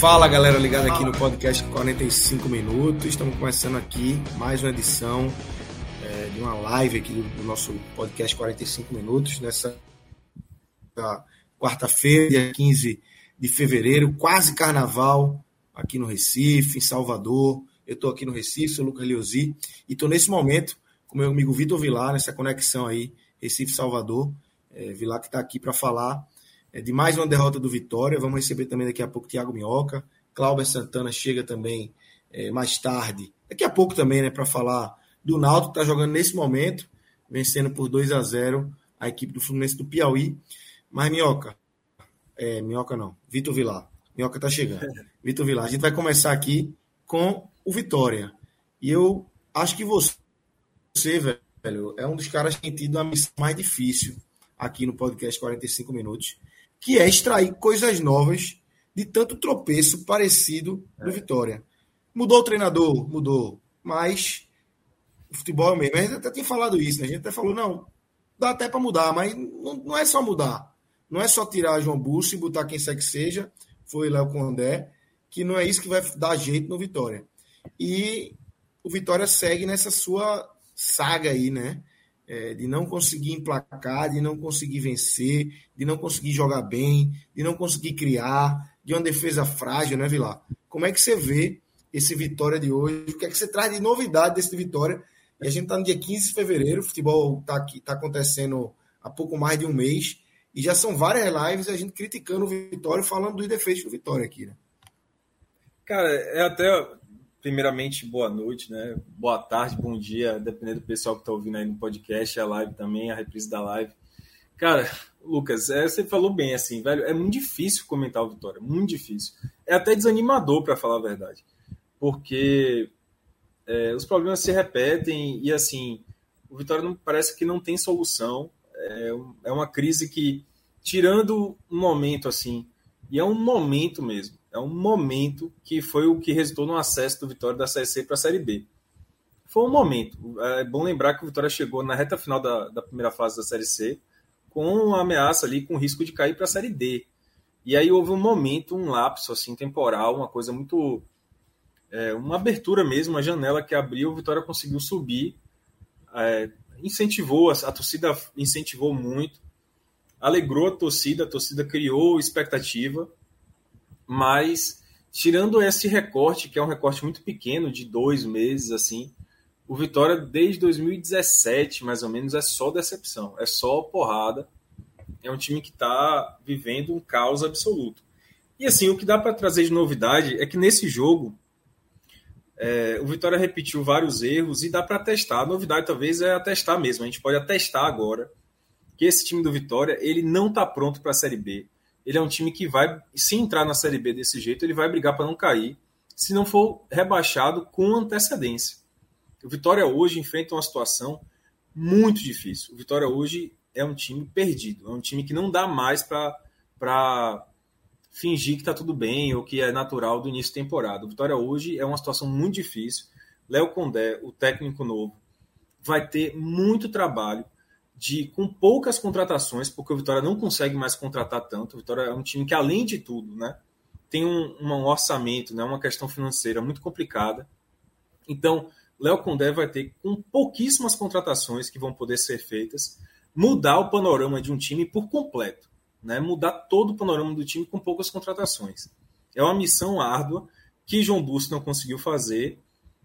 Fala galera ligada aqui no podcast 45 minutos. Estamos começando aqui mais uma edição é, de uma live aqui do nosso podcast 45 minutos nessa quarta-feira, dia 15 de fevereiro, quase carnaval aqui no Recife, em Salvador. Eu estou aqui no Recife, sou Lucas Leozzi e estou nesse momento com meu amigo Vitor Vilar, nessa conexão aí Recife-Salvador. É, Vilar que está aqui para falar de mais uma derrota do Vitória. Vamos receber também daqui a pouco Thiago Minhoca. Cláudio Santana chega também é, mais tarde, daqui a pouco também, né, para falar do Náutico, que está jogando nesse momento, vencendo por 2 a 0 a equipe do Fluminense do Piauí. Mas, Minhoca, é, Minhoca não, Vitor Vilar. Minhoca está chegando. Vitor Vilar, a gente vai começar aqui com o Vitória. E eu acho que você, você, velho, é um dos caras que tem tido a missão mais difícil aqui no podcast 45 Minutos, que é extrair coisas novas de tanto tropeço parecido do é. Vitória. Mudou o treinador? Mudou. Mas o futebol é mesmo. A gente até tem falado isso, né? A gente até falou, não, dá até para mudar, mas não, não, é só mudar. Não é só tirar João Busso e botar quem quer que seja, foi Léo Condé, que não é isso que vai dar jeito no Vitória. E o Vitória segue nessa sua saga aí, né? É, de não conseguir emplacar, de não conseguir vencer, de não conseguir jogar bem, de não conseguir criar, de uma defesa frágil, né, Vilar? Como é que você vê esse Vitória de hoje? O que é que você traz de novidade desse Vitória? E a gente está no dia 15 de fevereiro, o futebol está tá acontecendo há pouco mais de um mês, e já são várias lives a gente criticando o Vitória, falando dos defeitos do Vitória aqui, né? Cara, é até primeiramente, boa noite, né? Boa tarde, bom dia, dependendo do pessoal que está ouvindo aí no podcast, a live também, a reprise da live. Cara, Lucas, é, você falou bem, assim, velho, é muito difícil comentar o Vitória, muito difícil. É até desanimador, para falar a verdade, porque é, os problemas se repetem e, assim, o Vitória não, parece que não tem solução. É, é uma crise que, tirando um momento, assim, e é um momento mesmo, é um momento que foi o que resultou no acesso do Vitória da Série C para a Série B. Foi um momento. É bom lembrar que o Vitória chegou na reta final da, da primeira fase da Série C com uma ameaça ali, com risco de cair para a Série D. E aí houve um momento, um lapso assim temporal, uma coisa muito. É, uma abertura mesmo, uma janela que abriu, o Vitória conseguiu subir, é, incentivou, a, a torcida incentivou muito, alegrou a torcida, a torcida criou expectativa mas tirando esse recorte, que é um recorte muito pequeno, de dois meses, assim, o Vitória, desde 2017, mais ou menos, é só decepção, é só porrada. É um time que está vivendo um caos absoluto. E assim, o que dá para trazer de novidade é que nesse jogo é, o Vitória repetiu vários erros e dá para testar. A novidade talvez é atestar mesmo. A gente pode atestar agora que esse time do Vitória ele não está pronto para a Série B ele é um time que vai, se entrar na Série B desse jeito, ele vai brigar para não cair, se não for rebaixado com antecedência. O Vitória hoje enfrenta uma situação muito difícil. O Vitória hoje é um time perdido, é um time que não dá mais para fingir que está tudo bem ou que é natural do início da temporada. O Vitória hoje é uma situação muito difícil. Léo Condé, o técnico novo, vai ter muito trabalho de com poucas contratações, porque o Vitória não consegue mais contratar tanto. O Vitória é um time que, além de tudo, né, tem um, um orçamento, né, uma questão financeira muito complicada. Então, Léo Condé vai ter, com pouquíssimas contratações que vão poder ser feitas, mudar o panorama de um time por completo. Né, mudar todo o panorama do time com poucas contratações. É uma missão árdua que João Busto não conseguiu fazer,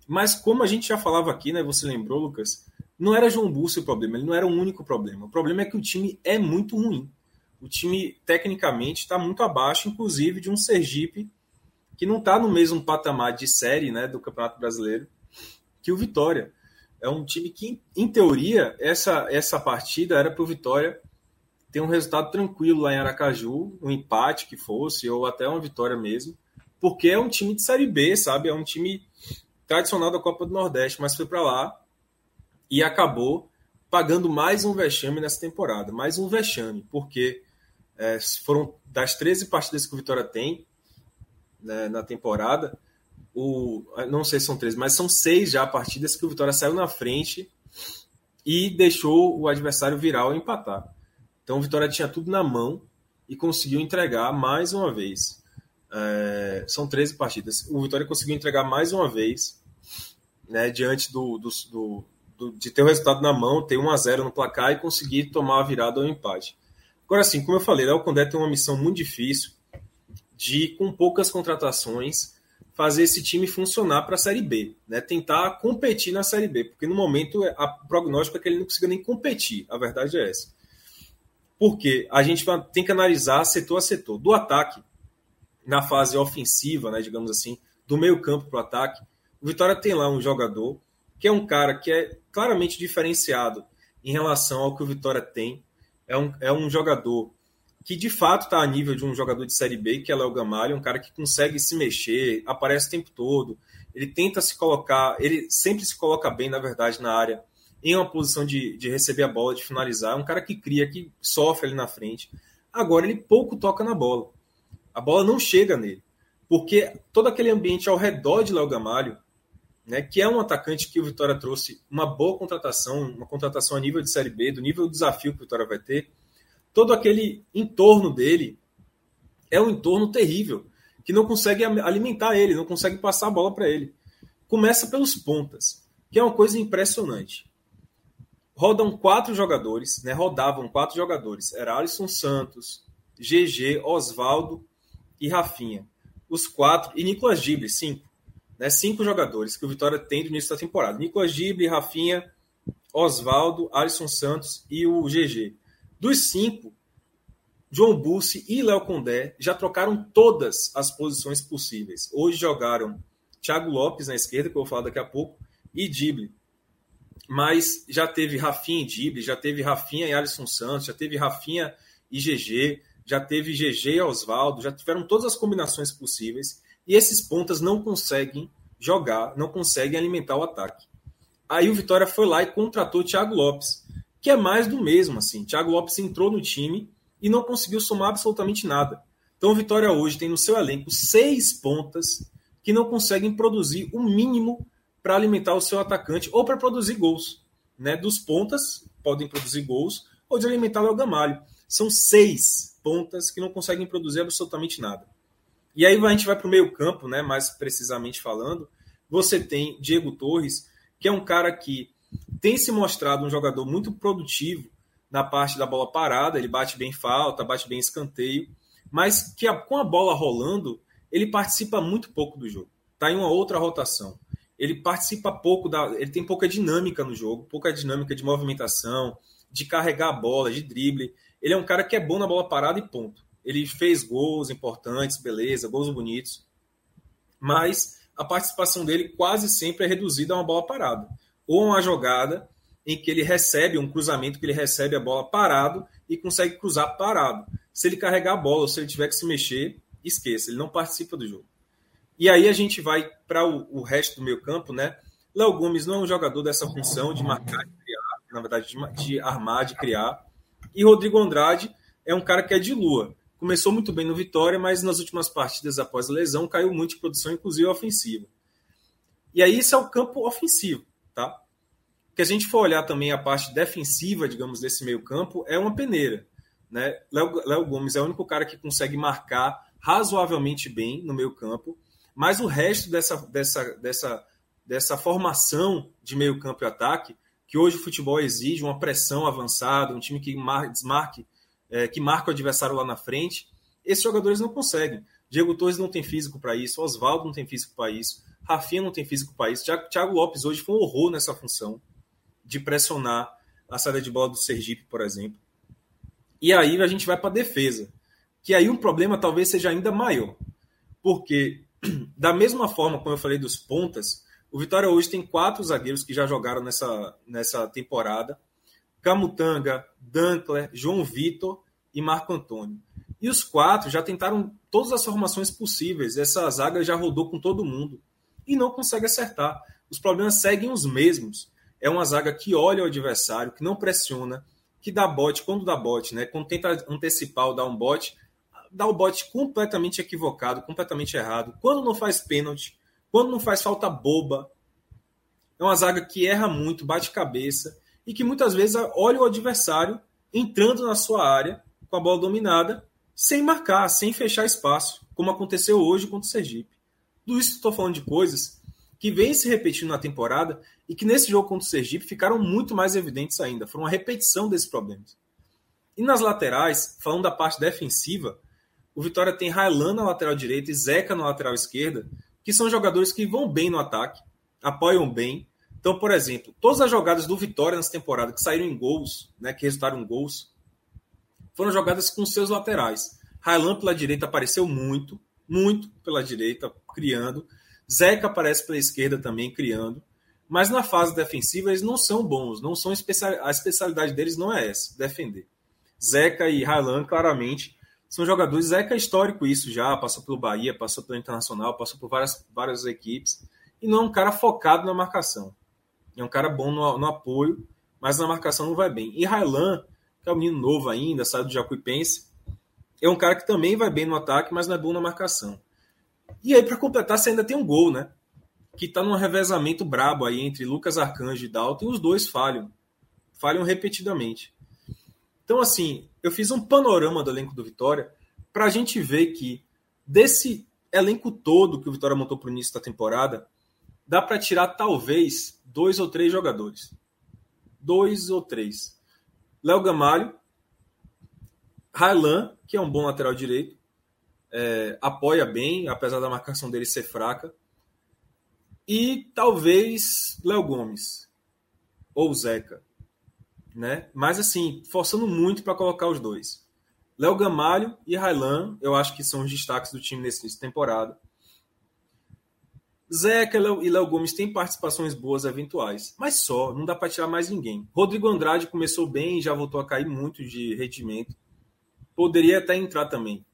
mas como a gente já falava aqui, né, você lembrou, Lucas, não era João Busso o problema, ele não era o único problema. O problema é que o time é muito ruim. O time, tecnicamente, está muito abaixo, inclusive, de um Sergipe que não está no mesmo patamar de série né, do Campeonato Brasileiro que o Vitória. É um time que, em teoria, essa, essa partida era para o Vitória ter um resultado tranquilo lá em Aracaju, um empate que fosse, ou até uma vitória mesmo, porque é um time de Série B, sabe? É um time tradicional da Copa do Nordeste, mas foi para lá e acabou pagando mais um vexame nessa temporada, mais um vexame, porque é, foram das 13 partidas que o Vitória tem né, na temporada, o, não sei se são 13, mas são seis já partidas que o Vitória saiu na frente e deixou o adversário virar ou empatar. Então o Vitória tinha tudo na mão e conseguiu entregar mais uma vez. É, são 13 partidas. O Vitória conseguiu entregar mais uma vez, né, diante do, do, do, do, de ter o resultado na mão, ter 1 a 0 no placar e conseguir tomar a virada ou empate. Agora, sim, como eu falei, o Condé tem uma missão muito difícil de, com poucas contratações, fazer esse time funcionar para a Série B, né? tentar competir na Série B, porque no momento o prognóstico é que ele não consiga nem competir, a verdade é essa. Porque a gente tem que analisar setor a setor. Do ataque, na fase ofensiva, né, digamos assim, do meio campo para o ataque, o Vitória tem lá um jogador que é um cara que é claramente diferenciado em relação ao que o Vitória tem. É um, é um jogador que de fato está a nível de um jogador de Série B, que é o Gamalho, um cara que consegue se mexer, aparece o tempo todo, ele tenta se colocar, ele sempre se coloca bem, na verdade, na área em uma posição de, de receber a bola, de finalizar. É um cara que cria, que sofre ali na frente. Agora ele pouco toca na bola. A bola não chega nele. Porque todo aquele ambiente ao redor de Léo Gamalho, né, que é um atacante que o Vitória trouxe uma boa contratação, uma contratação a nível de Série B, do nível do desafio que o Vitória vai ter, todo aquele entorno dele é um entorno terrível, que não consegue alimentar ele, não consegue passar a bola para ele. Começa pelos pontas, que é uma coisa impressionante rodam quatro jogadores, né? Rodavam quatro jogadores. Era Alisson Santos, GG, Oswaldo e Rafinha. Os quatro. E Nicolas Gible, cinco. Né? Cinco jogadores que o Vitória tem do início da temporada. Nicolas Gible, Rafinha, Oswaldo, Alisson Santos e o GG. Dos cinco, João Bussi e Léo Condé já trocaram todas as posições possíveis. Hoje jogaram Thiago Lopes na esquerda, que eu vou falar daqui a pouco, e Dible mas já teve Rafinha e Dible, já teve Rafinha e Alisson Santos, já teve Rafinha e GG, já teve GG e Oswaldo, já tiveram todas as combinações possíveis e esses pontas não conseguem jogar, não conseguem alimentar o ataque. Aí o Vitória foi lá e contratou o Thiago Lopes, que é mais do mesmo assim. Thiago Lopes entrou no time e não conseguiu somar absolutamente nada. Então o Vitória hoje tem no seu elenco seis pontas que não conseguem produzir o mínimo para alimentar o seu atacante ou para produzir gols. Né? Dos pontas, podem produzir gols, ou de alimentar o Gamalho. São seis pontas que não conseguem produzir absolutamente nada. E aí a gente vai para o meio-campo, né? mais precisamente falando. Você tem Diego Torres, que é um cara que tem se mostrado um jogador muito produtivo na parte da bola parada, ele bate bem falta, bate bem escanteio, mas que com a bola rolando, ele participa muito pouco do jogo. Está em uma outra rotação ele participa pouco da. Ele tem pouca dinâmica no jogo, pouca dinâmica de movimentação, de carregar a bola, de drible. Ele é um cara que é bom na bola parada e ponto. Ele fez gols importantes, beleza, gols bonitos. Mas a participação dele quase sempre é reduzida a uma bola parada. Ou uma jogada em que ele recebe um cruzamento, que ele recebe a bola parado e consegue cruzar parado. Se ele carregar a bola ou se ele tiver que se mexer, esqueça, ele não participa do jogo. E aí a gente vai para o, o, resto do meio campo, né? Léo Gomes não é um jogador dessa função de marcar, de criar, na verdade, de, de, armar, de criar. E Rodrigo Andrade é um cara que é de lua. Começou muito bem no Vitória, mas nas últimas partidas após a lesão caiu muito de produção, inclusive ofensiva. E aí isso é o campo ofensivo, tá? Que a gente for olhar também a parte defensiva, digamos, desse meio campo, é uma peneira. Né? Léo Gomes é o único cara que consegue marcar razoavelmente bem no meio campo mas o resto dessa, dessa, dessa, dessa formação de meio campo e ataque, que hoje o futebol exige uma pressão avançada, um time que mar, desmarque, é, que marca o adversário lá na frente, esses jogadores não conseguem. Diego Torres não tem físico para isso, Oswaldo não tem físico para isso, Rafinha não tem físico para isso, Thiago Lopes hoje foi um horror nessa função de pressionar a saída de bola do Sergipe, por exemplo. E aí a gente vai para a defesa, que aí um problema talvez seja ainda maior, porque da mesma forma como eu falei dos pontas, o Vitória hoje tem quatro zagueiros que já jogaram nessa, nessa temporada: Camutanga, Dankler, João Vitor e Marco Antônio. E os quatro já tentaram todas as formações possíveis. Essa zaga já rodou com todo mundo e não consegue acertar. Os problemas seguem os mesmos. É uma zaga que olha o adversário, que não pressiona, que dá bote quando dá bote, né? Quando tenta antecipar ou dar um bote, dá o bote completamente equivocado, completamente errado. Quando não faz pênalti, quando não faz falta boba. É uma zaga que erra muito, bate cabeça e que muitas vezes olha o adversário entrando na sua área com a bola dominada, sem marcar, sem fechar espaço, como aconteceu hoje contra o Sergipe. Tudo isso estou falando de coisas que vêm se repetindo na temporada e que nesse jogo contra o Sergipe ficaram muito mais evidentes ainda. Foram uma repetição desses problemas. E nas laterais, falando da parte defensiva, o Vitória tem Railan na lateral direita e Zeca na lateral esquerda, que são jogadores que vão bem no ataque, apoiam bem. Então, por exemplo, todas as jogadas do Vitória nessa temporada que saíram em gols, né, que resultaram em gols, foram jogadas com seus laterais. Railan pela direita apareceu muito, muito pela direita, criando. Zeca aparece pela esquerda também, criando. Mas na fase defensiva eles não são bons, não são especial... a especialidade deles não é essa, defender. Zeca e Railan claramente são jogadores, Zeca é histórico isso já, passou pelo Bahia, passou pelo Internacional, passou por várias, várias equipes, e não é um cara focado na marcação. É um cara bom no, no apoio, mas na marcação não vai bem. E Railan, que é um menino novo ainda, sai do Jacuipense, é um cara que também vai bem no ataque, mas não é bom na marcação. E aí, para completar, você ainda tem um gol, né? Que tá num revezamento brabo aí entre Lucas Arcanjo e Dalton, e os dois falham. Falham repetidamente. Então, assim, eu fiz um panorama do elenco do Vitória para a gente ver que desse elenco todo que o Vitória montou para o início da temporada, dá para tirar talvez dois ou três jogadores. Dois ou três. Léo Gamalho, Railan, que é um bom lateral direito, é, apoia bem, apesar da marcação dele ser fraca. E talvez Léo Gomes ou Zeca né? Mas assim, forçando muito para colocar os dois. Léo Gamalho e Railan, eu acho que são os destaques do time nessa temporada. Zeca e Léo Gomes têm participações boas eventuais, mas só, não dá para tirar mais ninguém. Rodrigo Andrade começou bem e já voltou a cair muito de rendimento. Poderia até entrar também,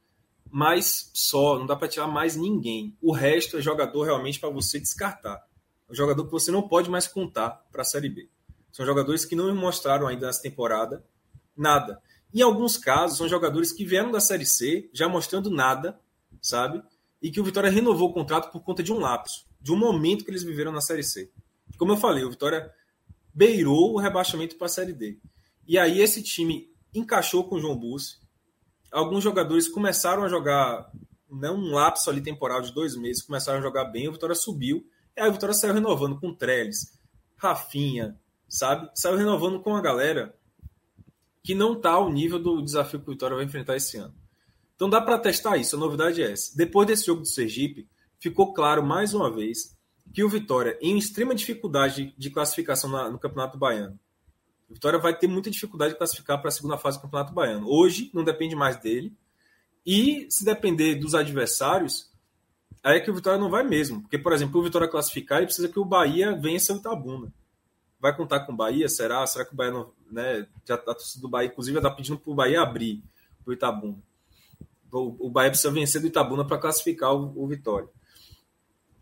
mas só, não dá para tirar mais ninguém. O resto é jogador realmente para você descartar. É um jogador que você não pode mais contar para a Série B. São jogadores que não mostraram ainda nessa temporada nada. Em alguns casos, são jogadores que vieram da Série C já mostrando nada, sabe? E que o Vitória renovou o contrato por conta de um lapso, de um momento que eles viveram na Série C. Como eu falei, o Vitória beirou o rebaixamento para a Série D. E aí esse time encaixou com o João Bussi. Alguns jogadores começaram a jogar, né, um lapso ali temporal de dois meses, começaram a jogar bem, o Vitória subiu. E aí o Vitória saiu renovando com Trellis, Rafinha, sabe? Saiu renovando com a galera que não está ao nível do desafio que o Vitória vai enfrentar esse ano. Então dá para testar isso, a novidade é essa. Depois desse jogo do Sergipe, ficou claro mais uma vez que o Vitória, em extrema dificuldade de classificação no Campeonato Baiano, o Vitória vai ter muita dificuldade de classificar para a segunda fase do Campeonato Baiano. Hoje não depende mais dele. E se depender dos adversários, aí é que o Vitória não vai mesmo. Porque, por exemplo, o Vitória classificar, ele precisa que o Bahia vença o Itabuna vai contar com o Bahia? Será? Será que o Bahia não. Né, já, a torcida do Bahia, inclusive, está pedindo para o Bahia abrir o Itabuna. O, Bahia precisa vencer do Itabuna para classificar o, o, Vitória.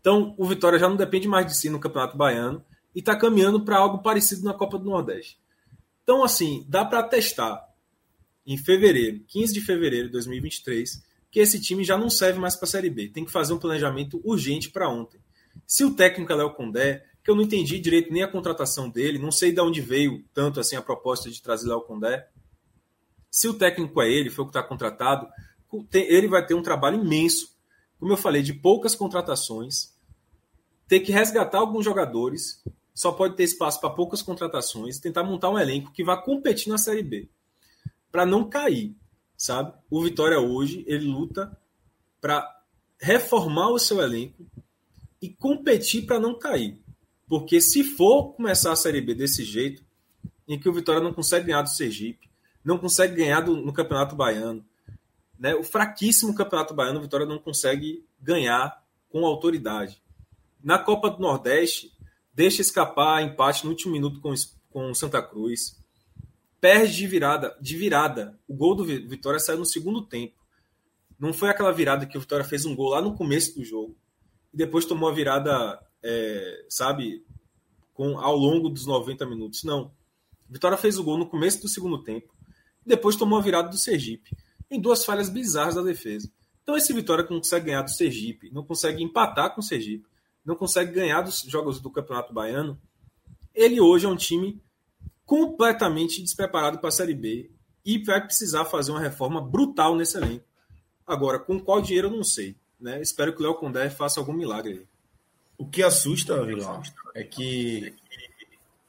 Então, o Vitória já não depende mais de si no Campeonato Baiano e está caminhando para algo parecido na Copa do Nordeste. Então, assim, dá para testar em fevereiro, 15 de fevereiro de 2023, que esse time já não serve mais para a Série B. Tem que fazer um planejamento urgente para ontem. Se o técnico é Léo Condé, que eu não entendi direito nem a contratação dele, não sei de onde veio tanto assim a proposta de trazer Léo Condé. Se o técnico é ele, foi o que está contratado, ele vai ter um trabalho imenso, como eu falei, de poucas contratações, ter que resgatar alguns jogadores, só pode ter espaço para poucas contratações, tentar montar um elenco que vá competir na Série B, para não cair, sabe? O Vitória hoje, ele luta para reformar o seu elenco e competir para não cair. Porque se for começar a Série B desse jeito, em que o Vitória não consegue ganhar do Sergipe, não consegue ganhar do, no Campeonato Baiano, né? o fraquíssimo Campeonato Baiano, Vitória não consegue ganhar com autoridade. Na Copa do Nordeste, deixa escapar empate no último minuto com, com Santa Cruz. Perde de virada, de virada. O gol do Vitória saiu no segundo tempo. Não foi aquela virada que o Vitória fez um gol lá no começo do jogo e depois tomou a virada, é, sabe, com ao longo dos 90 minutos. Não. Vitória fez o gol no começo do segundo tempo e depois tomou a virada do Sergipe em duas falhas bizarras da defesa. Então esse Vitória não consegue ganhar do Sergipe, não consegue empatar com o Sergipe, não consegue ganhar dos jogos do Campeonato Baiano. Ele hoje é um time completamente despreparado para a Série B e vai precisar fazer uma reforma brutal nesse elenco. Agora, com qual dinheiro eu não sei. Né? Espero que o Léo Condé faça algum milagre. O que assusta, Vilão, é que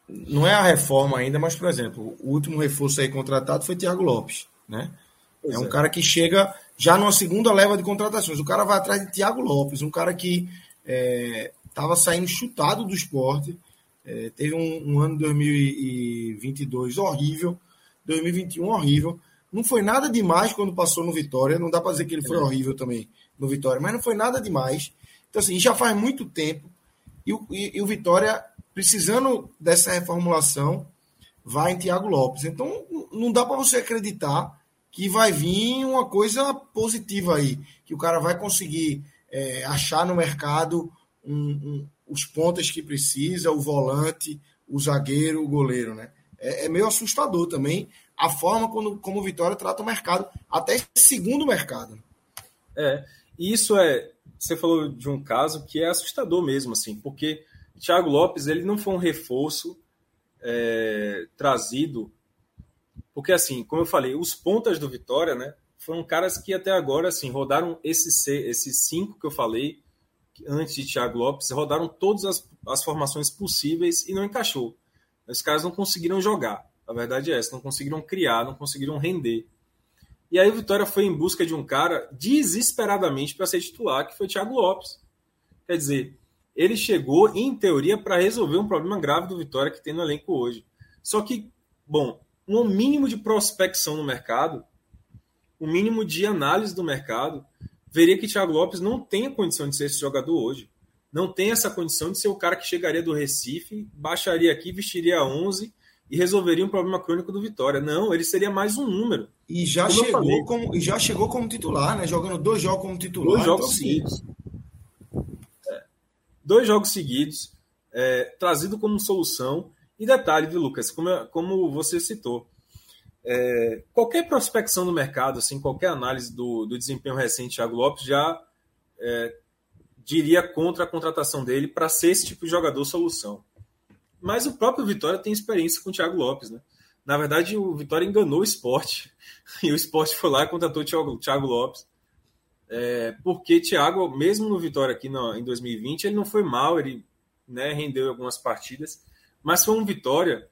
não é a reforma ainda, mas, por exemplo, o último reforço aí contratado foi Thiago Lopes. Né? É um é. cara que chega já numa segunda leva de contratações. O cara vai atrás de Thiago Lopes, um cara que estava é, saindo chutado do esporte. É, teve um, um ano 2022 horrível, 2021 horrível. Não foi nada demais quando passou no Vitória. Não dá para dizer que ele foi é. horrível também no Vitória, mas não foi nada demais. Então, assim, já faz muito tempo. E o, e, e o Vitória, precisando dessa reformulação, vai em Thiago Lopes. Então, não dá para você acreditar que vai vir uma coisa positiva aí, que o cara vai conseguir é, achar no mercado um, um, os pontas que precisa, o volante, o zagueiro, o goleiro, né? É, é meio assustador também a forma como, como o Vitória trata o mercado, até segundo mercado. É, isso é. Você falou de um caso que é assustador mesmo, assim, porque Thiago Lopes ele não foi um reforço é, trazido porque, assim, como eu falei, os pontas do Vitória, né? Foram caras que até agora, assim, rodaram esses, esses cinco que eu falei, antes de Thiago Lopes, rodaram todas as, as formações possíveis e não encaixou. Os caras não conseguiram jogar. A verdade é essa, não conseguiram criar, não conseguiram render. E aí o Vitória foi em busca de um cara desesperadamente para ser titular, que foi Thiago Lopes. Quer dizer, ele chegou, em teoria, para resolver um problema grave do Vitória que tem no elenco hoje. Só que, bom, um mínimo de prospecção no mercado, um mínimo de análise do mercado, veria que Thiago Lopes não tem a condição de ser esse jogador hoje. Não tem essa condição de ser o cara que chegaria do Recife, baixaria aqui, vestiria 11 e resolveria um problema crônico do Vitória. Não, ele seria mais um número. E já, como chegou, como, e já chegou como titular, né? Jogando dois jogos como titular. Dois jogos então, assim, seguidos. É. Dois jogos seguidos, é, trazido como solução. E detalhe, viu, Lucas, como, como você citou, é, qualquer prospecção no mercado, assim, qualquer análise do, do desempenho recente de Thiago Lopes já é, diria contra a contratação dele para ser esse tipo de jogador solução. Mas o próprio Vitória tem experiência com o Thiago Lopes, né? Na verdade, o Vitória enganou o esporte. E o esporte foi lá e contratou o Thiago, Thiago Lopes. É, porque Thiago, mesmo no Vitória aqui no, em 2020, ele não foi mal, ele né, rendeu algumas partidas. Mas foi um Vitória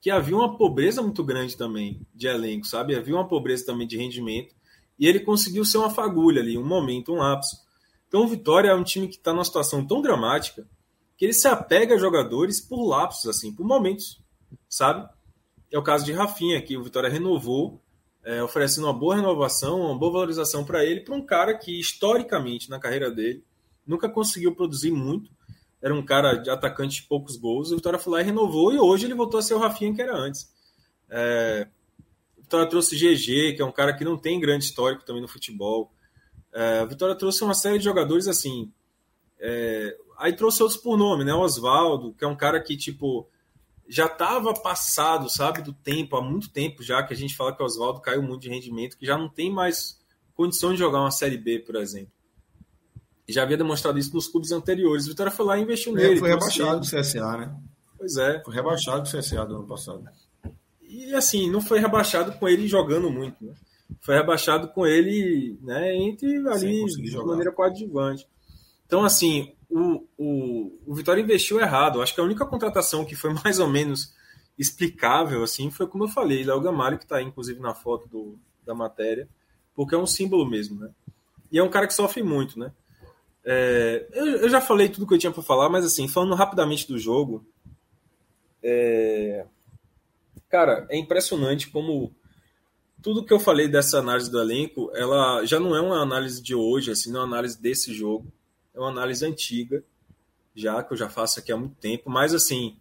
que havia uma pobreza muito grande também de elenco, sabe? Havia uma pobreza também de rendimento. E ele conseguiu ser uma fagulha ali, um momento, um lapso. Então o Vitória é um time que está numa situação tão dramática que ele se apega a jogadores por lapsos, assim, por momentos, sabe? É o caso de Rafinha, que o Vitória renovou, é, oferecendo uma boa renovação, uma boa valorização para ele, para um cara que, historicamente, na carreira dele, nunca conseguiu produzir muito, era um cara de atacante de poucos gols. O Vitória foi lá e renovou, e hoje ele voltou a ser o Rafinha que era antes. É, o Vitória trouxe GG, que é um cara que não tem grande histórico também no futebol. É, a Vitória trouxe uma série de jogadores assim. É, aí trouxe outros por nome, né? O Oswaldo, que é um cara que, tipo, já estava passado, sabe, do tempo, há muito tempo já que a gente fala que o Oswaldo caiu muito de rendimento, que já não tem mais condição de jogar uma Série B, por exemplo já havia demonstrado isso nos clubes anteriores. O Vitória foi lá e investiu é, nele. Foi rebaixado do CSA, né? Pois é. Foi rebaixado do CSA do ano passado. E assim, não foi rebaixado com ele jogando muito, né? Foi rebaixado com ele, né, entre ali de maneira coadjuvante. Então, assim, o, o, o Vitória investiu errado. Acho que a única contratação que foi mais ou menos explicável, assim, foi como eu falei, Léo Gamalho, que está aí, inclusive, na foto do, da matéria, porque é um símbolo mesmo, né? E é um cara que sofre muito, né? É, eu, eu, já falei tudo que eu tinha para falar, mas assim, falando rapidamente do jogo, é, cara, é impressionante como tudo que eu falei dessa análise do elenco, ela já não é uma análise de hoje, assim, não é uma análise desse jogo. é uma análise antiga, já que eu já faço aqui há muito tempo, mas assim,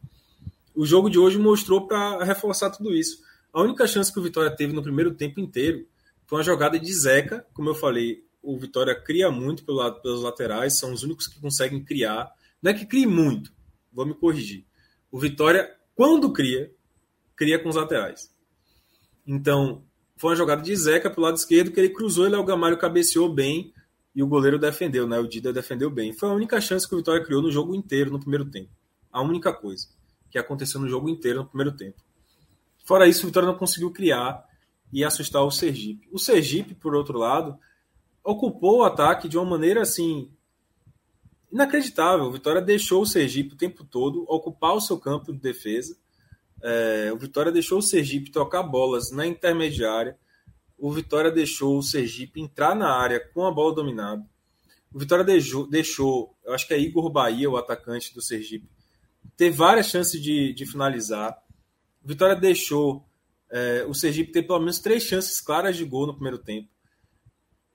o jogo de hoje mostrou para reforçar tudo isso. A única chance que o Vitória teve no primeiro tempo inteiro foi uma jogada de Zeca, como eu falei, o Vitória cria muito pelo lado, pelos laterais, são os únicos que conseguem criar. Não é que crie muito, vou me corrigir. O Vitória, quando cria, cria com os laterais. Então, foi uma jogada de Zeca pro lado esquerdo que ele cruzou e o Gamalho cabeceou bem e o goleiro defendeu, né? O Dida defendeu bem. Foi a única chance que o Vitória criou no jogo inteiro, no primeiro tempo. A única coisa que aconteceu no jogo inteiro, no primeiro tempo. Fora isso, o Vitória não conseguiu criar e assustar o Sergipe. O Sergipe, por outro lado, ocupou o ataque de uma maneira assim inacreditável. O Vitória deixou o Sergipe o tempo todo ocupar o seu campo de defesa é, o Vitória deixou o Sergipe tocar bolas na intermediária. O Vitória deixou o Sergipe entrar na área com a bola dominada. O Vitória deixou, deixou eu acho que é Igor Bahia, o atacante do Sergipe, ter várias chances de, de finalizar. O Vitória deixou é, o Sergipe ter pelo menos três chances claras de gol no primeiro tempo.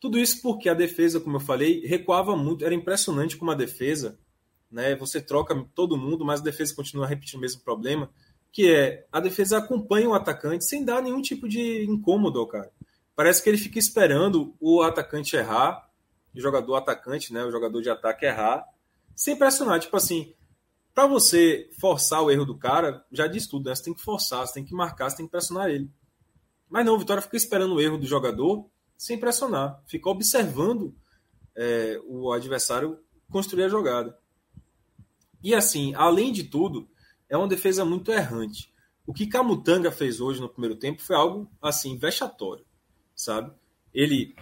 Tudo isso porque a defesa, como eu falei, recuava muito. Era impressionante como a defesa, né? Você troca todo mundo, mas a defesa continua repetindo o mesmo problema que é a defesa acompanha o atacante sem dar nenhum tipo de incômodo ao cara. Parece que ele fica esperando o atacante errar, o jogador atacante, né, o jogador de ataque errar, sem pressionar. Tipo assim, para você forçar o erro do cara, já diz tudo, né? Você tem que forçar, você tem que marcar, você tem que pressionar ele. Mas não, o Vitória fica esperando o erro do jogador sem pressionar, fica observando é, o adversário construir a jogada. E assim, além de tudo, é uma defesa muito errante. O que Camutanga fez hoje no primeiro tempo foi algo assim vexatório, sabe? Ele,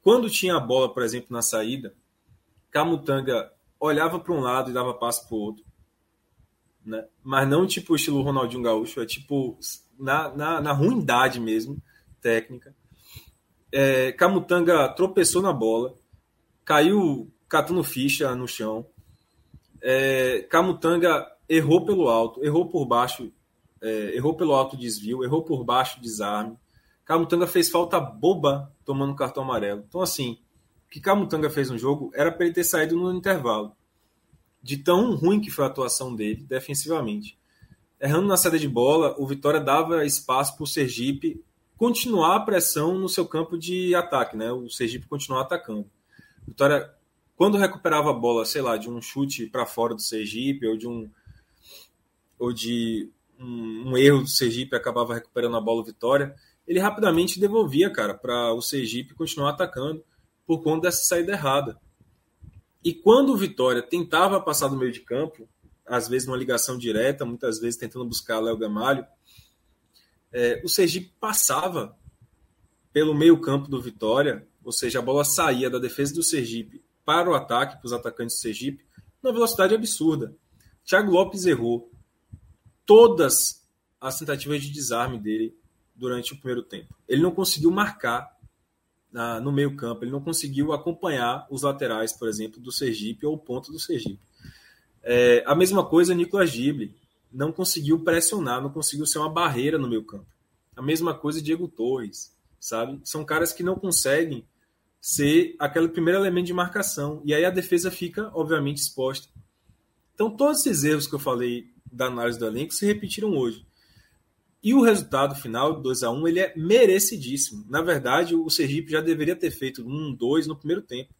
quando tinha a bola, por exemplo, na saída, Camutanga olhava para um lado e dava passo para o outro, né? Mas não tipo estilo Ronaldinho Gaúcho, é tipo na, na, na ruindade mesmo técnica. É, Camutanga tropeçou na bola, caiu catando ficha no chão. É, Camutanga errou pelo alto, errou por baixo, é, errou pelo alto desvio, errou por baixo desarme. Camutanga fez falta boba tomando cartão amarelo. Então, assim, o que Camutanga fez no jogo era para ele ter saído no intervalo. De tão ruim que foi a atuação dele defensivamente. Errando na saída de bola, o Vitória dava espaço para o Sergipe continuar a pressão no seu campo de ataque, né? O Sergipe continuar atacando. Vitória, quando recuperava a bola, sei lá, de um chute para fora do Sergipe ou de um ou de um, um erro do Sergipe acabava recuperando a bola vitória, ele rapidamente devolvia, cara, para o Sergipe continuar atacando por conta dessa saída errada. E quando o Vitória tentava passar do meio de campo, às vezes numa ligação direta, muitas vezes tentando buscar Léo Gamalho, é, o Sergipe passava pelo meio campo do Vitória, ou seja, a bola saía da defesa do Sergipe para o ataque, para os atacantes do Sergipe, numa velocidade absurda. Thiago Lopes errou todas as tentativas de desarme dele durante o primeiro tempo. Ele não conseguiu marcar na, no meio campo, ele não conseguiu acompanhar os laterais, por exemplo, do Sergipe ou o ponto do Sergipe. É, a mesma coisa, Nicolas Gible não conseguiu pressionar, não conseguiu ser uma barreira no meio campo. A mesma coisa, Diego Torres, sabe? São caras que não conseguem ser aquele primeiro elemento de marcação. E aí a defesa fica, obviamente, exposta. Então, todos esses erros que eu falei da análise do elenco se repetiram hoje. E o resultado final, 2 a 1 ele é merecidíssimo. Na verdade, o Sergipe já deveria ter feito um 2 no primeiro tempo.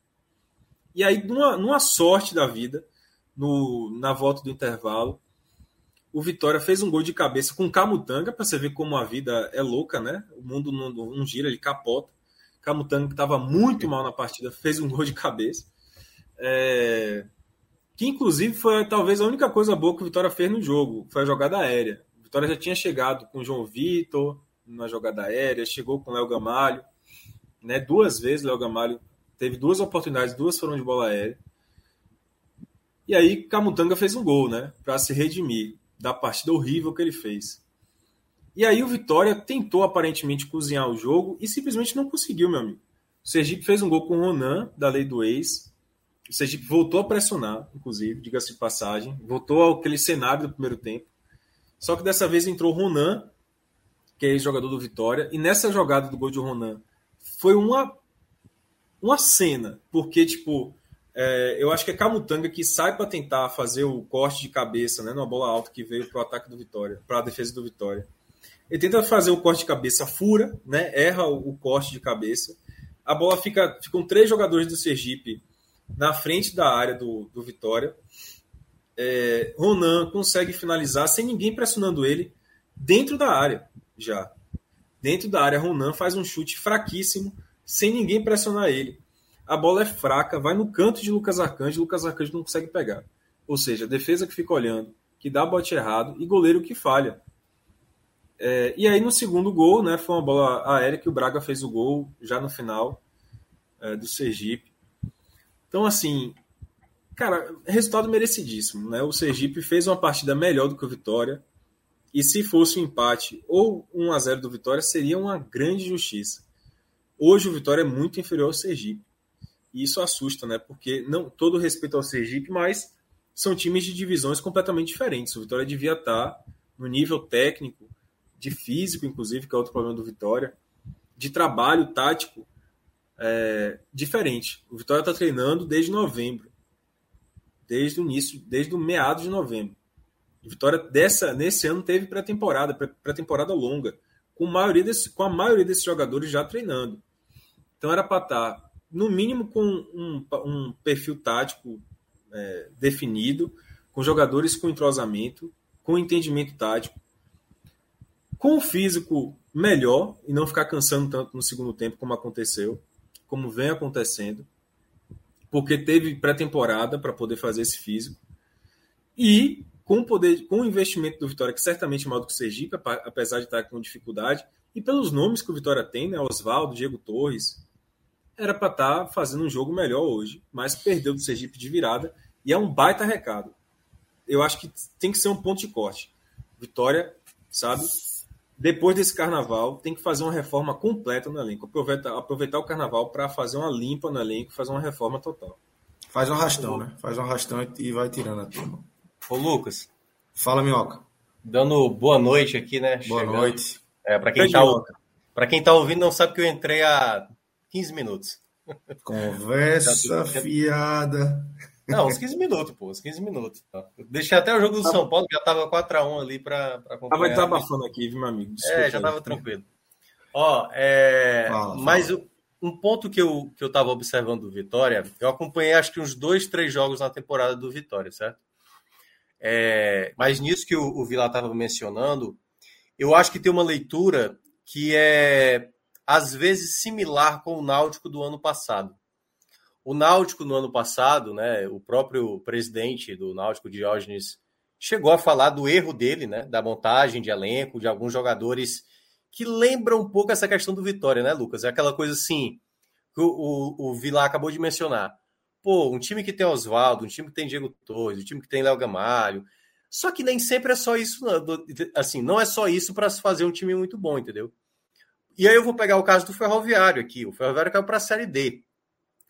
E aí, numa, numa sorte da vida, no, na volta do intervalo, o Vitória fez um gol de cabeça com Camutanga, para você ver como a vida é louca, né? O mundo não, não gira, ele capota. Camutanga, que estava muito mal na partida, fez um gol de cabeça. É que inclusive foi talvez a única coisa boa que o Vitória fez no jogo, foi a jogada aérea. O Vitória já tinha chegado com o João Vitor na jogada aérea, chegou com o Léo Gamalho, né? Duas vezes o Léo Gamalho teve duas oportunidades, duas foram de bola aérea. E aí Camutanga fez um gol, né, para se redimir da partida horrível que ele fez. E aí o Vitória tentou aparentemente cozinhar o jogo e simplesmente não conseguiu, meu amigo. O Sergipe fez um gol com o Ronan, da lei do ex, o Sergipe voltou a pressionar, inclusive, diga-se de passagem. Voltou aquele cenário do primeiro tempo. Só que dessa vez entrou o Ronan, que é jogador do Vitória. E nessa jogada do gol de Ronan, foi uma, uma cena. Porque, tipo, É, eu acho que é Camutanga que sai para tentar fazer o corte de cabeça, né, numa bola alta que veio para o ataque do Vitória, para a defesa do Vitória. Ele tenta fazer o corte de cabeça, fura, né, erra o, o corte de cabeça. A bola fica, ficam três jogadores do Sergipe na frente da área do, do Vitória. É, Ronan consegue finalizar sem ninguém pressionando ele dentro da área já. Dentro da área, Ronan faz um chute fraquíssimo, sem ninguém pressionar ele a bola é fraca, vai no canto de Lucas Arcanjo, Lucas Arcanjo não consegue pegar. Ou seja, defesa que fica olhando, que dá bote errado e goleiro que falha. É, e aí no segundo gol, né, foi uma bola aérea que o Braga fez o gol já no final é, do Sergipe. Então, assim, cara, resultado merecidíssimo. Né? O Sergipe fez uma partida melhor do que o Vitória. E se fosse um empate ou 1 a 0 do Vitória, seria uma grande justiça. Hoje o Vitória é muito inferior ao Sergipe. E isso assusta, né? Porque não todo respeito ao Sergipe, mas são times de divisões completamente diferentes. O Vitória devia estar no nível técnico, de físico, inclusive, que é outro problema do Vitória, de trabalho tático é, diferente. O Vitória está treinando desde novembro, desde o início, desde o meado de novembro. O Vitória dessa, nesse ano teve pré-temporada, pré-temporada longa, com, maioria desse, com a maioria desses jogadores já treinando. Então era para estar tá no mínimo com um, um perfil tático é, definido, com jogadores com entrosamento, com entendimento tático, com o físico melhor e não ficar cansando tanto no segundo tempo como aconteceu, como vem acontecendo, porque teve pré-temporada para poder fazer esse físico e com o poder, com o investimento do Vitória que certamente é maior do que o Sergipe, apesar de estar com dificuldade e pelos nomes que o Vitória tem, né, Oswaldo, Diego Torres, era para estar tá fazendo um jogo melhor hoje, mas perdeu do Sergipe de virada e é um baita recado. Eu acho que tem que ser um ponto de corte. Vitória, sabe? Depois desse carnaval, tem que fazer uma reforma completa no elenco. Aproveitar, aproveitar o carnaval para fazer uma limpa no elenco, fazer uma reforma total. Faz um arrastão, né? Faz um arrastão e vai tirando a turma. Ô, Lucas. Fala, Minhoca. Dando boa noite aqui, né? Boa Chegando. noite. É, para quem, tá, quem tá ouvindo, não sabe que eu entrei há 15 minutos. Conversa fiada. Não, uns 15 minutos, pô, uns 15 minutos. Tá. deixei até o jogo do São Paulo, já tava 4x1 ali para acompanhar. Tava desabafando aqui, viu, meu amigo? Desculpa, é, já tava tranquilo. Ó, é, fala, mas fala. um ponto que eu, que eu tava observando do Vitória, eu acompanhei acho que uns dois, três jogos na temporada do Vitória, certo? É, mas nisso que o, o Vila estava mencionando, eu acho que tem uma leitura que é às vezes similar com o Náutico do ano passado. O Náutico no ano passado, né, o próprio presidente do Náutico, Diógenes, chegou a falar do erro dele, né, da montagem de elenco, de alguns jogadores que lembram um pouco essa questão do Vitória, né, Lucas? É aquela coisa assim que o, o, o Vila acabou de mencionar. Pô, um time que tem Oswaldo, um time que tem Diego Torres, um time que tem Léo Gamalho. Só que nem sempre é só isso, assim, não é só isso para se fazer um time muito bom, entendeu? E aí eu vou pegar o caso do Ferroviário aqui. O Ferroviário caiu para a Série D.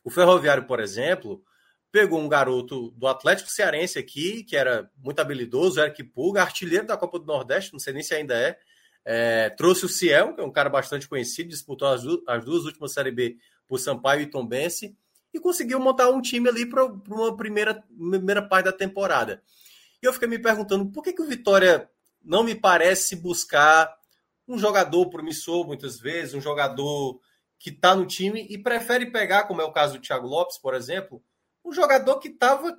O Ferroviário, por exemplo, pegou um garoto do Atlético Cearense aqui, que era muito habilidoso, Eric Pulga, artilheiro da Copa do Nordeste, não sei nem se ainda é. é trouxe o Ciel, que é um cara bastante conhecido, disputou as, du as duas últimas Série B por Sampaio e Tombense, e conseguiu montar um time ali para uma primeira, primeira parte da temporada. E eu fiquei me perguntando por que, que o Vitória não me parece buscar um jogador promissor, muitas vezes, um jogador que está no time e prefere pegar, como é o caso do Thiago Lopes, por exemplo, um jogador que estava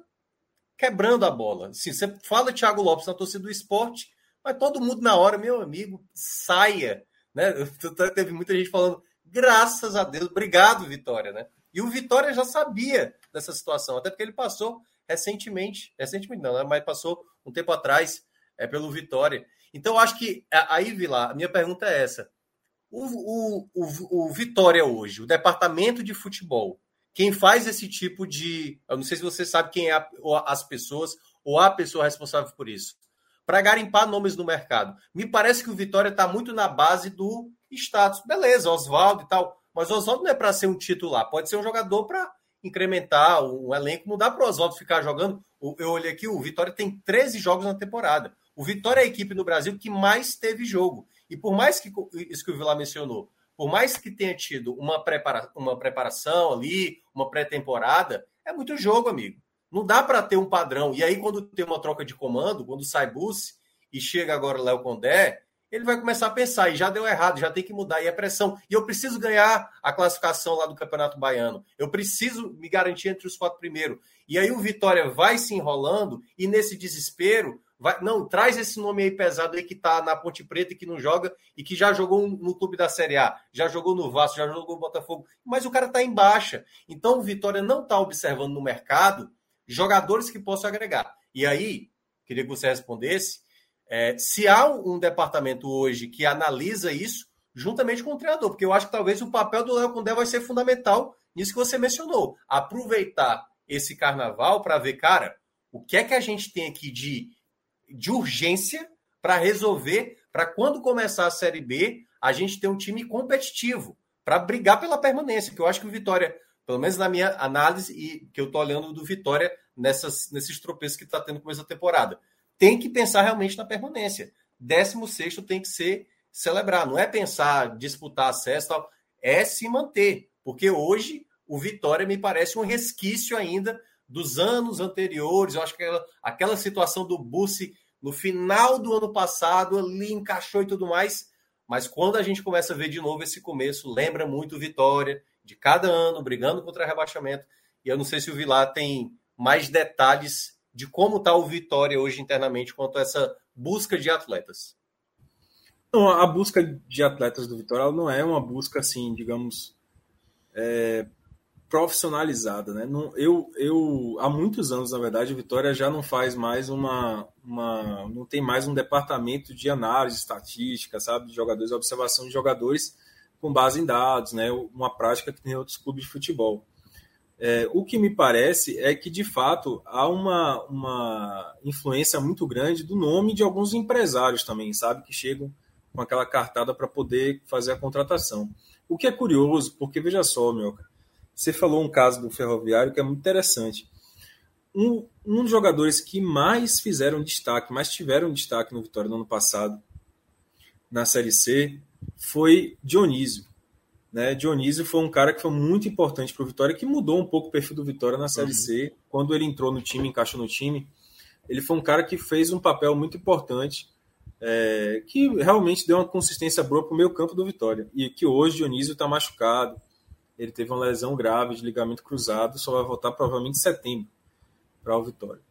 quebrando a bola. Assim, você fala Thiago Lopes na torcida do esporte, mas todo mundo na hora, meu amigo, saia. Né? Teve muita gente falando, graças a Deus, obrigado, Vitória. Né? E o Vitória já sabia dessa situação, até porque ele passou recentemente, recentemente não, né? mas passou um tempo atrás é, pelo Vitória. Então, acho que aí, Vila, a minha pergunta é essa. O, o, o, o, Vitória hoje, o departamento de futebol, quem faz esse tipo de. Eu não sei se você sabe quem é a, as pessoas ou a pessoa responsável por isso. Para garimpar nomes no mercado. Me parece que o Vitória está muito na base do status. Beleza, Oswaldo e tal. Mas Oswaldo não é para ser um titular, pode ser um jogador para incrementar um elenco. Não dá para o Oswaldo ficar jogando. Eu olhei aqui, o Vitória tem 13 jogos na temporada. O Vitória é a equipe no Brasil que mais teve jogo. E por mais que isso que o Vila mencionou, por mais que tenha tido uma, prepara, uma preparação ali, uma pré-temporada, É muito jogo, amigo. Não dá para ter um padrão. E aí, quando tem uma troca de comando, quando sai Bussi e chega agora Léo Condé, ele vai começar a pensar, e já deu errado, já tem que mudar, e é pressão. E eu preciso ganhar a classificação lá do Campeonato Baiano. Eu preciso me garantir entre os quatro primeiros. E aí o Vitória vai se enrolando, e nesse desespero, vai, não, traz esse nome aí pesado aí que tá na Ponte Preta e que não joga, e que já jogou no clube da Série A, já jogou no Vasco, já jogou no Botafogo, mas o cara tá em baixa. Então o Vitória não tá observando no mercado jogadores que possam agregar. E aí, queria que você respondesse é, se há um departamento hoje que analisa isso, juntamente com o treinador, porque eu acho que talvez o papel do Léo Condé vai ser fundamental nisso que você mencionou. Aproveitar esse carnaval para ver, cara, o que é que a gente tem aqui de, de urgência para resolver, para quando começar a Série B, a gente ter um time competitivo, para brigar pela permanência, que eu acho que o Vitória, pelo menos na minha análise, e que eu estou olhando do Vitória nessas, nesses tropeços que está tendo com essa temporada tem que pensar realmente na permanência. 16 tem que ser celebrar, não é pensar disputar acesso, tal, é se manter, porque hoje o Vitória me parece um resquício ainda dos anos anteriores. Eu acho que aquela, aquela situação do Bussi no final do ano passado ali encaixou e tudo mais. Mas quando a gente começa a ver de novo esse começo, lembra muito Vitória de cada ano brigando contra rebaixamento. E eu não sei se o Vilar tem mais detalhes de como está o Vitória hoje internamente quanto a essa busca de atletas? Não, a busca de atletas do Vitória não é uma busca assim, digamos, é, profissionalizada, né? Não, eu, eu há muitos anos, na verdade, o Vitória já não faz mais uma, uma não tem mais um departamento de análise estatística, sabe, de jogadores, observação de jogadores com base em dados, né? Uma prática que tem outros clubes de futebol. É, o que me parece é que, de fato, há uma, uma influência muito grande do nome de alguns empresários também, sabe? Que chegam com aquela cartada para poder fazer a contratação. O que é curioso, porque veja só, meu, você falou um caso do Ferroviário que é muito interessante. Um, um dos jogadores que mais fizeram destaque, mais tiveram destaque no Vitória no ano passado, na Série C, foi Dionísio. Né? Dionísio foi um cara que foi muito importante para o Vitória, que mudou um pouco o perfil do Vitória na Série uhum. C. Quando ele entrou no time, encaixou no time, ele foi um cara que fez um papel muito importante, é, que realmente deu uma consistência boa para o meio campo do Vitória. E que hoje Dionísio está machucado, ele teve uma lesão grave de ligamento cruzado, só vai voltar provavelmente em setembro para o Vitória.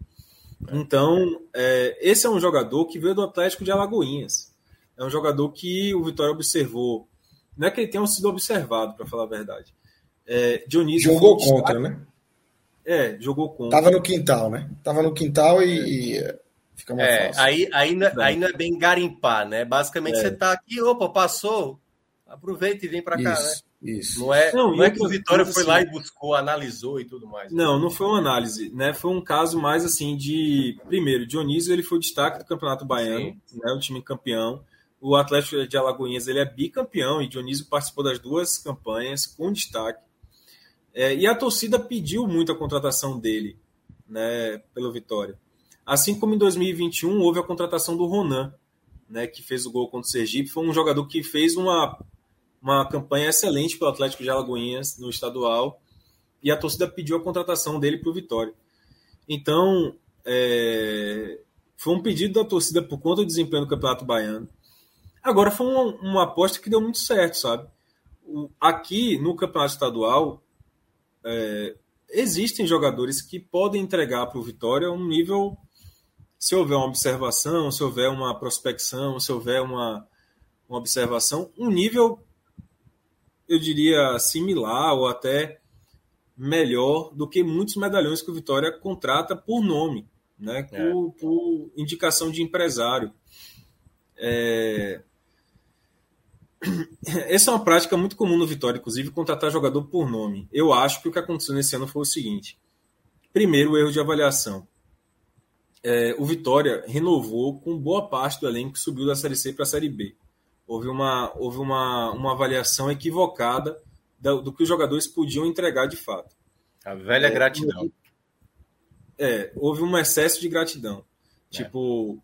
É. Então, é, esse é um jogador que veio do Atlético de Alagoinhas. É um jogador que o Vitória observou não é que ele tenha sido observado, para falar a verdade. É, Dionísio jogou contra, né? É, jogou contra. Tava no quintal, né? Tava no quintal e, e fica mais é, fácil. Aí, aí, não, é, aí não é bem garimpar, né? Basicamente é. você tá aqui, opa, passou, aproveita e vem para cá, né? Isso. Não é, não, não é que o Vitória foi assim, lá e buscou, analisou e tudo mais. Não, não foi uma análise, né? Foi um caso mais assim de. Primeiro, Dionísio ele foi o destaque do Campeonato Baiano, Sim. né? O time campeão. O Atlético de Alagoinhas ele é bicampeão e Dionísio participou das duas campanhas com destaque. É, e a torcida pediu muito a contratação dele né, pelo Vitória. Assim como em 2021 houve a contratação do Ronan, né, que fez o gol contra o Sergipe. Foi um jogador que fez uma, uma campanha excelente pelo Atlético de Alagoinhas no estadual e a torcida pediu a contratação dele para o Vitória. Então, é, foi um pedido da torcida por conta do desempenho do Campeonato Baiano. Agora foi uma, uma aposta que deu muito certo, sabe? O, aqui no campeonato estadual é, existem jogadores que podem entregar para o Vitória um nível, se houver uma observação, se houver uma prospecção, se houver uma, uma observação, um nível, eu diria, similar ou até melhor do que muitos medalhões que o Vitória contrata por nome, né? É. por, é. por indicação de empresário. É, essa é uma prática muito comum no Vitória, inclusive, contratar jogador por nome. Eu acho que o que aconteceu nesse ano foi o seguinte: primeiro, o erro de avaliação. É, o Vitória renovou com boa parte do elenco que subiu da Série C para a Série B. Houve uma, houve uma, uma avaliação equivocada do, do, que os jogadores podiam entregar de fato. A velha é, gratidão. É, houve um excesso de gratidão. É. Tipo,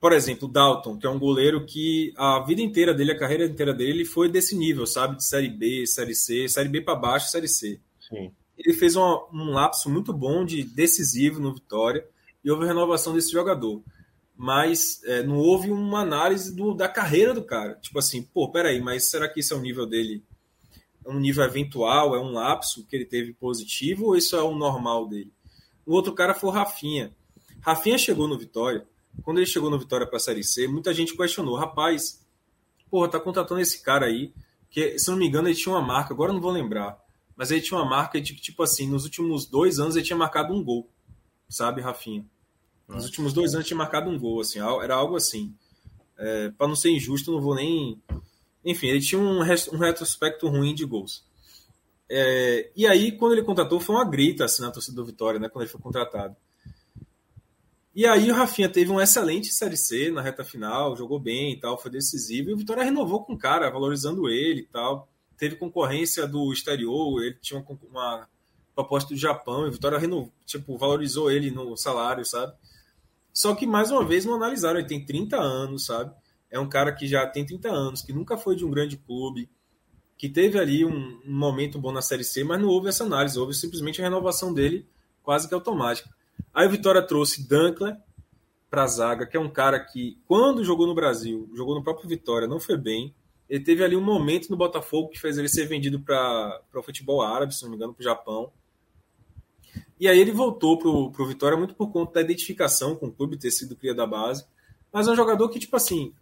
por exemplo, o Dalton, que é um goleiro que a vida inteira dele, a carreira inteira dele foi desse nível, sabe? De Série B, Série C, Série B para baixo, Série C. Sim. ele fez um, um lapso muito bom de decisivo no Vitória e houve renovação desse jogador. Mas é, não houve uma análise do, da carreira do cara. Tipo assim, pô, peraí, mas será que isso é o nível dele? É um nível eventual? É um lapso que ele teve positivo ou isso é o normal dele? O outro cara foi o Rafinha. Rafinha chegou no Vitória. Quando ele chegou no Vitória para a Série C, muita gente questionou: rapaz, porra, tá contratando esse cara aí. Que, se não me engano, ele tinha uma marca, agora não vou lembrar. Mas ele tinha uma marca de tipo assim, nos últimos dois anos ele tinha marcado um gol. Sabe, Rafinha? Nos últimos dois anos tinha marcado um gol, assim, era algo assim. É, para não ser injusto, não vou nem. Enfim, ele tinha um, um retrospecto ruim de gols. É, e aí, quando ele contratou, foi uma grita assim, na torcida do Vitória, né? Quando ele foi contratado. E aí o Rafinha teve uma excelente Série C na reta final, jogou bem e tal, foi decisivo. E o Vitória renovou com o cara, valorizando ele e tal. Teve concorrência do exterior, ele tinha uma proposta do Japão, e o Vitória renovou, tipo, valorizou ele no salário, sabe? Só que, mais uma vez, não analisaram. Ele tem 30 anos, sabe? É um cara que já tem 30 anos, que nunca foi de um grande clube, que teve ali um, um momento bom na Série C, mas não houve essa análise. Houve simplesmente a renovação dele quase que automática. Aí o Vitória trouxe Dunkler para a zaga, que é um cara que, quando jogou no Brasil, jogou no próprio Vitória, não foi bem. Ele teve ali um momento no Botafogo que fez ele ser vendido para o futebol árabe, se não me engano, para o Japão. E aí ele voltou pro, pro Vitória muito por conta da identificação com o clube, ter sido cria da base. Mas é um jogador que, tipo assim,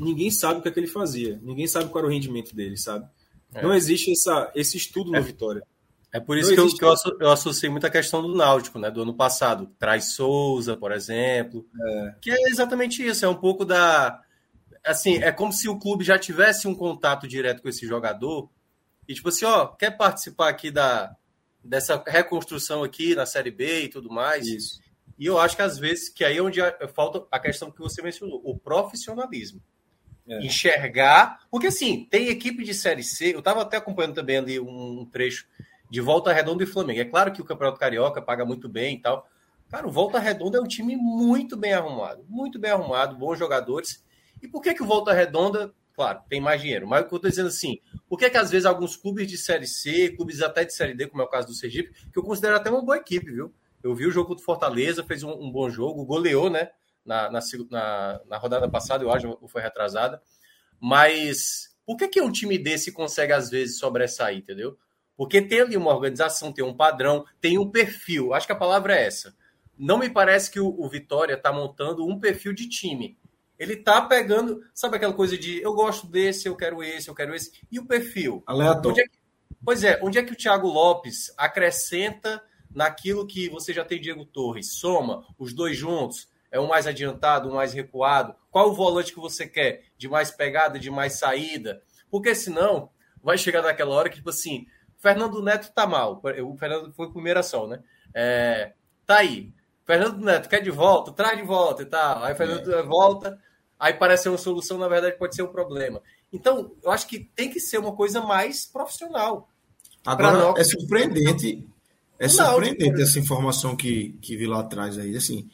ninguém sabe o que, é que ele fazia. Ninguém sabe qual era o rendimento dele, sabe? É. Não existe essa, esse estudo é. no Vitória. É por isso que, eu, que eu, eu associei muito a questão do Náutico, né? Do ano passado. Traz Souza, por exemplo. É. Que é exatamente isso. É um pouco da. Assim, é como se o clube já tivesse um contato direto com esse jogador. E tipo assim, ó, quer participar aqui da, dessa reconstrução aqui na Série B e tudo mais? Isso. E eu acho que às vezes que aí é onde falta a questão que você mencionou, o profissionalismo. É. Enxergar. Porque assim, tem equipe de Série C. Eu estava até acompanhando também ali um trecho de Volta Redonda e Flamengo. É claro que o Campeonato Carioca paga muito bem e tal. Cara, o Volta Redonda é um time muito bem arrumado, muito bem arrumado, bons jogadores. E por que, que o Volta Redonda, claro, tem mais dinheiro? Mas o que eu estou dizendo assim, por que, que às vezes alguns clubes de Série C, clubes até de Série D, como é o caso do Sergipe, que eu considero até uma boa equipe, viu? Eu vi o jogo do Fortaleza, fez um, um bom jogo, goleou, né? Na, na, na, na, rodada passada, eu acho, foi retrasada. Mas por que, que um time desse consegue, às vezes, sobressair, entendeu? Porque tem ali uma organização, tem um padrão, tem um perfil. Acho que a palavra é essa. Não me parece que o, o Vitória está montando um perfil de time. Ele tá pegando, sabe aquela coisa de eu gosto desse, eu quero esse, eu quero esse. E o perfil? Aleatório. É que, pois é, onde é que o Thiago Lopes acrescenta naquilo que você já tem Diego Torres? Soma os dois juntos, é um mais adiantado, um mais recuado. Qual o volante que você quer? De mais pegada, de mais saída? Porque senão vai chegar naquela hora que, tipo assim, Fernando Neto tá mal. O Fernando foi primeira só, né? É, tá aí. Fernando Neto quer de volta, traz de volta e tal. Aí Fernando é. volta, aí parece ser uma solução, na verdade pode ser um problema. Então, eu acho que tem que ser uma coisa mais profissional. Agora, é surpreendente, é surpreendente essa informação que, que vi lá atrás aí, assim,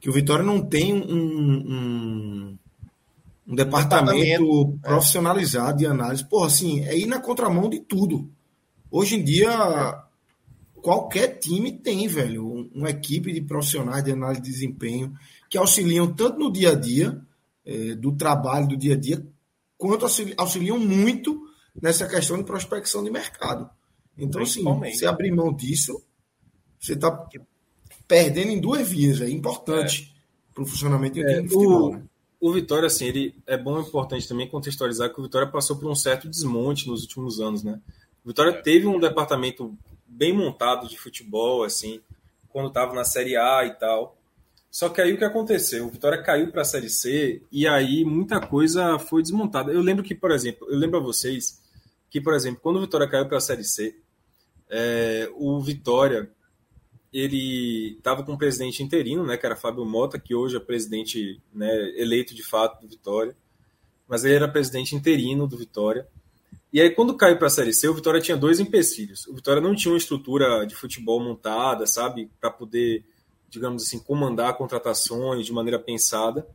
que o Vitória não tem um, um, um departamento, departamento é. profissionalizado de análise. Porra, assim, é ir na contramão de tudo. Hoje em dia, qualquer time tem, velho, uma equipe de profissionais de análise de desempenho que auxiliam tanto no dia a dia, é, do trabalho do dia a dia, quanto auxiliam muito nessa questão de prospecção de mercado. Então, assim, você abrir mão disso, você está perdendo em duas vias, é importante é. para o funcionamento do é, futebol. O, né? o Vitória, assim, ele é bom e importante também contextualizar que o Vitória passou por um certo desmonte nos últimos anos, né? O Vitória é. teve um departamento bem montado de futebol, assim, quando estava na Série A e tal. Só que aí o que aconteceu? O Vitória caiu para a Série C e aí muita coisa foi desmontada. Eu lembro que, por exemplo, eu lembro a vocês que, por exemplo, quando o Vitória caiu para a Série C, é, o Vitória ele estava com um presidente interino, né, que era Fábio Mota, que hoje é presidente né, eleito de fato do Vitória, mas ele era presidente interino do Vitória. E aí, quando caiu para a Série C, o Vitória tinha dois empecilhos. O Vitória não tinha uma estrutura de futebol montada, sabe, para poder, digamos assim, comandar contratações de maneira pensada.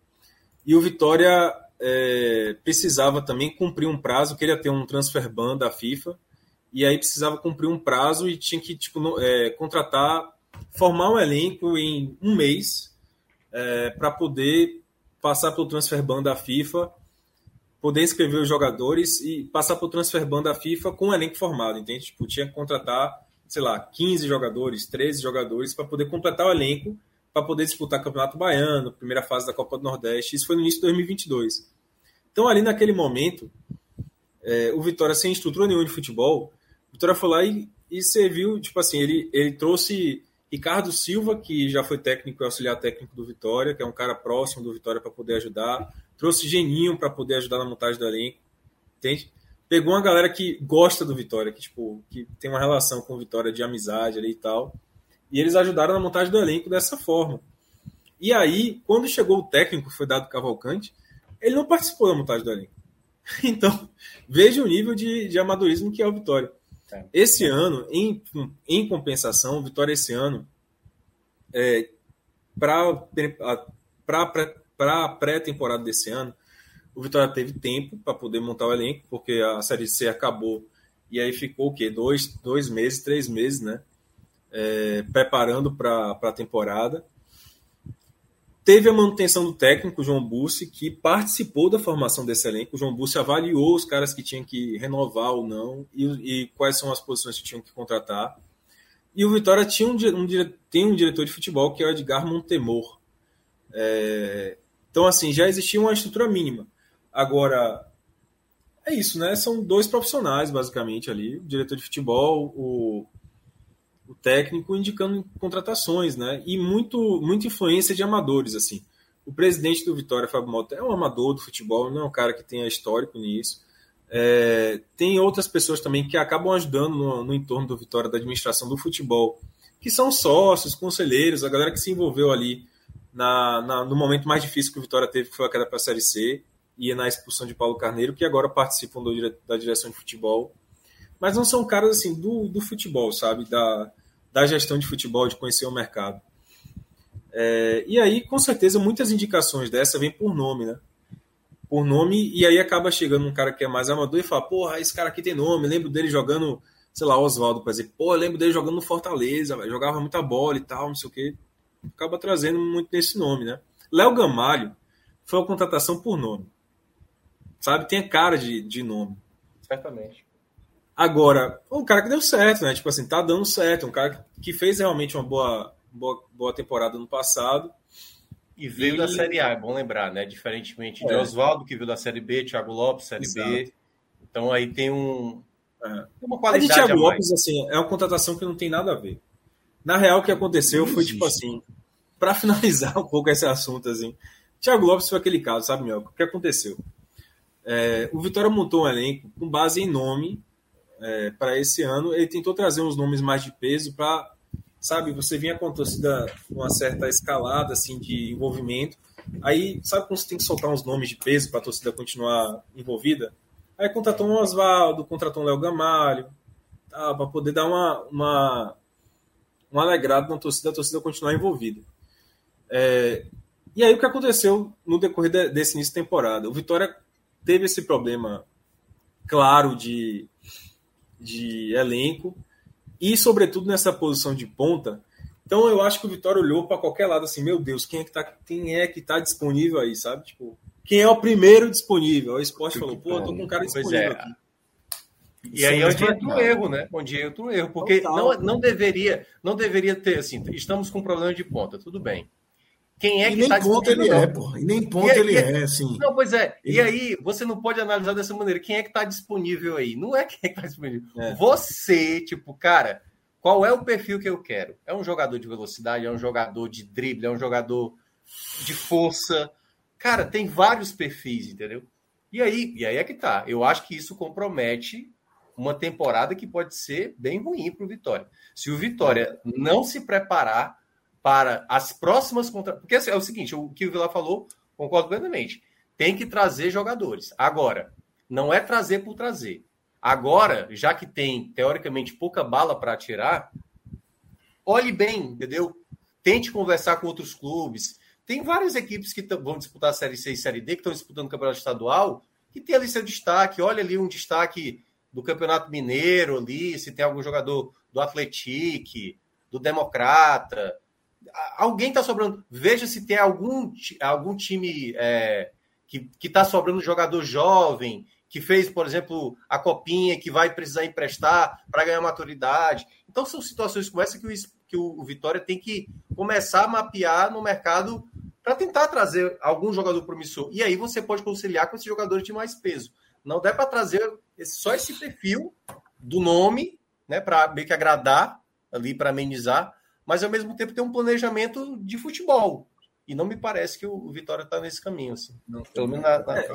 E o Vitória é, precisava também cumprir um prazo, queria ter um transfer ban da FIFA, e aí precisava cumprir um prazo e tinha que tipo, é, contratar, formar um elenco em um mês é, para poder passar pelo transfer ban da FIFA, poder inscrever os jogadores e passar pelo transfer ban da FIFA com o elenco formado, entende? Tipo, tinha que contratar, sei lá, 15 jogadores, 13 jogadores para poder completar o elenco para poder disputar o Campeonato Baiano, primeira fase da Copa do Nordeste. Isso foi no início de 2022. Então, ali naquele momento, é, o Vitória, sem estrutura nenhuma de futebol, o Vitória foi lá e, e serviu, tipo assim, ele, ele trouxe Ricardo Silva, que já foi técnico e auxiliar técnico do Vitória, que é um cara próximo do Vitória para poder ajudar. Trouxe Geninho para poder ajudar na montagem do elenco. Entende? Pegou uma galera que gosta do Vitória, que, tipo, que tem uma relação com o Vitória de amizade ali e tal. E eles ajudaram na montagem do elenco dessa forma. E aí, quando chegou o técnico, foi dado Cavalcante, ele não participou da montagem do elenco. Então, veja o nível de, de amadorismo que é o Vitória. É. Esse ano, em, em compensação, o Vitória esse ano, é, para a pré-temporada desse ano, o Vitória teve tempo para poder montar o elenco, porque a Série C acabou e aí ficou o quê? Dois, dois meses, três meses, né? É, preparando para a temporada. Teve a manutenção do técnico, João Bussi, que participou da formação desse elenco. O João Bussi avaliou os caras que tinham que renovar ou não e, e quais são as posições que tinham que contratar. E o Vitória tinha um, um, tem um diretor de futebol que é o Edgar Montemor. É, então, assim, já existia uma estrutura mínima. Agora, é isso, né? São dois profissionais, basicamente, ali. O diretor de futebol, o o técnico indicando contratações, né? E muito, muita influência de amadores, assim. O presidente do Vitória, Fábio Mota, é um amador do futebol, não é um cara que tenha histórico nisso. É, tem outras pessoas também que acabam ajudando no, no, entorno do Vitória, da administração do futebol, que são sócios, conselheiros, a galera que se envolveu ali na, na, no momento mais difícil que o Vitória teve, que foi a queda para a Série C, e na expulsão de Paulo Carneiro, que agora participam do, da direção de futebol. Mas não são caras assim do, do futebol, sabe? Da, da gestão de futebol, de conhecer o mercado. É, e aí, com certeza, muitas indicações dessa vêm por nome, né? Por nome, e aí acaba chegando um cara que é mais amador e fala, porra, esse cara aqui tem nome, lembro dele jogando, sei lá, Oswaldo, por exemplo, pô, lembro dele jogando no Fortaleza, véio, jogava muita bola e tal, não sei o quê. Acaba trazendo muito nesse nome, né? Léo Gamalho foi uma contratação por nome. Sabe? Tem a cara de, de nome. Certamente. Agora, um cara que deu certo, né? Tipo assim, tá dando certo. Um cara que fez realmente uma boa, boa, boa temporada no passado. E veio e... da Série A, é bom lembrar, né? Diferentemente de é. Oswaldo, que veio da Série B, Thiago Lopes, Série Exato. B. Então aí tem um. É. uma qualidade. A de Thiago Lopes, assim, é uma contratação que não tem nada a ver. Na real, o que aconteceu não foi, tipo existe. tipo assim, para finalizar um pouco esse assunto, assim. Thiago Lopes foi aquele caso, sabe, Mioca? O que aconteceu? É, o Vitória montou um elenco com base em nome é, para esse ano. Ele tentou trazer uns nomes mais de peso para, sabe, você vinha com a torcida uma certa escalada assim de envolvimento. Aí, sabe quando você tem que soltar uns nomes de peso para a torcida continuar envolvida? Aí contratou um Oswaldo, contratou um Léo Gamalho, tá, para poder dar uma, uma, um alegrado na torcida, a torcida continuar envolvida. É, e aí o que aconteceu no decorrer de, desse início de temporada? O Vitória teve esse problema claro de de elenco e, sobretudo, nessa posição de ponta. Então, eu acho que o Vitória olhou para qualquer lado assim: meu Deus, quem é que tá, quem é que tá disponível aí, sabe? Tipo, quem é o primeiro disponível? O esporte falou: pô, eu tô com um cara disponível é. aqui. E aí é onde entra o erro, né? Onde entra o erro, porque não, não deveria, não deveria ter assim. Estamos com um problema de ponta, tudo bem. Quem é e que está ponto ele é, pô. E nem ponto e, ele e, é, assim. Não, pois é. Ele... E aí, você não pode analisar dessa maneira. Quem é que está disponível aí? Não é quem é que está disponível. É. Você, tipo, cara, qual é o perfil que eu quero? É um jogador de velocidade, é um jogador de drible, é um jogador de força. Cara, tem vários perfis, entendeu? E aí, e aí é que tá. Eu acho que isso compromete uma temporada que pode ser bem ruim para o Vitória. Se o Vitória não se preparar para as próximas contra... Porque assim, é o seguinte, o que o Vila falou, concordo plenamente. Tem que trazer jogadores. Agora, não é trazer por trazer. Agora, já que tem teoricamente pouca bala para atirar, olhe bem, entendeu? Tente conversar com outros clubes. Tem várias equipes que vão disputar a Série C e Série D, que estão disputando o Campeonato Estadual, que tem ali seu destaque. Olha ali um destaque do Campeonato Mineiro ali, se tem algum jogador do Atletique, do Democrata. Alguém está sobrando. Veja se tem algum, algum time é, que está sobrando jogador jovem, que fez, por exemplo, a copinha, que vai precisar emprestar para ganhar maturidade. Então, são situações como essa que o, que o Vitória tem que começar a mapear no mercado para tentar trazer algum jogador promissor. E aí você pode conciliar com esses jogadores de mais peso. Não dá para trazer só esse perfil do nome, né, para meio que agradar ali, para amenizar, mas ao mesmo tempo ter um planejamento de futebol. E não me parece que o Vitória está nesse caminho, assim. Não, pelo menos na, na, é,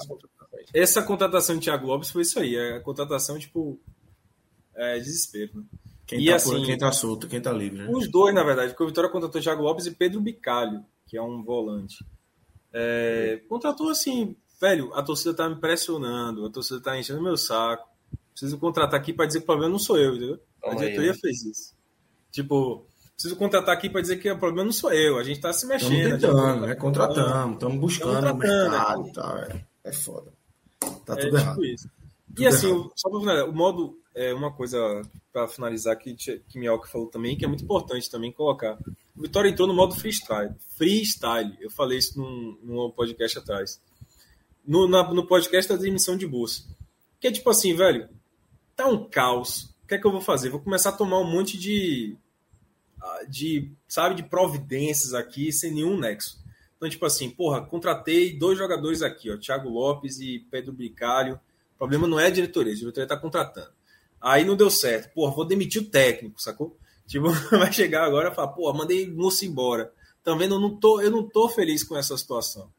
Essa contratação de Thiago Lopes foi isso aí. A contratação, tipo, é desespero. Né? Quem, e, tá, assim, quem tá solto, quem tá livre. Né? Os dois, na verdade, porque o Vitória contratou Thiago Lopes e Pedro Bicalho, que é um volante. É, contratou assim, velho, a torcida tá me pressionando, a torcida tá enchendo meu saco. Preciso contratar aqui para dizer que o problema não sou eu, entendeu? a diretoria né? fez isso. Tipo, preciso contratar aqui para dizer que o problema não sou eu. A gente tá se mexendo. Estamos tentando, né? Contratamos, estamos buscando o mercado né? tal. É, é foda. Tá é, tudo é, errado. Tipo isso. Tudo e assim, errado. só para finalizar, o modo, é uma coisa para finalizar que, que Mioca falou também, que é muito importante também colocar. O Vitória entrou no modo freestyle. Freestyle. Eu falei isso num, num podcast atrás. No, na, no podcast da demissão de bolsa. Que é tipo assim, velho, tá um caos. O que é que eu vou fazer? Vou começar a tomar um monte de, de sabe, de providências aqui sem nenhum nexo. Então, tipo assim, porra, contratei dois jogadores aqui, ó, Thiago Lopes e Pedro Bicalho. O problema não é a diretoria, a diretoria tá contratando. Aí não deu certo. Porra, vou demitir o técnico, sacou? Tipo, vai chegar agora e falar, pô, mandei moço embora. Também eu não tô, eu não tô feliz com essa situação.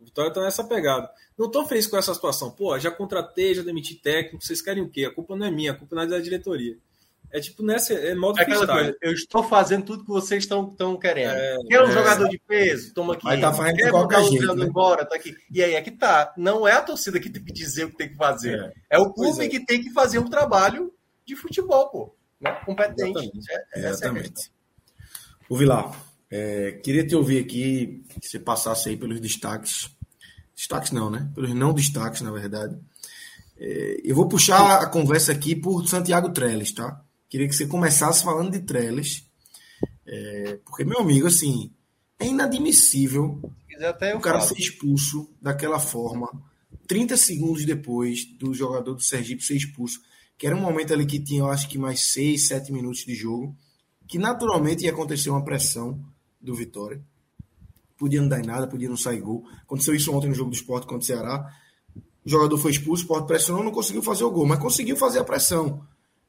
O Vitória tá nessa pegada. Não tô feliz com essa situação. Pô, já contratei, já demiti técnico, vocês querem o quê? A culpa não é minha, a culpa não é da diretoria. É tipo nessa, é modo é coisa, eu estou fazendo tudo que vocês estão querendo. É, Quer um é, jogador de peso? Toma aqui. Mas tá fazendo Quer qualquer jeito, né? embora? Tá aqui. E aí é que tá. Não é a torcida que tem que dizer o que tem que fazer. É, é o clube é. que tem que fazer um trabalho de futebol, pô. Né? Competente. Exatamente. É, Exatamente. o Vilar, é, queria te ouvir aqui, que você passasse aí pelos destaques. Destaques não, né? Pelos não destaques, na verdade. É, eu vou puxar a conversa aqui por Santiago Trellis, tá? Queria que você começasse falando de Trellis. É, porque, meu amigo, assim, é inadmissível o cara falo. ser expulso daquela forma, 30 segundos depois do jogador do Sergipe ser expulso que era um momento ali que tinha, eu acho que mais 6, 7 minutos de jogo, que naturalmente ia acontecer uma pressão do Vitória. Podia não dar em nada, podia não sair gol. Aconteceu isso ontem no jogo do esporte contra o Ceará. O jogador foi expulso, o esporte pressionou, não conseguiu fazer o gol, mas conseguiu fazer a pressão.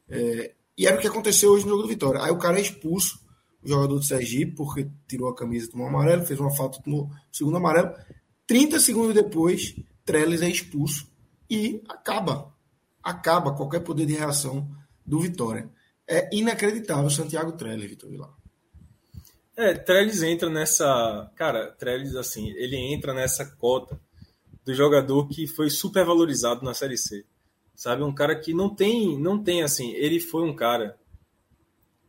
É, e era o que aconteceu hoje no jogo do Vitória. Aí o cara é expulso, o jogador do Sergipe, porque tirou a camisa, tomou amarelo, fez uma falta, tomou o segundo amarelo. 30 segundos depois, Trellis é expulso e acaba acaba qualquer poder de reação do Vitória. É inacreditável Santiago Trellis, Vitor Vilar. É, Trellis entra nessa. Cara, Trellis, assim, ele entra nessa cota do jogador que foi super valorizado na Série C. Sabe? Um cara que não tem, não tem assim. Ele foi um cara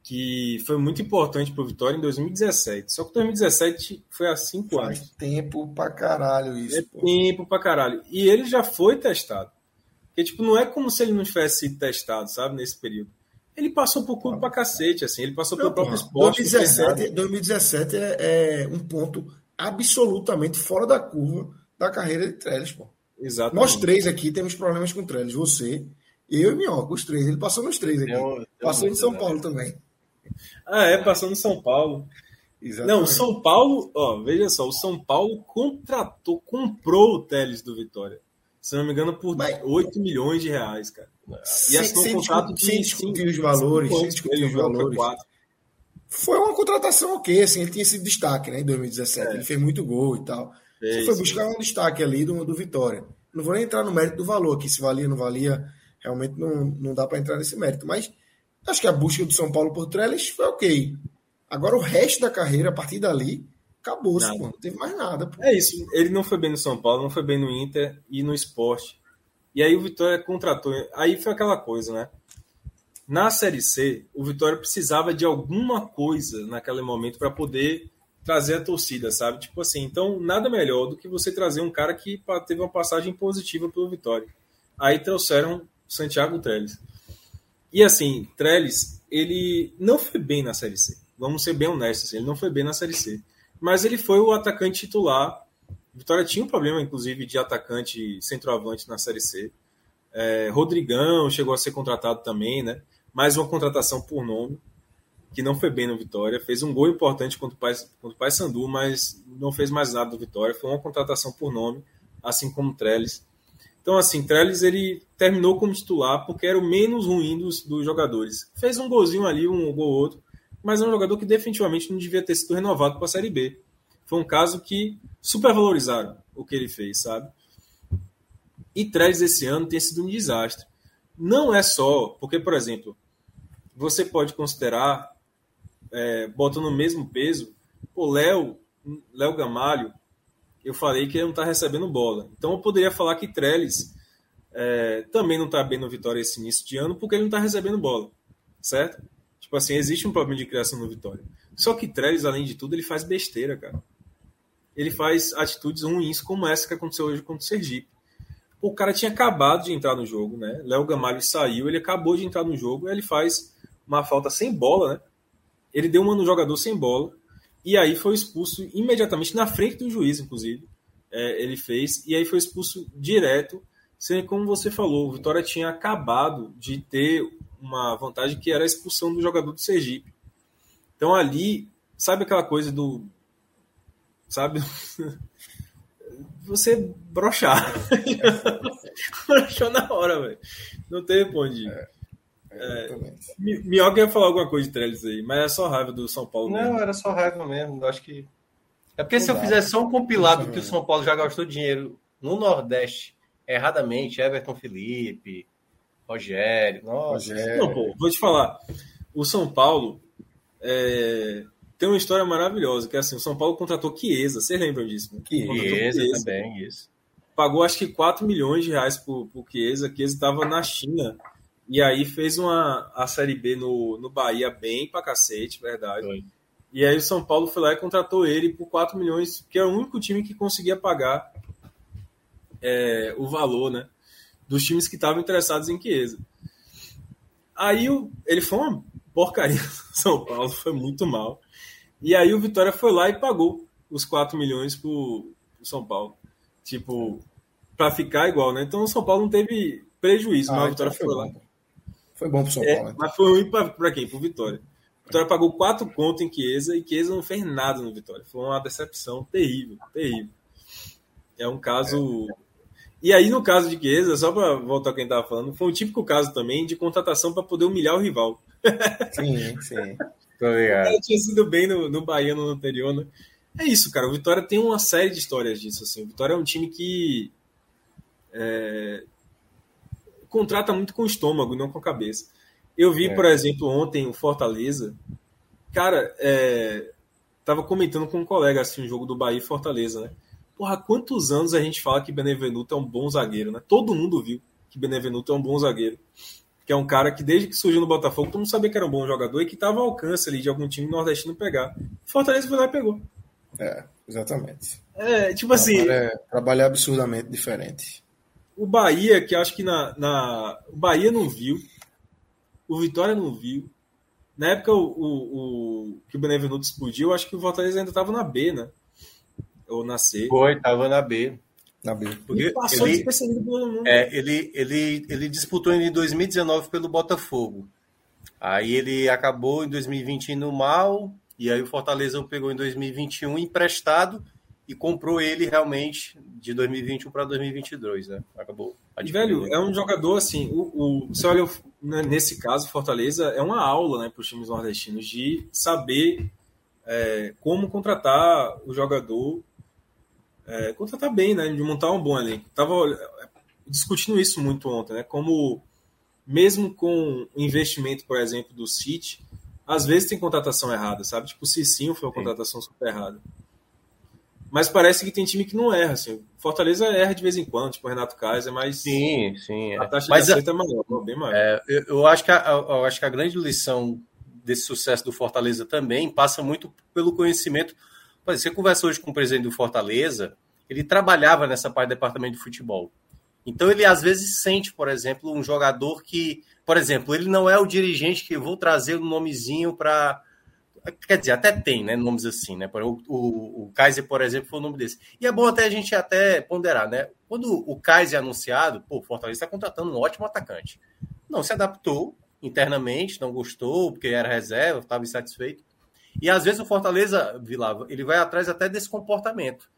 que foi muito importante para o Vitória em 2017. Só que 2017 foi há cinco Faz anos. tempo pra caralho isso. É pô. tempo pra caralho. E ele já foi testado. Porque, tipo, não é como se ele não tivesse sido testado, sabe, nesse período. Ele passou por clube pra cacete, assim, ele passou pelo próprio esporte. 2017, 2017 é, é, um ponto absolutamente fora da curva da carreira de Trellis, pô. Exatamente. Nós três aqui temos problemas com Trellis. Você, eu e Minhoca, os três. Ele passou nos três aqui. Eu, eu passou em São né? Paulo também. Ah, é, passou no São Paulo. Exatamente. Não, o São Paulo, ó, veja só, o São Paulo contratou, comprou o Teles do Vitória se não me engano, por Mas, 8 milhões de reais, cara. E assinou um contrato de. Sem discutir os valores, sem discutir os valores. Foi uma contratação ok, assim, ele tinha esse destaque, né, em 2017. É. Ele fez muito gol e tal. Você foi buscar um destaque ali do, do Vitória. Não vou nem entrar no mérito do valor, que se valia, não valia, realmente não, não dá para entrar nesse mérito. Mas acho que a busca do São Paulo por Trellis foi ok. Agora o resto da carreira, a partir dali, Acabou-se, pô. Não teve mais nada. Pô. É isso. Ele não foi bem no São Paulo, não foi bem no Inter e no esporte. E aí o Vitória contratou. Aí foi aquela coisa, né? Na Série C, o Vitória precisava de alguma coisa naquele momento para poder trazer a torcida, sabe? Tipo assim, então nada melhor do que você trazer um cara que teve uma passagem positiva pelo Vitória. Aí trouxeram Santiago Trellis. E assim, Trellis, ele não foi bem na Série C. Vamos ser bem honestos, ele não foi bem na Série C. Mas ele foi o atacante titular. Vitória tinha um problema, inclusive, de atacante centroavante na Série C. É, Rodrigão chegou a ser contratado também, né? Mais uma contratação por nome, que não foi bem no Vitória. Fez um gol importante contra o, Pai, contra o mas não fez mais nada do Vitória. Foi uma contratação por nome, assim como Trellis. Então, assim, Trellis ele terminou como titular porque era o menos ruim dos, dos jogadores. Fez um golzinho ali, um gol outro, mas é um jogador que definitivamente não devia ter sido renovado para a Série B. Foi um caso que supervalorizaram o que ele fez, sabe? E Trellis esse ano tem sido um desastre. Não é só porque, por exemplo, você pode considerar, é, botando no mesmo peso, o Léo, Léo Gamalho, eu falei que ele não está recebendo bola. Então eu poderia falar que Trellis é, também não está bem no Vitória esse início de ano porque ele não está recebendo bola, certo? Tipo assim, existe um problema de criação no Vitória. Só que Trellis, além de tudo, ele faz besteira, cara. Ele faz atitudes ruins como essa que aconteceu hoje contra o Sergipe. O cara tinha acabado de entrar no jogo, né? Léo Gamalho saiu, ele acabou de entrar no jogo, ele faz uma falta sem bola, né? Ele deu uma no jogador sem bola e aí foi expulso imediatamente na frente do juiz, inclusive. É, ele fez, e aí foi expulso direto, como você falou, o Vitória tinha acabado de ter uma vantagem que era a expulsão do jogador do Sergipe. Então ali, sabe aquela coisa do. Sabe? você brochar. Brochou na hora, velho. Não tem onde. É. É, Minhoca ia falar alguma coisa de Trellis aí, mas é só raiva do São Paulo. Não, mesmo. era só raiva mesmo. Acho que. É porque não se dá. eu fizesse só um compilado que o São Paulo já gastou dinheiro no Nordeste, erradamente, Everton Felipe, Rogério. Nossa. Rogério. Não, pô, vou te falar. O São Paulo é, tem uma história maravilhosa, que é assim, o São Paulo contratou Chiesa, vocês lembram disso? Né? Chiesa, Chiesa também, isso. Pagou acho que 4 milhões de reais por, por Chiesa, Chiesa estava na China e aí fez uma a Série B no, no Bahia bem pra cacete, verdade. Foi. E aí o São Paulo foi lá e contratou ele por 4 milhões, que é o único time que conseguia pagar é, o valor, né? Dos times que estavam interessados em Chiesa. Aí o, ele foi uma porcaria do São Paulo, foi muito mal. E aí o Vitória foi lá e pagou os 4 milhões pro, pro São Paulo. Tipo, para ficar igual, né? Então o São Paulo não teve prejuízo, ah, mas o Vitória então foi, foi lá. Foi bom pro São é, Paulo. Então. Mas foi ruim para quem? Pro Vitória. Vitória pagou quatro contos em Chiesa e Chiesa não fez nada no Vitória. Foi uma decepção terrível, terrível. É um caso. É. E aí, no caso de Chiesa, só para voltar ao que a gente estava falando, foi um típico caso também de contratação para poder humilhar o rival. Sim, sim. Ele tinha sido bem no, no Bahia no anterior, né? É isso, cara. O Vitória tem uma série de histórias disso. Assim. O Vitória é um time que é, contrata muito com o estômago, não com a cabeça. Eu vi, é. por exemplo, ontem o Fortaleza. Cara, é, tava comentando com um colega assim, o um jogo do Bahia e Fortaleza, né? Porra, quantos anos a gente fala que Benevenuto é um bom zagueiro, né? Todo mundo viu que Benevenuto é um bom zagueiro. Que é um cara que desde que surgiu no Botafogo, todo mundo sabia que era um bom jogador e que estava ao alcance ali de algum time nordestino pegar. Fortaleza foi lá e pegou. É, exatamente. É, tipo assim. É, trabalho é absurdamente diferente. O Bahia, que acho que na, na. O Bahia não viu. O Vitória não viu. Na época o, o, o que o Benevenuto explodiu, acho que o Fortaleza ainda estava na B, né? Ou na C. Foi, estava na B. Na B. Porque passou ele, mundo. É, ele, ele, ele disputou em 2019 pelo Botafogo. Aí ele acabou em 2020 indo mal, e aí o Fortaleza o pegou em 2021 emprestado e comprou ele realmente de 2021 para 2022, né? Acabou. E, velho, é um jogador assim. O, o, você olha, né, nesse caso, Fortaleza é uma aula né, para os times nordestinos de saber é, como contratar o jogador, é, contratar bem, né? De montar um bom elenco. Tava discutindo isso muito ontem, né? Como mesmo com o investimento, por exemplo, do City, às vezes tem contratação errada, sabe? Tipo, o Cicinho foi uma contratação super errada. Mas parece que tem time que não erra, assim. Fortaleza erra de vez em quando, tipo o Renato Kaiser, mas. Sim, sim. A taxa mas de acerto é maior, bem maior. É, eu, eu, acho que a, eu acho que a grande lição desse sucesso do Fortaleza também passa muito pelo conhecimento. Você conversa hoje com o presidente do Fortaleza, ele trabalhava nessa parte do departamento de futebol. Então ele às vezes sente, por exemplo, um jogador que, por exemplo, ele não é o dirigente que vou trazer um nomezinho para quer dizer, até tem, né, nomes assim, né? O, o, o Kaiser, por exemplo, foi o nome desse. E é bom até a gente até ponderar, né? Quando o Kaiser é anunciado, pô, o Fortaleza está contratando um ótimo atacante. Não se adaptou internamente, não gostou, porque era reserva, estava insatisfeito. E às vezes o Fortaleza, Vilava, ele vai atrás até desse comportamento.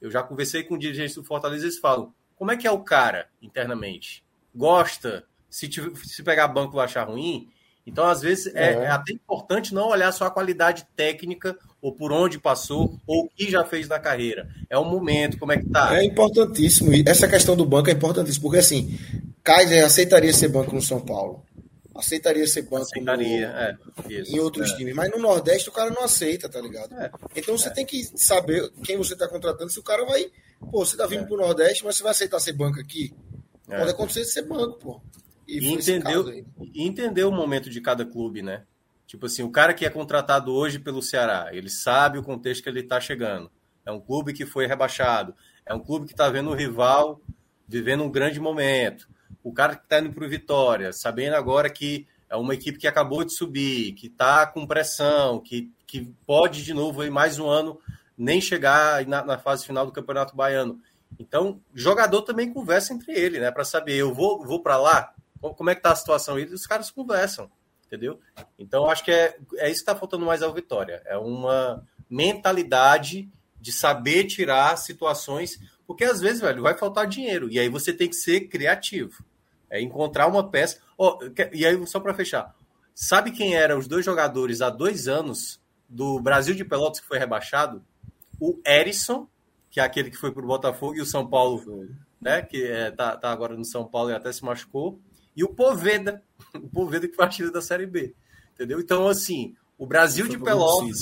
Eu já conversei com dirigentes do Fortaleza, eles falam: como é que é o cara internamente? Gosta? Se, se pegar banco vai achar ruim? Então, às vezes, é, é. é, até importante não olhar só a qualidade técnica, ou por onde passou, ou o que já fez na carreira. É o momento, como é que tá. É importantíssimo. Essa questão do banco é importantíssima, porque assim, Kaiser aceitaria ser banco no São Paulo. Aceitaria ser banco aceitaria, no, é, isso, em outros é. times. Mas no Nordeste o cara não aceita, tá ligado? É. Então você é. tem que saber quem você está contratando, se o cara vai. Pô, você tá vindo é. pro Nordeste, mas você vai aceitar ser banco aqui? Pode acontecer de ser banco, pô. E, entendeu, entendeu o momento de cada clube, né? Tipo assim, o cara que é contratado hoje pelo Ceará, ele sabe o contexto que ele está chegando. É um clube que foi rebaixado, é um clube que está vendo o rival vivendo um grande momento. O cara que está indo para o Vitória, sabendo agora que é uma equipe que acabou de subir, que está com pressão, que, que pode de novo ir mais um ano nem chegar na, na fase final do Campeonato Baiano. Então, jogador também conversa entre ele, né? Para saber, eu vou, vou para lá, como é que tá a situação? E os caras conversam, entendeu? Então, acho que é, é isso que está faltando mais ao Vitória. É uma mentalidade de saber tirar situações, porque às vezes, velho, vai faltar dinheiro. E aí você tem que ser criativo. É encontrar uma peça. Oh, e aí, só para fechar, sabe quem eram os dois jogadores há dois anos do Brasil de Pelotas que foi rebaixado? O Erisson, que é aquele que foi para o Botafogo, e o São Paulo, né? Que é, tá, tá agora no São Paulo e até se machucou e o Poveda, o Poveda que foi da Série B. Entendeu? Então, assim, o Brasil de Pelotas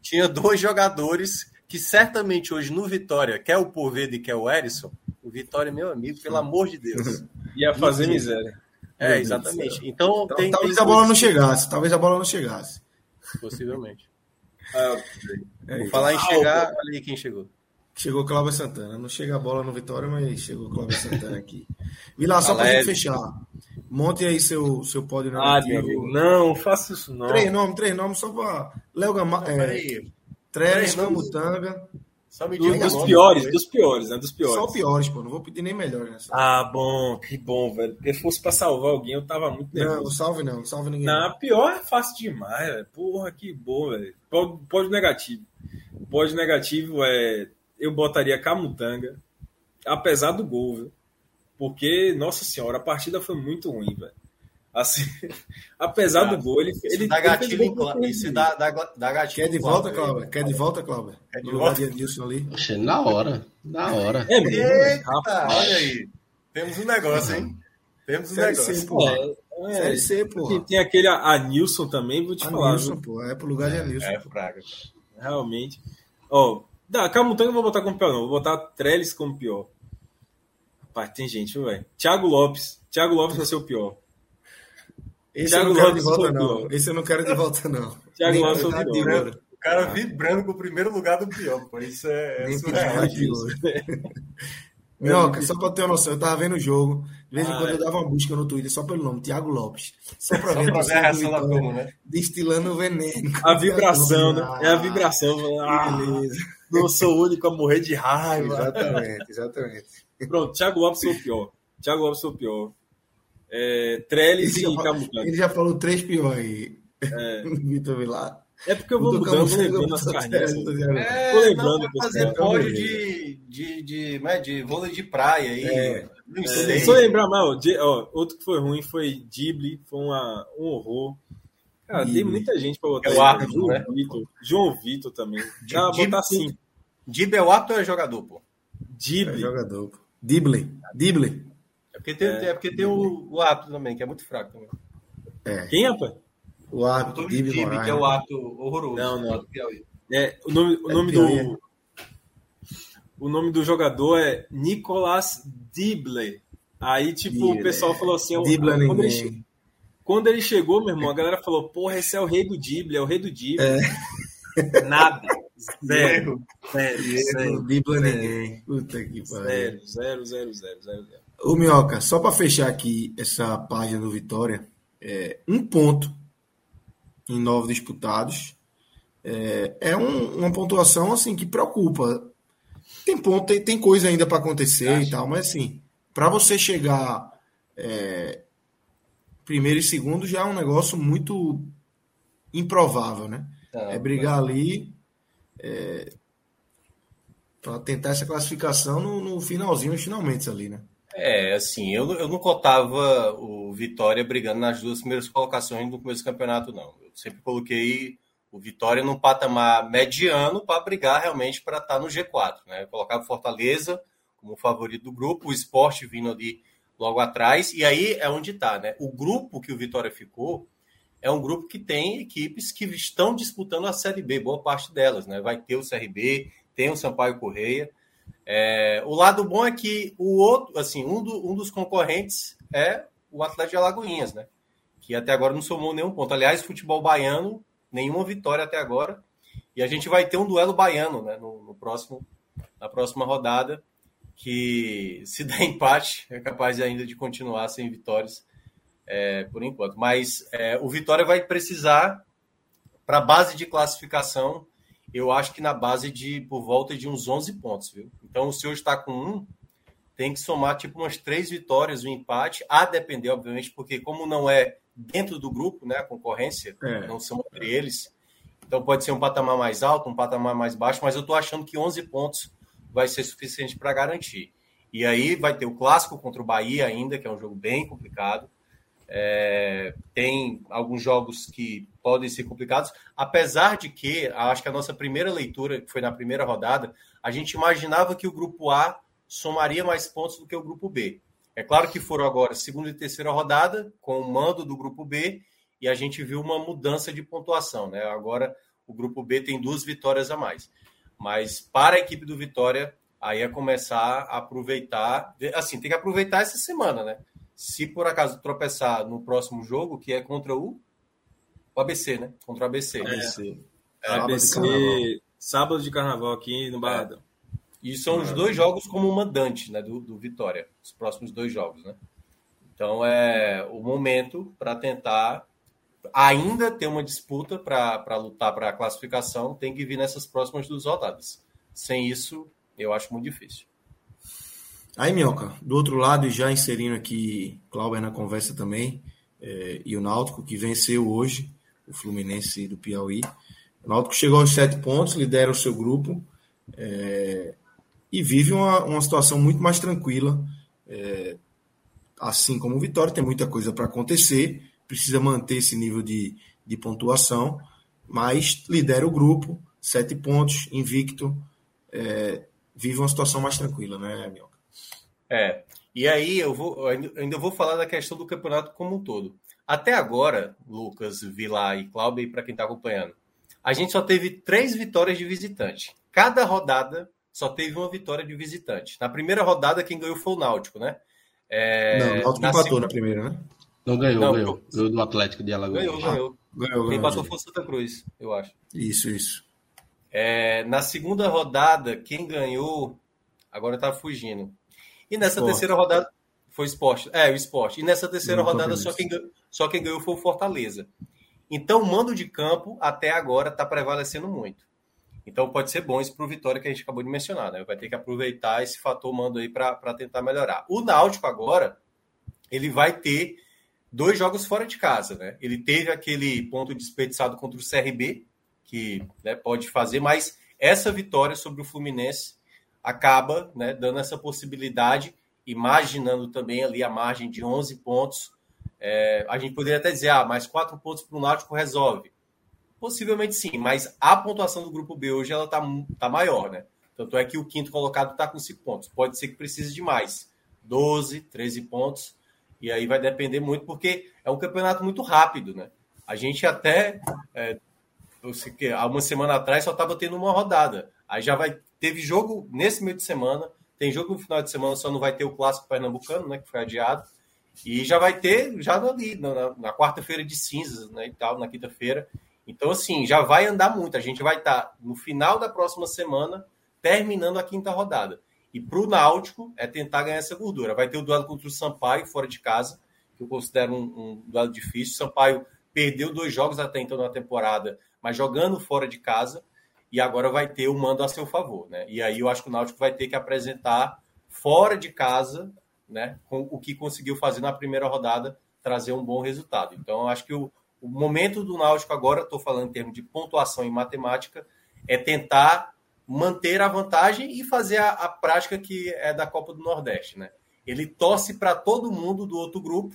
tinha dois jogadores que certamente hoje no Vitória, quer o Poveda e quer o Erisson, o Vitória, meu amigo, pelo amor de Deus. Ia fazer miséria. É, exatamente. Então, então tem, talvez tem a bola não chegasse, talvez a bola não chegasse. Possivelmente. Ah, é Vou falar em chegar, olha aí quem chegou. Chegou Cláudio Santana. Não chega a bola no Vitória, mas chegou Cláudio Santana aqui. Vila, só para gente fechar. Monte aí seu, seu pódio narrativo. Ah, não, faça isso não. Três nomes, três nomes, só para Léo Gamar. É, Três, Camutanga. Só me diga dos piores, dos piores, né? Dos piores. Só piores, pô. Não vou pedir nem melhor nessa. Ah, bom, que bom, velho. Porque se fosse pra salvar alguém, eu tava muito nervoso. Não, salve não, salve ninguém. Não, pior é fácil demais, velho. Porra, que bom, velho. Pode negativo. Pode negativo é. Eu botaria Camutanga, apesar do gol, viu? Porque, nossa senhora, a partida foi muito ruim, velho. Assim, apesar do gol, ele, ele, dá gatilho, ele isso dá, dá, dá gatilho. Quer de volta, Cláudio? Quer de volta, Cláudio? Quer de volta? Edilson ali. Oxe, na hora, na hora. É mesmo, Eita, rapaz. olha aí. Temos um negócio, hein? Temos um Série negócio. C, pô. É, é, Série C, pô. Tem, tem aquele Anilson também, vou te falar. Anilson, pô. É pro lugar de Anilson. É, fraga. Realmente. Ó, oh, Camutanga eu vou botar como pior, não. Vou botar Trellis como pior. Rapaz, tem gente, velho. Thiago Lopes. Thiago Lopes vai ser o pior. Esse Thiago eu não Lopes quero de volta, não. Esse eu não quero de volta, não. Thiago Nem Lopes é o pior. O cara vibrando com o primeiro lugar do pior, pô. Isso é. Nem surreal. Minhoca, só pra ter uma noção, eu tava vendo o jogo, de vez em ah, quando é. eu dava uma busca no Twitter só pelo nome, Thiago Lopes. Só pra ver, só pra ver a reação da turma, né? Destilando veneno. A vibração, né? É a vibração. Ah, beleza. Não sou o único a morrer de raiva. Exatamente, exatamente. Pronto, Thiago Lopes foi o pior. Thiago Lopes foi o pior. É, Trellis e Camutanga. Ele já falou três piores aí. É. Vitor Vilar. É porque eu vou mudando, vou lembrando as carreiras. É, vou lembrando. fazer pódio de, de, de, de, de vôlei de praia aí. É. Não sei. É, eu lembrar mal, ó, outro que foi ruim foi Dible, foi uma, um horror. Cara, tem muita gente pra botar. É o árbitro, João né? Vitor. João Vitor também. Já botar assim. Dible é o árbitro ou é jogador, pô? Dible. É jogador, pô. Dible. Dible. É porque tem, é, é porque tem o, o árbitro também, que é muito fraco também. É. Quem, rapaz? O árbitro, Dible, que é o árbitro horroroso. Não, não. É, o nome, o nome do... O nome do jogador é Nicolas Dible. Aí, tipo, Dible. o pessoal falou assim... Dible quando, ele, quando ele chegou, meu irmão, a galera falou, porra, esse é o rei do Dible, é o rei do Dible. É. Nada. Zero. Zero. Zero. Dribla ninguém. Puta que pariu. Zero, zero, zero, zero, zero, zero. Ô, Minhoca, só para fechar aqui essa página do Vitória, é, um ponto em nove disputados é, é um, uma pontuação assim que preocupa. Tem ponto, tem, tem coisa ainda para acontecer e tal, mas assim, para você chegar é, primeiro e segundo já é um negócio muito improvável, né? é brigar ali é, para tentar essa classificação no, no finalzinho, finalmente ali, né? É, assim, eu, eu não cotava o Vitória brigando nas duas primeiras colocações no começo do campeonato, não. Eu sempre coloquei o Vitória num patamar mediano para brigar realmente para estar tá no G4, né? Eu colocava Fortaleza como favorito do grupo, o esporte vindo ali logo atrás, e aí é onde está, né? O grupo que o Vitória ficou é um grupo que tem equipes que estão disputando a Série B, boa parte delas, né? Vai ter o CRB, tem o Sampaio Correia. É, o lado bom é que o outro, assim, um, do, um dos concorrentes é o Atlético de Alagoinhas, né? Que até agora não somou nenhum ponto. Aliás, futebol baiano, nenhuma vitória até agora. E a gente vai ter um duelo baiano, né? No, no próximo, na próxima rodada, que se der empate, é capaz ainda de continuar sem vitórias é, por enquanto. Mas é, o Vitória vai precisar, para a base de classificação, eu acho que na base de por volta de uns 11 pontos, viu? Então, o senhor está com um, tem que somar tipo umas três vitórias, um empate, a depender, obviamente, porque como não é dentro do grupo, né, a concorrência, é. não são entre eles, então pode ser um patamar mais alto, um patamar mais baixo, mas eu estou achando que 11 pontos vai ser suficiente para garantir. E aí vai ter o clássico contra o Bahia ainda, que é um jogo bem complicado. É, tem alguns jogos que podem ser complicados, apesar de que, acho que a nossa primeira leitura, que foi na primeira rodada, a gente imaginava que o grupo A somaria mais pontos do que o grupo B. É claro que foram agora segunda e terceira rodada, com o mando do grupo B, e a gente viu uma mudança de pontuação. Né? Agora o grupo B tem duas vitórias a mais. Mas para a equipe do Vitória, aí é começar a aproveitar. Assim, tem que aproveitar essa semana, né? Se por acaso tropeçar no próximo jogo, que é contra o, o ABC, né? Contra o ABC. É. ABC. É, ABC, sábado de carnaval aqui no Barradão. É. E são os dois jogos como mandante, né? Do, do Vitória. Os próximos dois jogos, né? Então é o momento para tentar ainda ter uma disputa para lutar para a classificação, tem que vir nessas próximas duas rodadas. Sem isso, eu acho muito difícil. Aí, Minhoca, do outro lado, já inserindo aqui Cláudio na conversa também, é, e o Náutico, que venceu hoje, o Fluminense do Piauí. O Náutico chegou aos sete pontos, lidera o seu grupo é, e vive uma, uma situação muito mais tranquila. É, assim como o Vitória, tem muita coisa para acontecer, precisa manter esse nível de, de pontuação, mas lidera o grupo, sete pontos, invicto, é, vive uma situação mais tranquila, né, Minhoca? É. E aí eu vou ainda vou falar da questão do campeonato como um todo. Até agora, Lucas, Vilar e Cláudio, para quem está acompanhando, a gente só teve três vitórias de visitante. Cada rodada só teve uma vitória de visitante. Na primeira rodada, quem ganhou foi o Náutico, né? É, não, o Náutico na empatou segunda... na primeira, né? Não ganhou, não, ganhou. Ganhou do Atlético de Alagoas. Ganhou, ganhou. Ah, ganhou, Quem passou foi o Santa Cruz, eu acho. Isso, isso. É, na segunda rodada, quem ganhou, agora tá fugindo. E nessa esporte. terceira rodada foi esporte. É, o esporte. E nessa terceira rodada só quem, só quem ganhou foi o Fortaleza. Então o mando de campo até agora está prevalecendo muito. Então pode ser bom isso para o Vitória que a gente acabou de mencionar. Né? Vai ter que aproveitar esse fator mando aí para tentar melhorar. O Náutico agora ele vai ter dois jogos fora de casa. Né? Ele teve aquele ponto desperdiçado contra o CRB, que né, pode fazer, mas essa vitória sobre o Fluminense acaba né, dando essa possibilidade, imaginando também ali a margem de 11 pontos. É, a gente poderia até dizer, ah, mais quatro pontos para o Náutico resolve. Possivelmente sim, mas a pontuação do grupo B hoje ela está tá maior, né? Tanto é que o quinto colocado está com cinco pontos. Pode ser que precise de mais. 12, 13 pontos. E aí vai depender muito, porque é um campeonato muito rápido, né? A gente até, é, há uma semana atrás, só estava tendo uma rodada. Aí já vai Teve jogo nesse meio de semana, tem jogo no final de semana, só não vai ter o clássico pernambucano, né, que foi adiado. E já vai ter já ali na, na quarta-feira de cinzas, né, e tal, na quinta-feira. Então assim, já vai andar muito. A gente vai estar tá no final da próxima semana terminando a quinta rodada. E para o Náutico é tentar ganhar essa gordura. Vai ter o duelo contra o Sampaio fora de casa, que eu considero um, um duelo difícil. Sampaio perdeu dois jogos até então na temporada, mas jogando fora de casa. E agora vai ter o mando a seu favor, né? E aí eu acho que o Náutico vai ter que apresentar fora de casa, né? Com o que conseguiu fazer na primeira rodada, trazer um bom resultado. Então eu acho que o, o momento do Náutico agora, estou falando em termos de pontuação em matemática, é tentar manter a vantagem e fazer a, a prática que é da Copa do Nordeste, né? Ele torce para todo mundo do outro grupo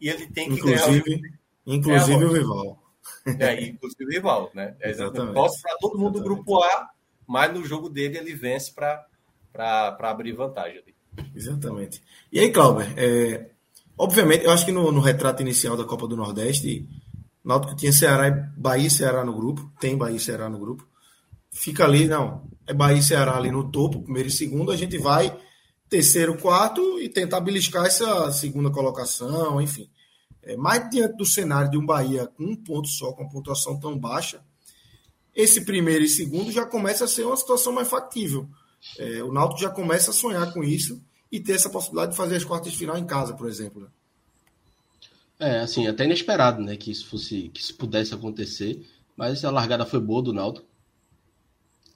e ele tem que inclusive, ganhar. O... Inclusive é o rival. É, inclusive o rival, né? É, Exatamente. Torce para todo mundo Exatamente. do grupo A, mas no jogo dele ele vence para abrir vantagem. Ali. Exatamente. E aí, Clauber, é, obviamente, eu acho que no, no, retrato inicial da Copa do Nordeste, Náutico tinha Ceará e Bahia e Ceará no grupo, tem Bahia e Ceará no grupo fica ali, não. É Bahia e Ceará ali no topo, primeiro e segundo, a gente vai terceiro, quarto e tentar beliscar essa segunda colocação, enfim. É, mais diante do cenário de um Bahia com um ponto só, com uma pontuação tão baixa, esse primeiro e segundo já começa a ser uma situação mais factível. É, o Náutico já começa a sonhar com isso e ter essa possibilidade de fazer as quartas de final em casa, por exemplo. Né? É, assim, até inesperado, né, que isso fosse, que isso pudesse acontecer, mas a largada foi boa do Náutico.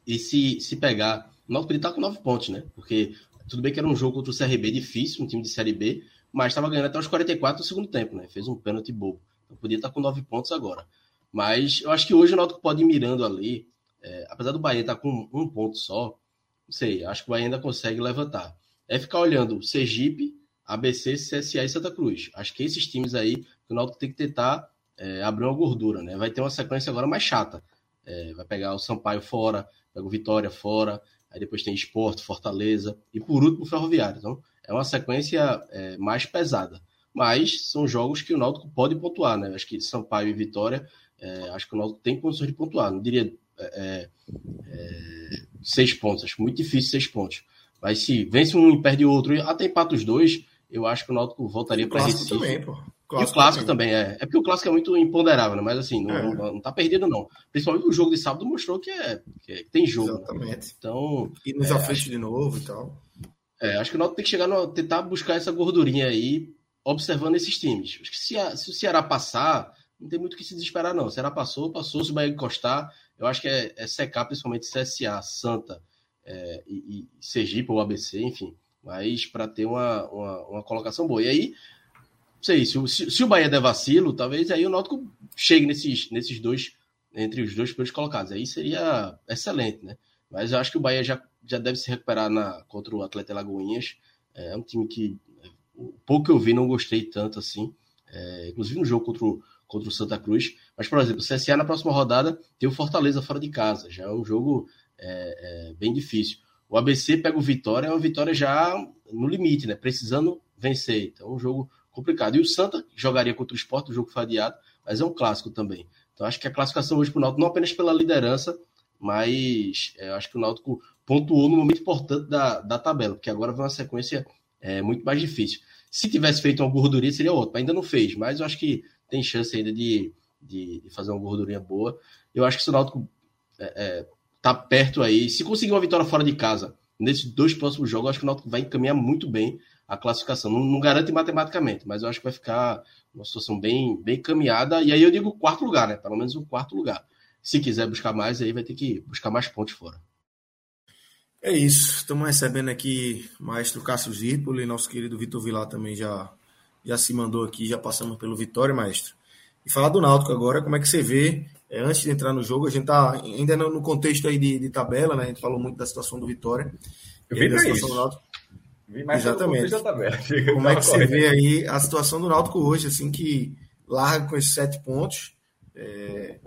E se, se pegar. O Náutico ele tá com nove pontos, né? Porque tudo bem que era um jogo contra o CRB difícil, um time de Série B, mas estava ganhando até os 44 do segundo tempo, né? Fez um pênalti bobo. Então podia estar tá com nove pontos agora. Mas eu acho que hoje o Náutico pode ir mirando ali. É, apesar do Bahia estar tá com um ponto só, não sei, acho que o Bahia ainda consegue levantar. É ficar olhando Sergipe, ABC, CSA e Santa Cruz. Acho que esses times aí, o Náutico tem que tentar é, abrir uma gordura, né? Vai ter uma sequência agora mais chata. É, vai pegar o Sampaio fora, pega o Vitória fora, aí depois tem Esporte, Fortaleza e por último o Ferroviário. Então é uma sequência é, mais pesada. Mas são jogos que o Náutico pode pontuar, né? Acho que Sampaio e Vitória, é, acho que o Náutico tem condições de pontuar. Não diria é, é, seis pontos, acho muito difícil seis pontos. Mas se vence um e perde outro, até empata os dois, eu acho que o Náutico voltaria para Recife. também, pô. Clássico e o clássico também. também, é. É porque o clássico é muito imponderável, né? Mas assim, não, é. não, não tá perdido, não. Principalmente o jogo de sábado mostrou que, é, que, é, que tem jogo. Né? Exatamente. Né? Então. E nos é, acho, de novo e tal. É, acho que o Náutico tem que chegar no, tentar buscar essa gordurinha aí, observando esses times. Acho que se, a, se o Ceará passar, não tem muito o que se desesperar, não. O Ceará passou, passou, se o Bahia encostar, eu acho que é, é secar principalmente CSA, Santa é, e, e Sergipe ou ABC, enfim. Mas para ter uma, uma, uma colocação boa. E aí sei, se, se, se o Bahia der vacilo, talvez aí o Náutico chegue nesses, nesses dois, entre os dois primeiros colocados. Aí seria excelente, né? Mas eu acho que o Bahia já, já deve se recuperar na, contra o Atleta Lagoinhas. É um time que, o pouco que eu vi, não gostei tanto assim. É, inclusive no jogo contra o, contra o Santa Cruz. Mas, por exemplo, o CSA na próxima rodada tem o Fortaleza fora de casa. Já é um jogo é, é, bem difícil. O ABC pega o Vitória, é uma vitória já no limite, né? Precisando vencer. Então, um jogo complicado. E o Santa jogaria contra o Sport, o jogo foi adiado, mas é um clássico também. Então acho que a classificação hoje para o Náutico, não apenas pela liderança, mas é, acho que o Náutico pontuou no momento importante da, da tabela, porque agora vai uma sequência é, muito mais difícil. Se tivesse feito uma gordurinha, seria outro, ainda não fez, mas eu acho que tem chance ainda de, de, de fazer uma gordurinha boa. Eu acho que se o Náutico é, é, tá perto aí, se conseguir uma vitória fora de casa nesses dois próximos jogos, eu acho que o Náutico vai encaminhar muito bem a classificação. Não, não, garante matematicamente, mas eu acho que vai ficar uma situação bem, bem caminhada. E aí eu digo quarto lugar, né? Pelo menos o quarto lugar. Se quiser buscar mais, aí vai ter que buscar mais pontos fora. É isso. Estamos recebendo aqui o maestro Cássio Zirpoli, nosso querido Vitor Vilar também já, já se mandou aqui, já passamos pelo Vitória, maestro. E falar do Náutico agora, como é que você vê, é, antes de entrar no jogo, a gente está ainda no contexto aí de, de, tabela, né? A gente falou muito da situação do Vitória. Eu vi da situação do Náutico. Exatamente. Como é que você vê aí a situação do Náutico hoje, assim, que larga com esses sete pontos, é,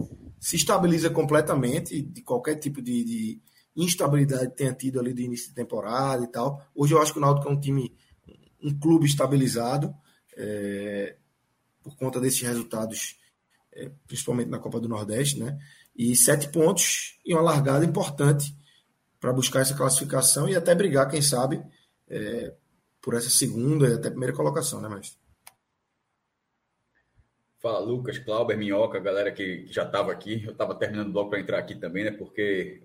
se estabiliza completamente de qualquer tipo de, de, instabilidade que tenha tido ali de início de temporada e tal. Hoje eu acho que o Náutico é um time, um clube estabilizado é, por conta desses resultados, é, principalmente na Copa do Nordeste, né? E sete pontos e uma largada importante para buscar essa classificação e até brigar, quem sabe, é, por essa segunda e até primeira colocação, né, mestre? Fala, Lucas, Clauber, Minhoca, galera que, já estava aqui. Eu estava terminando o bloco para entrar aqui também, né? Porque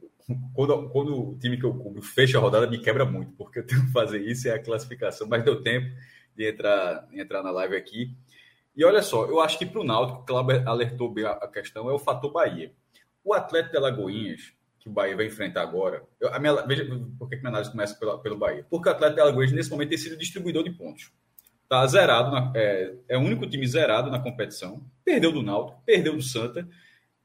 quando, quando o time que eu cubro fecha a rodada, me quebra muito, porque eu tenho que fazer isso, é a classificação, mas deu tempo de entrar, entrar na live aqui. E olha só, eu acho que para o Náutico, o Clauber alertou bem a questão, é o fator Bahia. O Atlético de Alagoinhas, que o Bahia vai enfrentar agora, eu, a minha, veja por que minha análise começa pela, pelo Bahia. Porque o Atlético de Alagoinhas, nesse momento, tem sido distribuidor de pontos. Está zerado, na, é, é o único time zerado na competição. Perdeu do Náutico, perdeu do Santa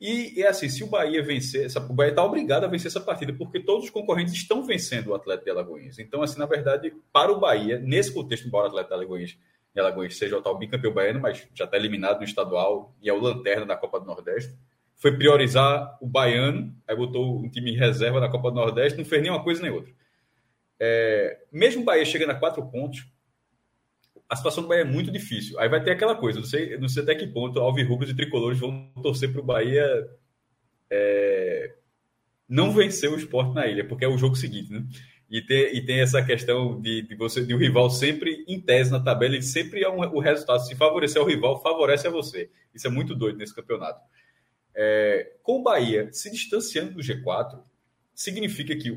e é assim, se o Bahia vencer, essa, o Bahia está obrigado a vencer essa partida, porque todos os concorrentes estão vencendo o Atlético de Alagoinhas. Então, assim, na verdade, para o Bahia, nesse contexto, embora o Atlético de Alagoinhas, de seja o tal bicampeão baiano, mas já está eliminado no estadual e é o lanterna da Copa do Nordeste, foi priorizar o baiano, aí botou um time reserva na Copa do Nordeste, não fez nenhuma coisa nem outra. É, mesmo o Bahia chegando a quatro pontos, a situação do Bahia é muito difícil. Aí vai ter aquela coisa, não sei, não sei até que ponto alvirrubros e tricolores vão torcer para o Bahia é, não vencer o esporte na ilha, porque é o jogo seguinte, né? E tem, e tem essa questão de, de você de o rival sempre em tese na tabela, ele sempre é um, o resultado. Se favorecer o rival, favorece a você. Isso é muito doido nesse campeonato. É, com o Bahia se distanciando do G4, significa que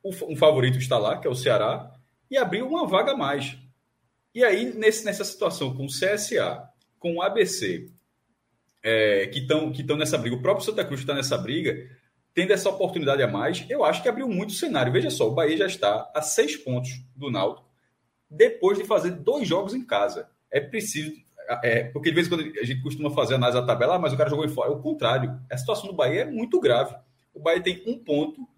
o, um favorito está lá, que é o Ceará, e abriu uma vaga a mais. E aí, nesse, nessa situação com o CSA, com o ABC, é, que estão que nessa briga, o próprio Santa Cruz está nessa briga, tendo essa oportunidade a mais, eu acho que abriu muito o cenário. Veja só, o Bahia já está a seis pontos do Náutico, depois de fazer dois jogos em casa. É preciso. É, porque de vez em quando a gente costuma fazer análise da tabela, ah, mas o cara jogou em fora. É o contrário. A situação do Bahia é muito grave. O Bahia tem um ponto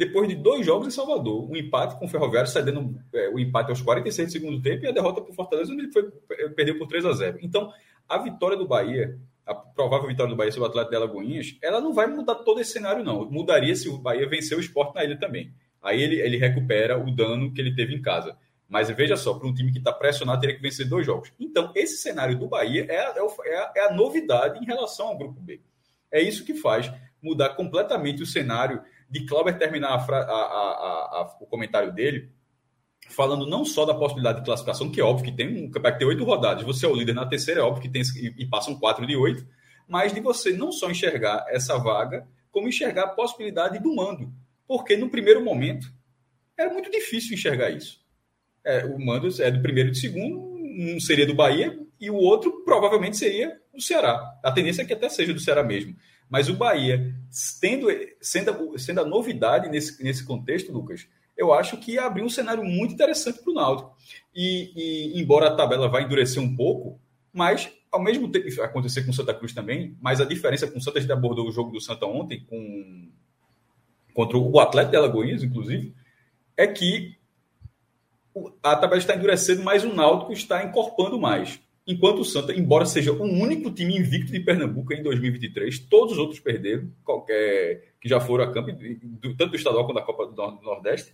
depois de dois jogos em Salvador, um empate com o Ferroviário, cedendo é, o empate aos 46 do segundo tempo e a derrota para o Fortaleza, onde ele foi, é, perdeu por 3 a 0 Então, a vitória do Bahia, a provável vitória do Bahia sobre o Atlético de Alagoinhas, ela não vai mudar todo esse cenário, não. Mudaria se o Bahia vencer o esporte na ilha também. Aí ele, ele recupera o dano que ele teve em casa. Mas veja só, para um time que está pressionado, teria que vencer dois jogos. Então, esse cenário do Bahia é a, é a, é a novidade em relação ao Grupo B. É isso que faz mudar completamente o cenário de Clauber terminar a, a, a, o comentário dele falando não só da possibilidade de classificação, que é óbvio que tem um campeonato que tem oito rodadas, você é o líder na terceira, é óbvio que tem e, passam quatro de oito, mas de você não só enxergar essa vaga, como enxergar a possibilidade do mando. Porque no primeiro momento era muito difícil enxergar isso. É, o mando é do primeiro e do segundo, um seria do Bahia e o outro provavelmente seria do Ceará. A tendência é que até seja do Ceará mesmo. Mas o Bahia, tendo, sendo, sendo a novidade nesse, nesse contexto, Lucas, eu acho que abriu um cenário muito interessante para o Náutico. E, e, embora a tabela vá endurecer um pouco, mas ao mesmo tempo acontecer com o Santa Cruz também, mas a diferença com o Santa gente abordou o jogo do Santa ontem com contra o Atlético de Alagoinhas, inclusive, é que a tabela está endurecendo, mas o Náutico está encorpando mais. Enquanto o Santa, embora seja o único time invicto de Pernambuco em 2023, todos os outros perderam, qualquer que já foram a campo, tanto do estadual quanto da Copa do Nordeste.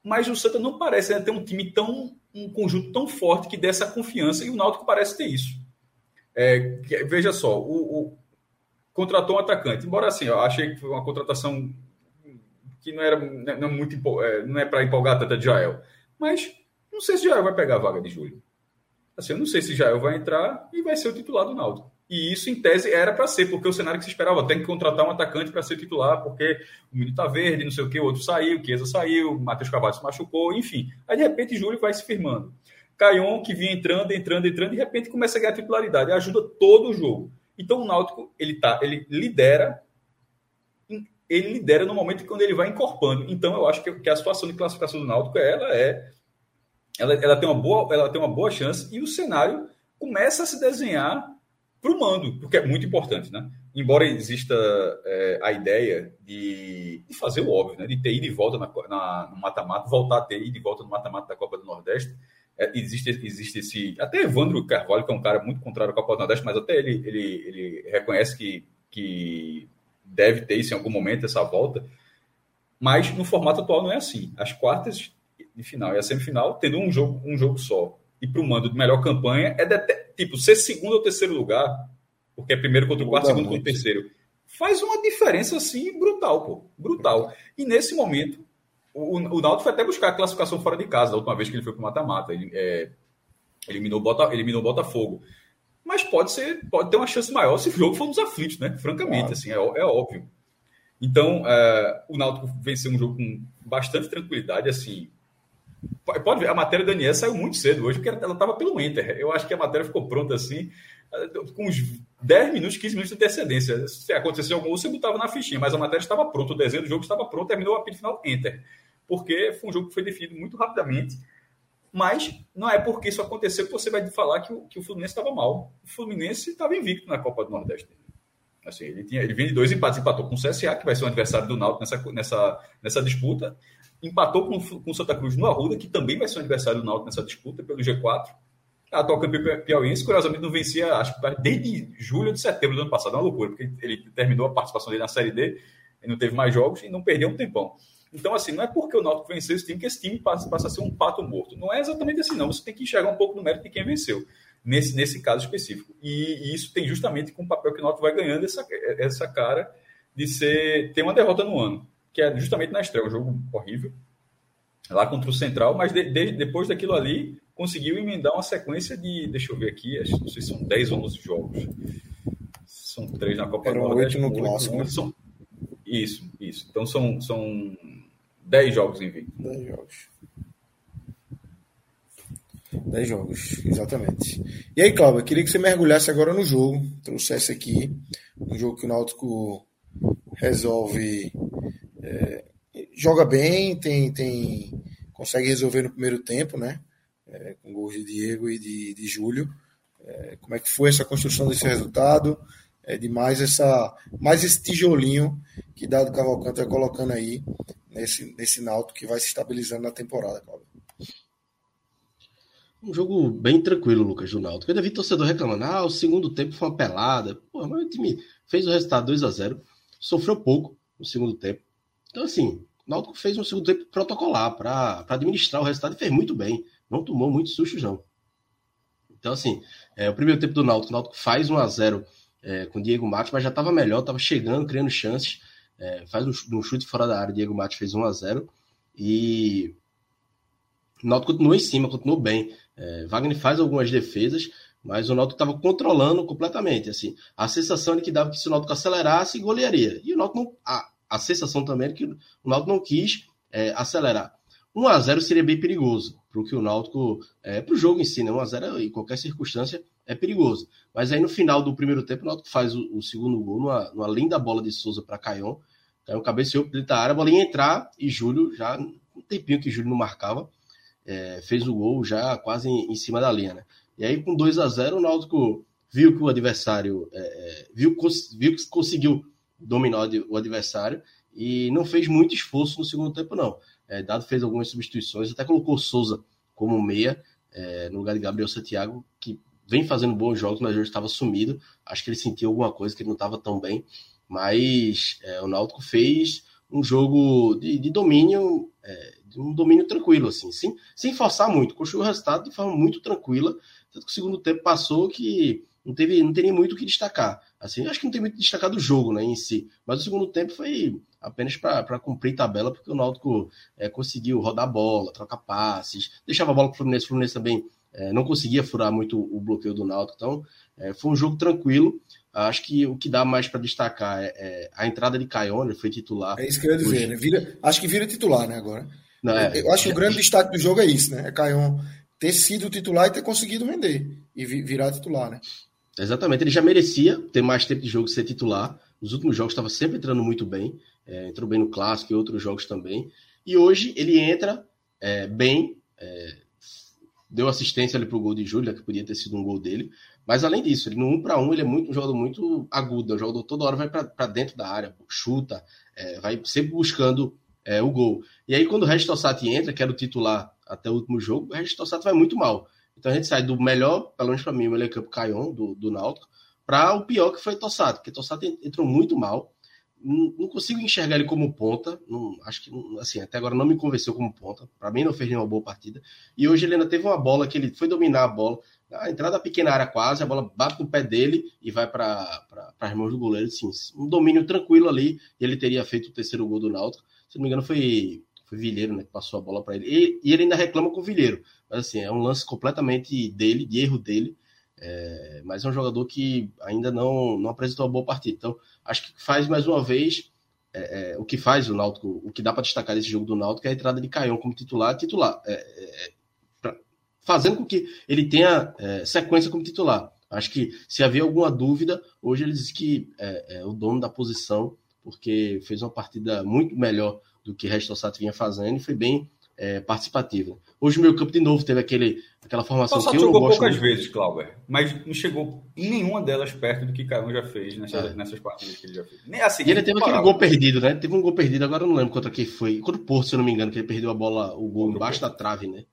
Mas o Santa não parece né, ter um time tão, um conjunto tão forte que dê essa confiança, e o Náutico parece ter isso. É, veja só, o, o, contratou um atacante, embora assim, eu achei que foi uma contratação que não era não é muito é, não é para empolgar tanto de Jael, mas não sei se Jael vai pegar a vaga de Júlio. Assim, eu não sei se Jael vai entrar e vai ser o titular do Náutico. E isso, em tese, era para ser, porque o cenário que se esperava, tem que contratar um atacante para ser titular, porque o menino tá verde, não sei o que, o outro saiu, Chiesa saiu, Matheus Cavalo se machucou, enfim. Aí, de repente, Júlio vai se firmando. Caion, que vinha entrando, entrando, entrando, de repente começa a ganhar titularidade, ajuda todo o jogo. Então, o Náutico, ele, tá, ele lidera ele lidera no momento quando ele vai encorpando. Então, eu acho que a situação de classificação do Náutico, ela é ela, ela, tem uma boa, ela tem uma boa chance e o cenário começa a se desenhar para o mando, porque é muito importante, né? Embora exista é, a ideia de, de, fazer o óbvio, né? De ter ido de volta na, na, no mata-mata, voltar a ter ido de volta no mata-mata da Copa do Nordeste, é, existe, existe esse. Até Evandro Carvalho, que é um cara muito contrário à Copa do Nordeste, mas até ele, ele, ele reconhece que, que deve ter isso em algum momento, essa volta. Mas no formato atual não é assim. As quartas de final e a semifinal, tendo um jogo, um jogo só, e para o mando de melhor campanha, é de, tipo ser segundo ou terceiro lugar, porque é primeiro contra o quarto, segundo contra o terceiro. Faz uma diferença assim brutal, pô. Brutal. E nesse momento, o, o Náutico foi até buscar a classificação fora de casa, da última vez que ele foi para o mata-mata. Ele é, eliminou, Bota, eliminou Botafogo. Mas pode ser, pode ter uma chance maior se o jogo for nos aflitos, né? Francamente, claro. assim, é, é óbvio. Então, é, o Náutico venceu um jogo com bastante tranquilidade, assim. Pode ver, a matéria da Daniela saiu muito cedo hoje, porque ela estava pelo Inter. Eu acho que a matéria ficou pronta assim, com uns 10 minutos, 15 minutos de antecedência. Se acontecesse algum, você botava na fichinha, mas a matéria estava pronta, o desenho do jogo estava pronto, terminou o apito final Enter. Porque foi um jogo que foi definido muito rapidamente. Mas não é porque isso aconteceu que você vai falar que o, que o Fluminense estava mal. O Fluminense estava invicto na Copa do Nordeste. Assim, ele, tinha, ele vinha de dois empates, empatou com o CSA, que vai ser o adversário do Náutico nessa, nessa, nessa disputa, empatou com, com Santa Cruz no Arruda, que também vai ser o adversário do Náutico nessa disputa pelo G4. A atual campeão piauiense, curiosamente, não vencia, acho desde julho de setembro do ano passado, é uma loucura, porque ele terminou a participação dele na Série D, ele não teve mais jogos e não perdeu um tempão. Então, assim, não é porque o Náutico venceu esse time que esse time passa, passa a ser um pato morto. Não é exatamente assim, não. Você tem que enxergar um pouco no mérito de quem venceu nesse, nesse caso específico. E, e, isso tem justamente com o papel que o Náutico vai ganhando essa, essa cara de ser ter uma derrota no ano, que é justamente na estreia, um jogo horrível, lá contra o Central, mas de, de, depois daquilo ali, conseguiu emendar uma sequência de, deixa eu ver aqui, acho, não sei se são 10 ou 11 jogos. São três na Copa do Nordeste. no clássico. São, isso, isso. Então são, são 10 jogos em 20. 10 jogos. 10 jogos, exatamente. E aí, Cláudio, eu queria que você mergulhasse agora no jogo, trouxesse aqui um jogo que o Náutico resolve. Joga bem, tem, tem, consegue resolver no primeiro tempo, né? É, com gols de Diego e de, de Júlio. É, como é que foi essa construção desse resultado? É demais essa, mais esse tijolinho que Dado Cavalcante vai colocando aí nesse, nesse Náutico que vai se estabilizando na temporada, Cláudio. Um jogo bem tranquilo, Lucas, do Náutico. Eu ainda vi torcedor reclamando, ah, o segundo tempo foi uma pelada. Pô, mas o time fez o resultado 2 a 0 sofreu pouco no segundo tempo. Então, assim, o Náutico fez um segundo tempo protocolar para administrar o resultado e fez muito bem. Não tomou muito susto, não. Então, assim, é, o primeiro tempo do Náutico, o Náutico faz 1 a 0 é, com o Diego Matos, mas já estava melhor, estava chegando, criando chances. É, faz um, um, chute fora da área, Diego Matos fez 1 a 0 e o Náutico continuou em cima, continuou bem. É, Wagner faz algumas defesas, mas o Náutico estava controlando completamente. Assim, a sensação de que dava que se o Náutico acelerasse, golearia. E o Náutico não, a sensação também é que o Náutico não quis é, acelerar. 1 a 0 seria bem perigoso para o que o Náutico, é, para o jogo em si, né? 1 a 0 em qualquer circunstância é perigoso. Mas aí no final do primeiro tempo o Náutico faz o, o segundo gol numa, numa, linda bola de Souza para Caion. Caion cabeceou para da área, a bola ia entrar e Júlio já um tempinho que Júlio não marcava é, fez o gol já quase em, em, cima da linha, né? E aí, com 2 a 0 o Náutico viu que o adversário é, é viu, viu que conseguiu dominar o adversário e não fez muito esforço no segundo tempo, não. É, Dado fez algumas substituições, até colocou Souza como meia, é, no lugar de Gabriel Santiago, que vem fazendo bons jogos, mas hoje estava sumido. Acho que ele sentiu alguma coisa que ele não estava tão bem. Mas é, o Náutico fez um jogo de, de domínio é, um domínio tranquilo, assim, sem, sem forçar muito. Construiu o resultado de forma muito tranquila. Tanto que o segundo tempo passou que não teve, não teria muito o que destacar. Assim, acho que não tem muito que destacar do jogo né, em si. Mas o segundo tempo foi apenas para cumprir tabela, porque o Náutico é, conseguiu rodar a bola, trocar passes, deixava a bola para o Fluminense. O Fluminense também é, não conseguia furar muito o bloqueio do Náutico. Então, é, foi um jogo tranquilo. Acho que o que dá mais para destacar é, é, a entrada de Caione, foi titular. É isso que eu ia dizer, né? Vira, acho que vira titular, né, agora. Não, é, eu acho que o grande destaque do jogo é isso, né? É Caion ter sido titular e ter conseguido vender e virar titular, né? Exatamente, ele já merecia ter mais tempo de jogo ser titular. Nos últimos jogos estava sempre entrando muito bem, é, entrou bem no clássico e outros jogos também. E hoje ele entra é, bem, é, deu assistência ali para o gol de Júlia, que podia ter sido um gol dele. Mas além disso, ele no 1 para 1 ele é muito, um jogador muito agudo, é um jogador toda hora vai para dentro da área, chuta, é, vai sempre buscando é, o gol. E aí, quando o Regis entra, que era o titular até o último jogo, o Regis vai muito mal. Então a gente sai do melhor, pelo menos para mim, o melhor campo Caion, do, do Náutico, para o pior que foi Tossati, porque Tossati entrou muito mal. Não, não, consigo enxergar ele como ponta. Não, acho que, assim, até agora não me convenceu como ponta. Para mim, não fez nenhuma boa partida. E hoje ele ainda teve uma bola que ele foi dominar a bola. A entrada da pequena área quase, a bola bate no pé dele e vai para as mãos do goleiro. Assim, um domínio tranquilo ali. E ele teria feito o terceiro gol do Náutico se não me engano, foi, foi Vilheiro né, que passou a bola para ele. E, e, ele ainda reclama com o Vilheiro. Mas assim, é um lance completamente dele, de erro dele. É, mas é um jogador que ainda não, não apresentou uma boa partida. Então, acho que faz mais uma vez é, é, o que faz o Náutico, o que dá para destacar desse jogo do Náutico é a entrada de Caião como titular, titular, é, é, pra, fazendo com que ele tenha é, sequência como titular. Acho que se havia alguma dúvida, hoje ele diz que é, o dono da posição, porque fez uma partida muito melhor do que Resto Sato vinha fazendo e foi bem participativa. Hoje o meu campo de novo teve aquele, aquela formação que eu jogou poucas muito. vezes, Cláudio, mas não chegou em nenhuma delas perto do que Caio já fez nessas, é. nessas partidas que ele já fez. Nem assim, e ele teve aquele gol perdido, né? Teve um gol perdido, agora eu não lembro contra quem foi. Contra o Porto, se eu não me engano, que ele perdeu a bola, o gol embaixo da trave, né?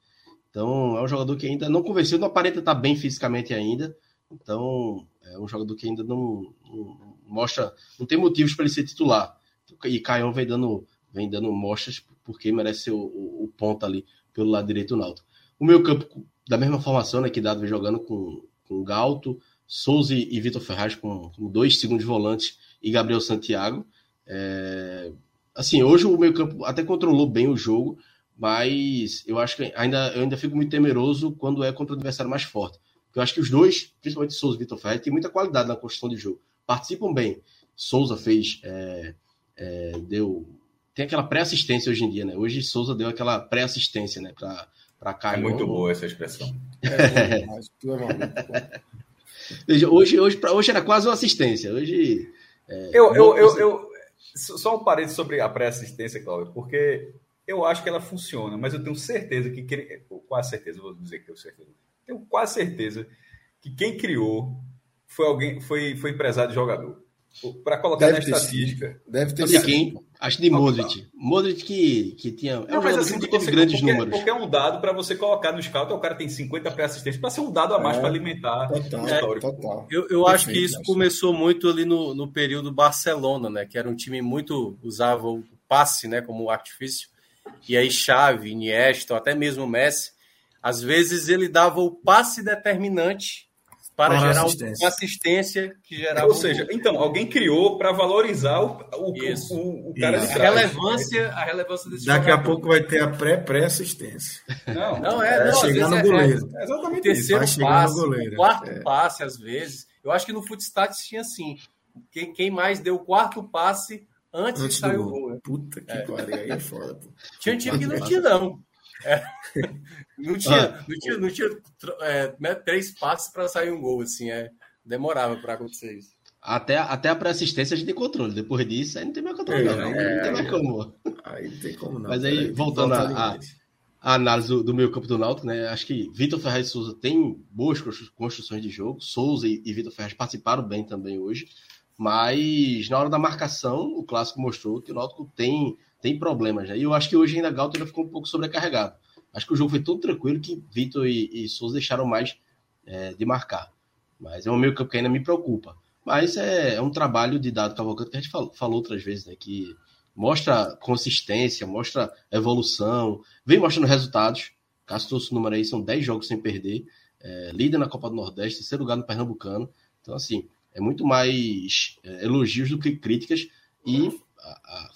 Então é um jogador que ainda não convenceu, não aparenta estar bem fisicamente ainda. Então é um jogador que ainda não, não mostra, não tem motivos para ele ser titular. E Caio vem dando, vem dando mostras porque merece o, o, o ali pelo lado direito do Náutico. O meu campo, da mesma formação, né, que Dado vem jogando com, com Galto, Souza e Vitor Ferraz com, com, dois segundos volantes e Gabriel Santiago. É, assim, hoje o meu campo até controlou bem o jogo, mas eu acho que ainda, eu ainda fico muito temeroso quando é contra o adversário mais forte. Eu acho que os dois, principalmente Souza e Vitor Ferraz, têm muita qualidade na construção de jogo. Participam bem. Souza fez, é, é, deu tem aquela pré-assistência hoje em dia, né? Hoje Souza deu aquela pré-assistência, né, para para Caio. É muito boa essa expressão. É, mas, Veja, hoje, hoje, pra, hoje era quase uma assistência. Hoje. É, eu, eu, eu, eu, só um parênteses sobre a pré-assistência, Cláudio, porque eu acho que ela funciona, mas eu tenho certeza que. Quase certeza, vou dizer que eu certeza. Tenho quase certeza que quem criou foi alguém, foi, foi empresário de jogador. Para colocar deve na estatística. Deve ter sido. Quem? Acho de Modric. Modric que, que tinha. É não, mas assim, que teve grandes porque, números. Porque é um dado para você colocar no scout, o cara tem 50 pré-assistências, para ser um dado a mais é, para alimentar total, o histórico. Total. Eu, eu acho que isso começou muito ali no, no período Barcelona, né? Que era um time muito. usava o passe né, como artifício. E aí, Xavi, Iniesta, até mesmo Messi, às vezes ele dava o passe determinante para, gerar assistência. uma assistência que gerava. Ou seja, então, alguém criou para valorizar o, o, o, o cara Isso. de trás. A relevância, a relevância desse Daqui jogador. a pouco vai ter a pré-pré-assistência. Não, não é. é não, chegar no é, goleiro. É, exatamente terceiro isso. Vai passe, no goleiro. quarto é. passe, às vezes. Eu acho que no Footstats tinha assim. Quem, quem mais deu o quarto passe antes, antes de sair o gol. Né? Puta que é. pariu, aí é foda. Pô. Tinha time que não tinha, não. É. Não tinha, ah, não tinha, não tinha é, né, três passes para sair um gol, assim, é, demorava para acontecer isso. Até, até a pré-assistência a gente tem controle. Depois disso, aí não tem mais controle, é, não. É, não tem mais como. Aí não tem como, não. Mas aí, voltando à análise do, do meio campo do Náutico, né? Acho que Vitor Ferraz e Souza tem boas construções de jogo. Souza e, e Vitor Ferraz participaram bem também hoje. Mas na hora da marcação, o clássico mostrou que o Náutico tem, tem problemas. Né? E eu acho que hoje ainda Galto ainda ficou um pouco sobrecarregado. Acho que o jogo foi tão tranquilo que Vitor e, e Souza deixaram mais é, de marcar. Mas é um meio campo que ainda me preocupa. Mas é, é um trabalho de dado Cavalcante que a gente falou, falou outras vezes, né? Que mostra consistência, mostra evolução, vem mostrando resultados. Caso trouxe o número aí, são 10 jogos sem perder. É, líder na Copa do Nordeste, terceiro lugar no Pernambucano. Então, assim, é muito mais é, elogios do que críticas. E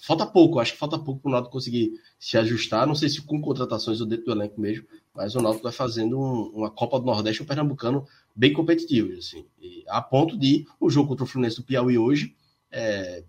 falta pouco, acho que falta pouco para o Náutico conseguir se ajustar. Não sei se com contratações ou dentro do elenco mesmo, mas o Náutico vai fazendo um, uma Copa do Nordeste, um Pernambucano bem competitivo, assim, a ponto de o jogo contra o Fluminense do Piauí hoje é,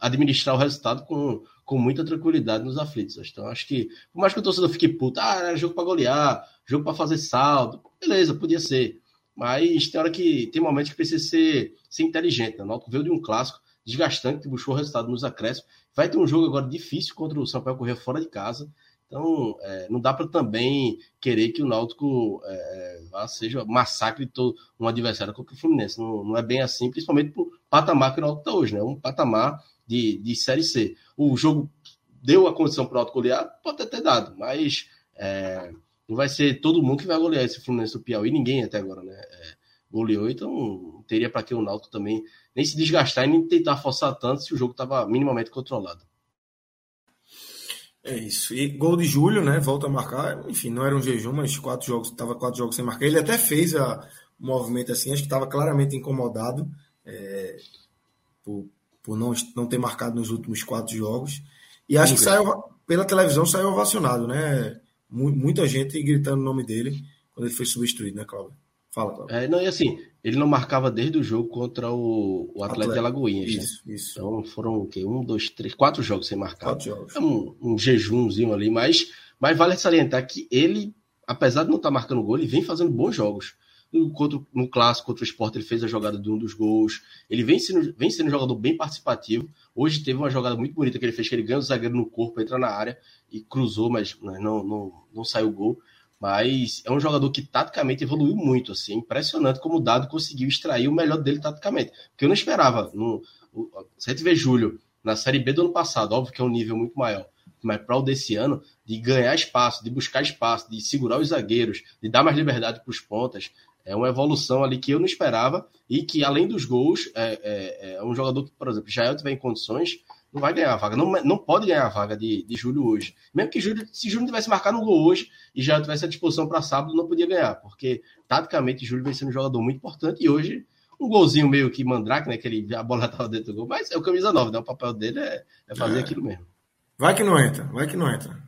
administrar o resultado com, com muita tranquilidade nos aflitos. Então, acho que, por mais que o torcedor fique puto, ah, era jogo para golear, jogo para fazer saldo, beleza, podia ser. Mas tem hora que tem momentos que precisa ser, ser inteligente. Né? O Náutico veio de um clássico desgastante, que buscou o resultado nos acréscimos. Vai ter um jogo agora difícil contra o Sampaio Corrêa fora de casa. Então, é, não dá para também querer que o Náutico é, é seja massacre todo um adversário contra o Fluminense. Não, não é bem assim, principalmente por patamar que o Náutico está hoje, né? Um patamar de, de Série C. O jogo deu a condição para o Náutico golear? Pode até ter dado, mas é, não vai ser todo mundo que vai golear esse Fluminense do Piauí, ninguém até agora, né? É, goleou, então teria para que o Náutico também nem se desgastar e nem tentar forçar tanto se o jogo estava minimamente controlado. É isso. E gol de Júlio, né? Volta a marcar. Enfim, não era um jejum, mas quatro jogos, estava quatro jogos sem marcar. Ele até fez a, um movimento assim, acho que estava claramente incomodado é, por, por não, não ter marcado nos últimos quatro jogos. E acho que saiu, pela televisão saiu ovacionado, né? Muita gente gritando o nome dele quando ele foi substituído, né, Cláudio? Fala, Cláudio. É, não, e assim, ele não marcava desde o jogo contra o, o Atlético de Alagoinhas. Isso, né? isso. Então foram o quê? Um, dois, três, quatro jogos sem marcar. Quatro jogos. É um, um jejumzinho ali, mas, mas vale salientar que ele, apesar de não estar tá marcando gol, ele vem fazendo bons jogos. No, contra, no clássico contra o Sport, ele fez a jogada de um dos gols. Ele vem sendo, vem sendo um jogador bem participativo. Hoje teve uma jogada muito bonita que ele fez, que ele ganha o zagueiro no corpo, entra na área e cruzou, mas não, não, não saiu gol. Mas é um jogador que taticamente evoluiu muito, assim, impressionante como o Dado conseguiu extrair o melhor dele taticamente. Porque eu não esperava. No, se a gente vê Júlio na Série B do ano passado, óbvio que é um nível muito maior, mas para o desse ano, de ganhar espaço, de buscar espaço, de segurar os zagueiros, de dar mais liberdade para os pontas, é uma evolução ali que eu não esperava e que, além dos gols, é, é, é um jogador que, por exemplo, já eu tiver em condições, não vai ganhar a vaga, não, não pode ganhar a vaga de, de Júlio hoje. Mesmo que Júlio, se Júlio tivesse marcado um gol hoje e já tivesse a disposição para sábado, não podia ganhar, porque taticamente Júlio vem sendo um jogador muito importante e hoje um golzinho meio que mandrake, né? Que ele, a bola estava dentro do gol, mas é o camisa 9, né? O papel dele é, é fazer é. aquilo mesmo. Vai que não entra, vai que não entra.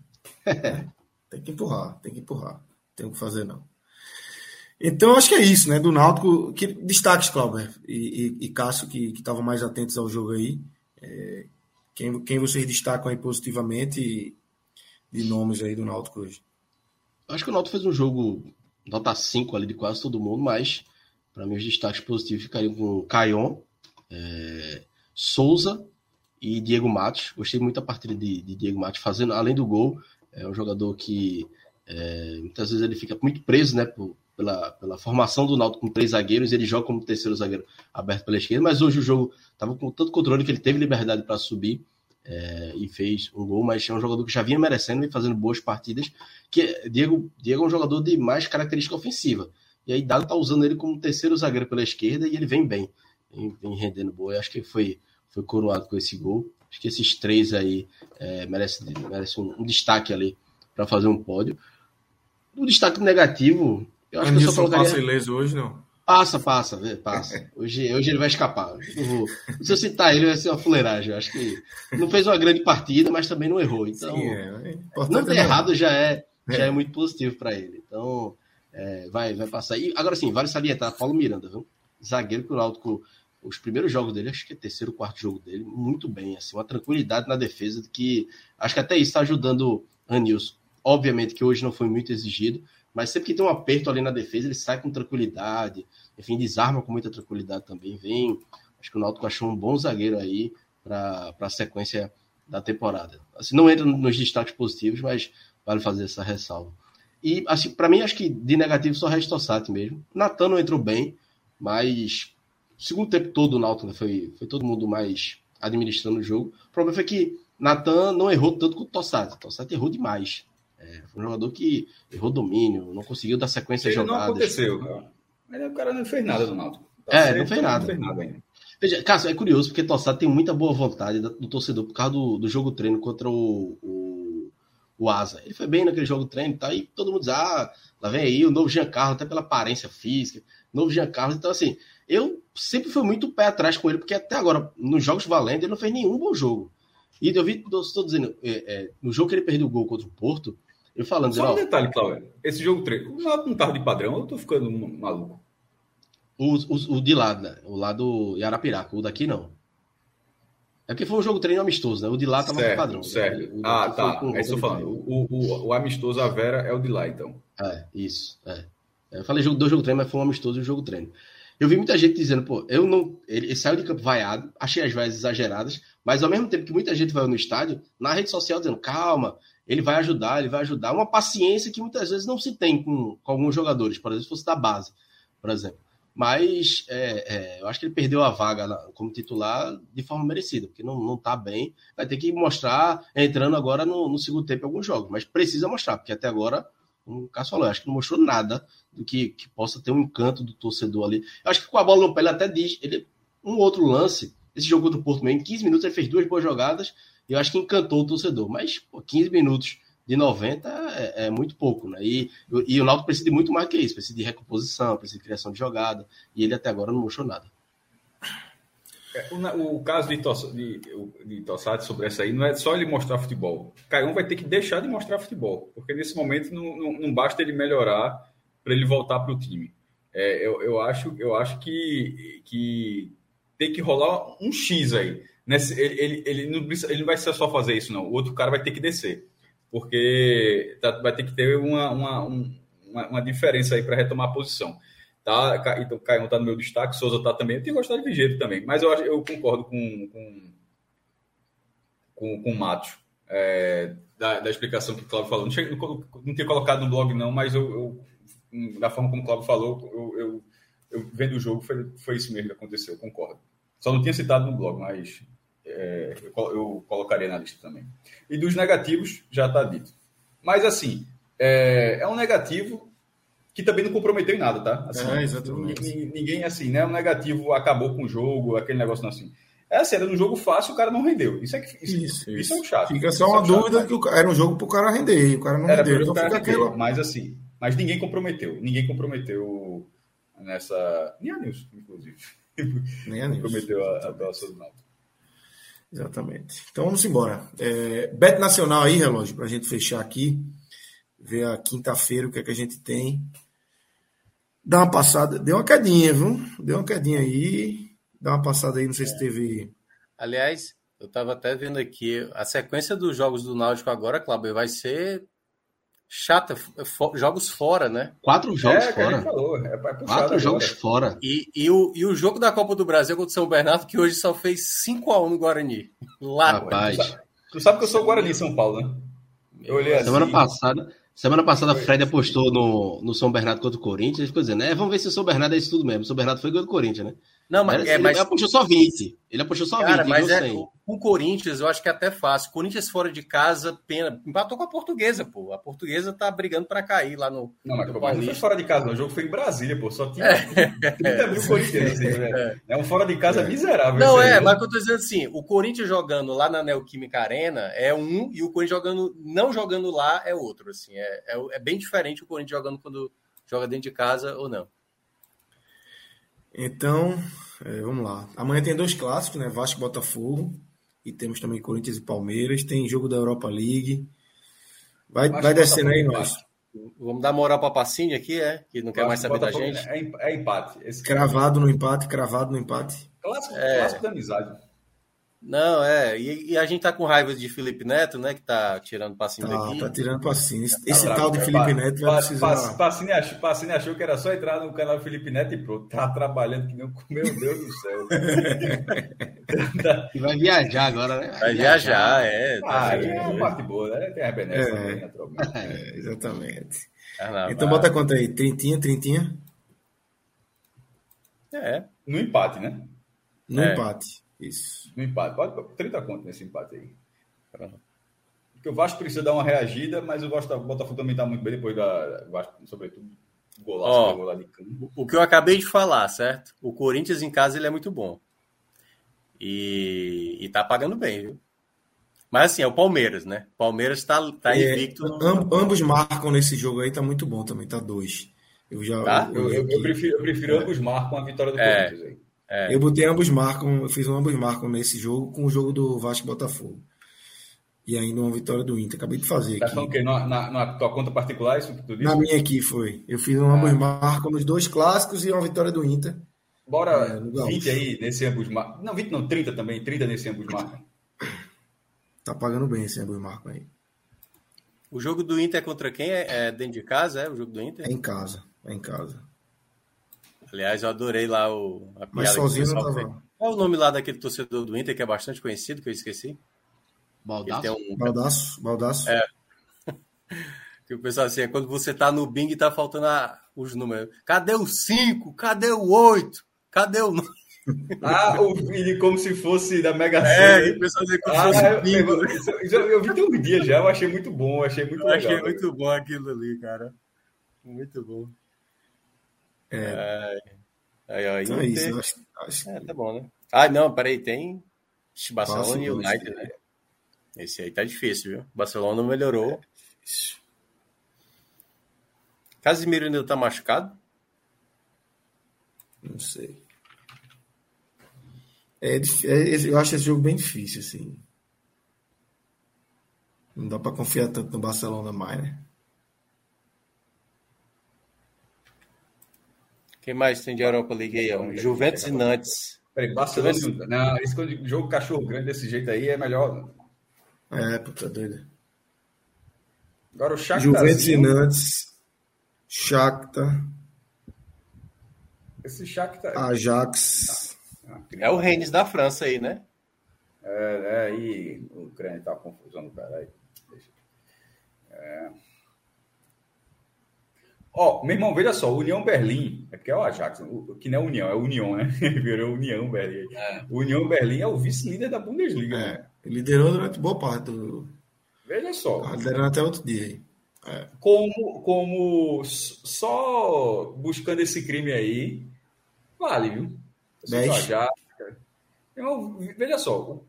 tem que empurrar, tem que empurrar. Tem o que fazer, não. Então, acho que é isso, né? Do Náutico. Que, destaques, Cláudio e, e, e Cássio, que estavam mais atentos ao jogo aí. É, quem, quem vocês destacam aí positivamente de nomes aí do Náutico hoje? Acho que o Náutico fez um jogo nota 5 ali de quase todo mundo, mas para mim os destaques positivos ficariam com Caion, é, Souza e Diego Matos. Gostei muito da partida de, de, Diego Matos fazendo, além do gol, é um jogador que é, muitas vezes ele fica muito preso, né, por, pela, pela formação do Náutico com três zagueiros, ele joga como terceiro zagueiro aberto pela esquerda, mas hoje o jogo estava com tanto controle que ele teve liberdade para subir é, e fez um gol, mas é um jogador que já vinha merecendo e fazendo boas partidas, que Diego, Diego é um jogador de mais característica ofensiva, e aí Dado está usando ele como terceiro zagueiro pela esquerda e ele vem bem, vem, vem rendendo boa, eu acho que foi, foi coroado com esse gol, acho que esses três aí é, merecem merece um, um destaque ali para fazer um pódio. O destaque negativo, eu acho Anilson que eu só colocaria... passa ileso hoje, não? Passa, passa, passa. Hoje, hoje ele vai escapar. Vou... Se eu citar ele, vai ser uma fuleiragem. Eu acho que não fez uma grande partida, mas também não errou. Então, Sim, é. não ter errado já é, já é. é muito positivo para ele. Então, é, vai, vai passar. E agora sim, vale salientar Paulo Miranda, viu? Zagueiro que o Náutico, os primeiros jogos dele, acho que é terceiro, quarto jogo dele, muito bem, assim, uma tranquilidade na defesa que acho que até isso está ajudando Anilson. Obviamente que hoje não foi muito exigido, mas sempre que tem um aperto ali na defesa, ele sai com tranquilidade, enfim, desarma com muita tranquilidade também. Vem, acho que o Náutico achou um bom zagueiro aí para a sequência da temporada. Assim, não entra nos destaques positivos, mas vale fazer essa ressalva. E, assim, para mim, acho que de negativo só resta o Sati mesmo. Natan não entrou bem, mas segundo tempo todo o Náutico né, foi, foi todo mundo mais administrando o jogo. O problema foi que Natan não errou tanto quanto o Tossati. Tossati errou demais. É, foi um jogador que errou domínio, não conseguiu dar sequência Ele jogadas. Não aconteceu, cara. Mas o cara não fez nada do Náutico. Tá é, não fez nada. Não fez nada ainda. Veja, Cássio, é curioso porque Tossado tem muita boa vontade do torcedor por causa do, do jogo treino contra o, o, o Asa. Ele foi bem naquele jogo treino tá, e todo mundo diz: ah, lá vem aí o novo Giancarlo, até pela aparência física, novo Giancarlo. Então, assim, eu sempre fui muito pé atrás com ele, porque até agora, nos jogos valendo, ele não fez nenhum bom jogo. E eu vi, estou dizendo, é, é, no jogo que ele perdeu o gol contra o Porto, eu falando. Só um detalhe, Cláudio. Esse jogo treino, o Náutico não tava de padrão, eu tô ficando maluco. O, o, o de lá, né? o lado Yarapiraca, o daqui não. É porque foi um jogo treino amistoso, né? O de lá tava certo, no padrão. Certo. ah, tá. É isso falando. O, o, o, amistoso, a Vera, é o de lá, então. É, isso. É. Eu falei jogo, do jogo treino, mas foi um amistoso e um jogo treino. Eu vi muita gente dizendo, pô, eu não. Ele, ele saiu de campo vaiado, achei as vaias exageradas, mas ao mesmo tempo que muita gente vai no estádio, na rede social dizendo, calma, ele vai ajudar, ele vai ajudar. Uma paciência que muitas vezes não se tem com, com alguns jogadores, por exemplo, se fosse da base, por exemplo. Mas é, é, eu acho que ele perdeu a vaga como titular de forma merecida, porque não, não tá bem. Vai ter que mostrar, entrando agora no, no segundo tempo em alguns jogos, mas precisa mostrar, porque até agora, como o Cássio falou, acho que não mostrou nada do que, que possa ter um encanto do torcedor ali. Eu acho que com a bola no pé, ele até diz, ele, um outro lance, esse jogo do Porto, em 15 minutos, ele fez duas boas jogadas, eu acho que encantou o torcedor. Mas pô, 15 minutos de 90 é, é, muito pouco, né? E, e o Náutico precisa de muito mais que isso, precisa de recomposição, precisa de criação de jogada, e ele até agora não mostrou nada. É, o, caso de, Toss, de, de Tossati sobre essa aí não é só ele mostrar futebol. Caião vai ter que deixar de mostrar futebol, porque nesse momento não, não, não basta ele melhorar para ele voltar para o time. É, eu, eu, acho, eu acho que, que tem que rolar um X aí. Nesse, ele, ele, ele, não, ele não vai ser só fazer isso, não. O outro cara vai ter que descer. Porque tá, vai ter que ter uma, uma, uma, uma diferença aí para retomar a posição. Tá, então, Caio está no meu destaque, Souza está também. Eu tenho gostado de Vigeiro também, mas eu, eu concordo com, com, com, com o Matos. É, da, da, explicação que o Cláudio falou. Não, cheguei, não, não tinha colocado no blog, não, mas eu, eu da forma como o Cláudio falou, eu, eu, eu, vendo o jogo, foi, foi isso mesmo que aconteceu, concordo. Só não tinha citado no blog, mas é, eu, eu, colocaria na lista também. E dos negativos, já está dito. Mas, assim, é, é, um negativo que também não comprometeu em nada, tá? Assim, é, exatamente. Ninguém, ninguém, assim, né? Um negativo acabou com o jogo, aquele negócio não assim. É assim, era um jogo fácil, o cara não rendeu. Isso é, que, isso, isso, isso é um chato. Fica só uma é dúvida chato, que era um jogo para o cara render, o cara não era rendeu. Então fica aquilo. Mas assim, mas ninguém comprometeu. Ninguém comprometeu nessa. Nem a Nilson, inclusive. Nem a Nilson. comprometeu a, a atuação do Náutico. Exatamente. Então vamos embora. É, Bet Nacional aí, relógio, para a gente fechar aqui. Ver a quinta-feira o que é que a gente tem. Dá uma passada. Deu uma quedinha, viu? Deu uma quedinha aí. Dá uma passada aí, não sei se teve. Aliás, eu estava até vendo aqui. A sequência dos jogos do Náutico agora, Cláudio, vai ser chata. Jogos fora, né? Quatro jogos é, fora. Falou, é Quatro jogos fora. E, e, o, e o jogo da Copa do Brasil contra o São Bernardo, que hoje só fez 5x1 no Guarani. Lá, Rapaz. Tu sabe que eu sou Guarani São Paulo, né? Eu olhei Semana assim. passada. Semana passada a Fred apostou no, no São Bernardo contra o Corinthians. Ele ficou dizendo, é, vamos ver se o São Bernardo é isso tudo mesmo. O São Bernardo foi gol do Corinthians, né? Não, mas, ele, é, mas... ele apostou só 20. Ele apostou só Cara, 20. Mas é, o Corinthians, eu acho que é até fácil. Corinthians fora de casa, pena. Empatou com a portuguesa, pô. A portuguesa tá brigando para cair lá no. Não, mas, não foi fora de casa, não. O jogo foi em Brasília, pô. Só tinha 30 mil Corinthians. Assim, é. é um fora de casa é. miserável. Não, é, mas eu tô dizendo assim: o Corinthians jogando lá na Neoquímica Arena é um, e o Corinthians jogando, não jogando lá é outro. Assim, é, é, é bem diferente o Corinthians jogando quando joga dentro de casa ou não. Então, é, vamos lá. Amanhã tem dois clássicos, né? Vasco e Botafogo. E temos também Corinthians e Palmeiras. Tem jogo da Europa League. Vai, vai descendo aí, nós. Vamos dar moral para Pacini aqui, é? Que não quer mais saber Botafogo da gente. É, é empate. Esse cravado no empate, cravado no empate. Clássico, é... clássico da amizade. Não, é. E, e, a gente tá com raiva de Felipe Neto, né? Que tá tirando passinho tá, daqui. Tá tirando passinho. Esse, esse tá tal de Felipe é, Neto vai precisar. Passinho achou, passinho achou que era só entrar no canal Felipe Neto e pronto. Tá trabalhando que nem. Meu Deus do céu. e vai viajar agora, né? Vai, vai viajar, viajar, é. Tá ah, é uma parte boa, né? Tem a benéfica é, também, naturalmente. É, exatamente. Ah, então bota conta aí. Trintinha, trintinha? É. No empate, né? No é. empate. Isso. No empate. Pode 30 conto nesse empate aí. Porque o Vasco precisa dar uma reagida, mas o Botafogo também está muito bem depois da. Vasco, sobretudo, golaço, oh, de campo. O que eu acabei de falar, certo? O Corinthians em casa ele é muito bom. E, e tá pagando bem, viu? Mas assim, é o Palmeiras, né? Palmeiras tá, tá é, invicto. No... Ambos marcam nesse jogo aí, tá muito bom também, tá dois. Eu já. Tá? Eu, eu, eu, prefiro, eu prefiro ambos marcam a vitória do é. Corinthians aí. É. Eu botei ambos marcam, eu fiz um ambos marcam nesse jogo com o jogo do Vasco Botafogo. E ainda uma vitória do Inter. Acabei de fazer tá aqui. Falando que na, na, na, tua conta particular, isso que tu disse? Na minha aqui foi. Eu fiz um ah. ambos marcam nos dois clássicos e uma vitória do Inter. Bora é, 20 aí nesse ambos marcam. Não, 20 não, 30 também. 30 nesse ambos marcam. Tá pagando bem esse ambos marcam aí. O jogo do Inter é contra quem? É, é dentro de casa, é? O jogo do Inter? É em casa. É em casa. Aliás, eu adorei lá o. A Mas sozinho não tava. Qual é o nome lá daquele torcedor do Inter que é bastante conhecido, que eu esqueci? Baldaço? Um... Baldaço, Baldaço. É. que o pessoal assim, é quando você tá no Bing e tá faltando a... os números. Cadê o 5? Cadê o 8? Cadê o. Ah, o vídeo como se fosse da Mega Sena. É, o pessoal dizia como ah, se fosse bingo. Eu, eu, eu, vi tem um dia já, eu achei muito bom, achei muito eu legal. Achei muito bom aquilo ali, cara. Muito bom. É. Aí, ó, então é Inter... é isso, acho, acho é, tá bom, né? Ah, não, peraí, tem Barcelona e United, né? Esse aí tá difícil, viu? Barcelona melhorou. É Casimiro ainda tá machucado? Não sei. É, é, eu acho esse jogo bem difícil, assim. Não dá para confiar tanto no Barcelona mais, né? Quem mais tem de Europa League aí? Juventus e Nantes. Peraí, Barcelona. Não, esse jogo cachorro grande desse jeito aí é melhor. É, puta doida. Agora o Shakhtar. Juventus e Nantes. Shakhtar. Esse Shakhtar. Ajax. É o Rennes da França aí, né? É, é aí o Ucrânia tá confusão do caralho. É. Ó, oh, meu irmão, veja só, União Berlim, é porque é o Ajax, que não é União, é União, né? Virou União Berlim. É. União Berlim é o vice-líder da Bundesliga, é. né? Liderou durante boa parte do. Veja só. Tá liderando até outro dia aí. É. Como, como só buscando esse crime aí, vale, viu? Ajax. Irmão, veja só, o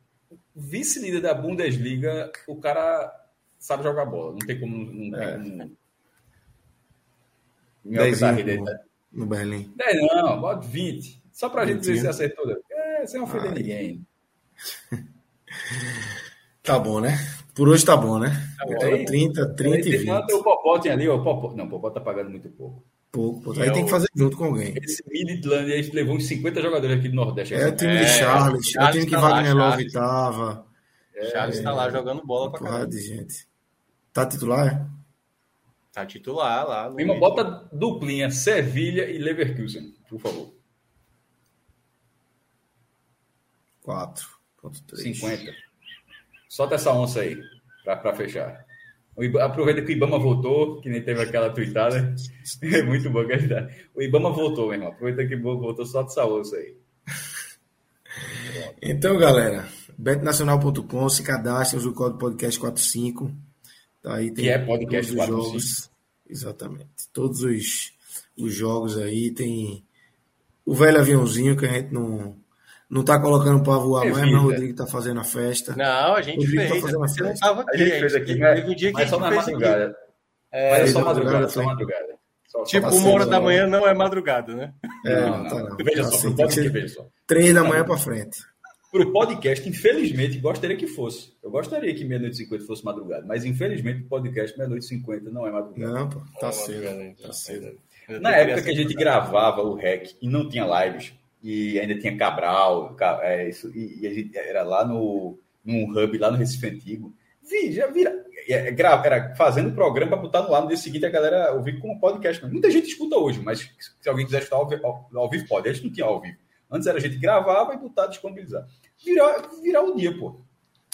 vice-líder da Bundesliga, o cara sabe jogar bola, não tem como. Não tem é. como no, no Berlim. 10 não, bota 20. Só pra 20. gente ver se acertou. É, sem ofender ah, ninguém. tá bom, né? Por hoje tá bom, né? Tá bom, aí, 30, 30 e 20. O Popó tem ali, o Popó. Não, o Popó tá pagando muito pouco. Pouco, pouco. Aí é tem o... que fazer junto com alguém. Esse Midland aí levou uns 50 jogadores aqui do Nordeste. É o time é, de Charles, Charles é o time que tá Wagner Love tava. É, Charles tá lá jogando bola pra caramba. de gente. Tá titular, é? Tá titular lá. Prima, bota duplinha, Sevilha e Leverkusen, por favor. 4.3. 50. Solta essa onça aí, para fechar. Aproveita que o Ibama voltou, que nem teve aquela tweetada. É muito bom que tá. O Ibama voltou, meu irmão. Aproveita que voltou, solta essa onça aí. Então, galera, betnacional.com, se cadastre, usa o código podcast 45 Tá, aí tem que é podcast todos os jogos. Exatamente. Todos os, os jogos aí tem o velho aviãozinho que a gente não não tá colocando para voar mais, mas o Rodrigo tá fazendo a festa. Não, a gente fez. Tá fazendo a festa. Não tava aqui, a gente fez aqui, mas, um dia que mas só na madrugada. É, mas é só madrugada, só madrugada. Só, tipo, uma hora da manhã não é madrugada, né? É, não, não, tá não. Veja tá só, assim, veja só. Três da manhã para frente para o podcast, infelizmente, gostaria que fosse. Eu gostaria que meia-noite e cinquenta fosse madrugada, mas infelizmente o podcast meia-noite e cinquenta não é madrugada. Não, pô, tá cedo. Tá cedo. Na época que a gente gravava o REC e não tinha lives, e ainda tinha Cabral, é, isso, e, e, a gente era lá no num hub, lá no Recife Antigo, vi, já vira, é, é, era fazendo programa para botar no ar no dia seguinte a galera ouvir como podcast. Muita gente escuta hoje, mas se alguém quiser escutar ao, ao, ao vivo, pode. A gente não tinha ao vivo. Antes era a gente gravava e botar disponibilizar virar, virar o dia, pô.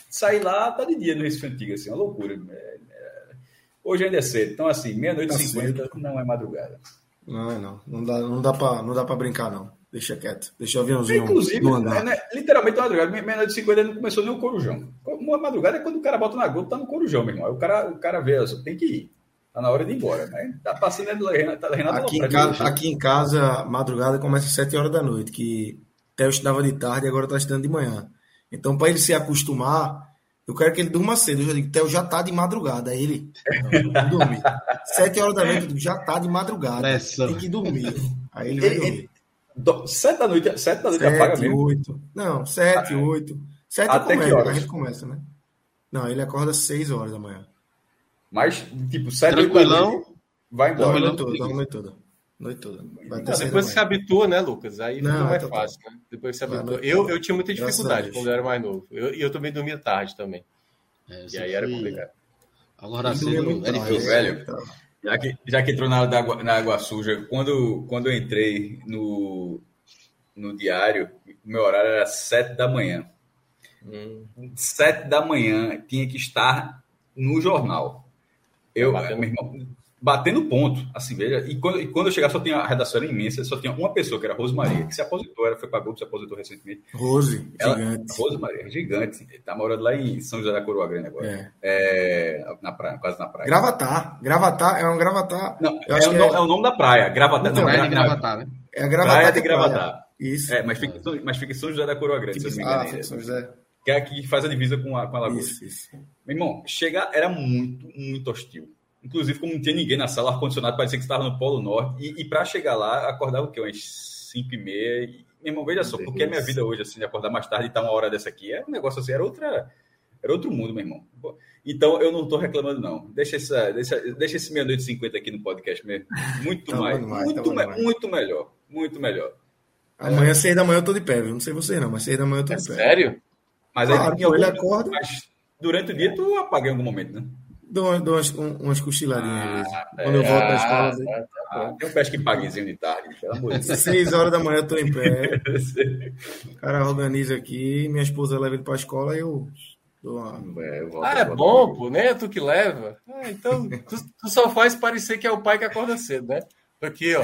Sair lá, tá de dia no Recife Antigo, assim, uma loucura. É, é... Hoje ainda é cedo. Então, assim, meia-noite e tá cinquenta não é madrugada. Não, é não. Não dá, não dá pra, não dá pra brincar, não. Deixa quieto. Deixa o aviãozinho Inclusive. É, né, literalmente é madrugada. Meia-noite e cinquenta não começou nem o corujão. Uma madrugada é quando o cara bota na Globo, tá no corujão, meu irmão. Aí o cara, o cara vê, só tem que ir. Tá na hora de ir embora, né? Tá passando Renato, tá, Renato aqui, em casa, aqui em casa, madrugada começa às 7 horas da noite, que Theo estudava de tarde e agora tá estudando de manhã. Então, para ele se acostumar, eu quero que ele durma cedo. Eu já digo, Theo já tá de madrugada. Aí ele, não, dormir. Sete horas da noite, já tá de madrugada. Nessa. Tem que dormir. Aí ele vai dormir. Sete da noite, sete da noite sete, apaga mesmo? Oito. Não, sete, ah, oito. Sete Até começa, que horas? a gente começa, né? Não, ele acorda seis horas da manhã. Mas, tipo, sete Tranquilão, vai embora. Dorme toda, dorme toda. Noite toda. Não, depois se habtua, né, Lucas? Aí não, fica mais fácil, né? Depois se habitua. Eu, eu tinha muita dificuldade quando eu era mais novo. E eu, eu, também dormia tarde também. É, e aí era complicado. Agora cedo é difícil, velho. Já que, já que entrou na, água, na água suja, quando, quando eu entrei no, no diário, meu horário era sete da manhã. Hum. Sete da manhã tinha que estar no jornal. Eu, meu irmão, batendo ponto, assim, veja. E quando, e quando eu chegar, só tinha a redação era imensa, só tinha uma pessoa, que era a Rose Maria, que se aposentou, ela foi para a Globo, se aposentou recentemente. Rose, ela, gigante. Rose Maria, gigante. Está morando lá em São José da Coroa Grande agora. É. é. na praia, quase na praia. Gravatar. Gravatar é um gravatar. Não, é, o, é... é, o nome da praia. Gravatar. Não, não, é, de Gravatar, né? É a Gravatar. Praia de Gravatar. Isso. É, mas fica, mas fica em São José da Coroa Grande, fica, se eu não me engano. Ah, São José. Que é aqui que faz a divisa com a, com a Lagoa. Isso, isso. Meu irmão, chegar era muito, muito hostil Inclusive, como não tinha ninguém na sala, ar-condicionado parecia que estava no Polo Norte. E, e para chegar lá, acordava o quê? Umas 5 e meia. E, meu irmão, veja só, porque a minha vida hoje, assim, de acordar mais tarde e estar uma hora dessa aqui, é um negócio assim, era outra. Era outro mundo, meu irmão. Então, eu não estou reclamando, não. Deixa, essa, deixa, deixa esse meia-noite e 50 aqui no podcast mesmo. Muito tá mais. mais. Muito, tá me, muito melhor. Muito melhor. Amanhã, seis da manhã, eu tô de pé, viu? Não sei vocês não, mas seis da manhã eu tô É de pé. sério? Mas Claro, aí pô, ele acorda. Mas durante o dia tu apaga em algum momento, né? Dou, umas- dou umas, um- umas cochiladinhas é. Quando eu volto da escola, Ah, tá, tá Ah, bom. tem um pesque paguezinho de tarde, pelo amor de Deus. seis horas da manhã eu tô em pé. O cara organiza aqui, minha esposa leva ele pra escola e eu dou uma. É, eu volto, Ah, é bom, pô, nem é tu que leva. Ah, então, tu, tu só faz parecer que é o pai que acorda cedo, né? Aqui, ó.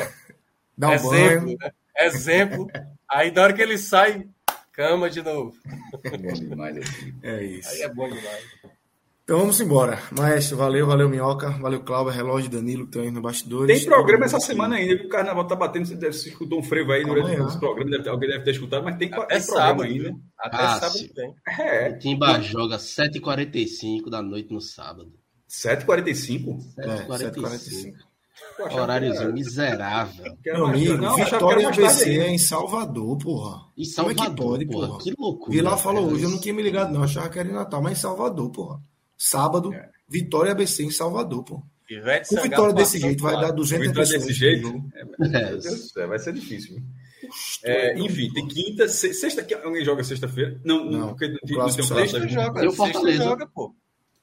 Dá um exemplo, banho. né? Exemplo. Aí na hora que ele sai, cama de novo. Bom demais assim. É isso. Aí é bom demais. Então vamos embora. Maestro, valeu, valeu, Minhoca. Valeu, Cláudio, Relógio, Danilo, que estão aí no bastidores. Tem programa essa semana ainda, que o carnaval tá batendo, você deve se escutou um frevo aí durante Amanhã. esse programa, deve ter- alguém deve ter escutado, mas tem, Até tem programa sábado. ainda. Até Ah, sábado sim. tem. É, Timba joga 7h45 da noite no sábado. 7h45? É, 7h45. 7h45. Horáriozinho miserável. Meu amigo, não, Vitória ainda. é em Salvador, porra. E Como é que Salvador, pode, porra, porra? Que loucura. Vi lá falou hoje, eu não tinha me ligado, não. Achava que era em Natal, mas em Salvador, porra. Sábado, É. Vitória ABC em Salvador, porra. Ivete Com vitória desse jeito, vai dar 200 Vitória pessoas. desse jeito, é, céu, vai ser difícil. É, enfim, tem quinta, se- sexta, que alguém joga sexta-feira? Não, não, Não, porque não, o tem- não clássico tem um sexta joga, E o sexta Fortaleza? joga, pô.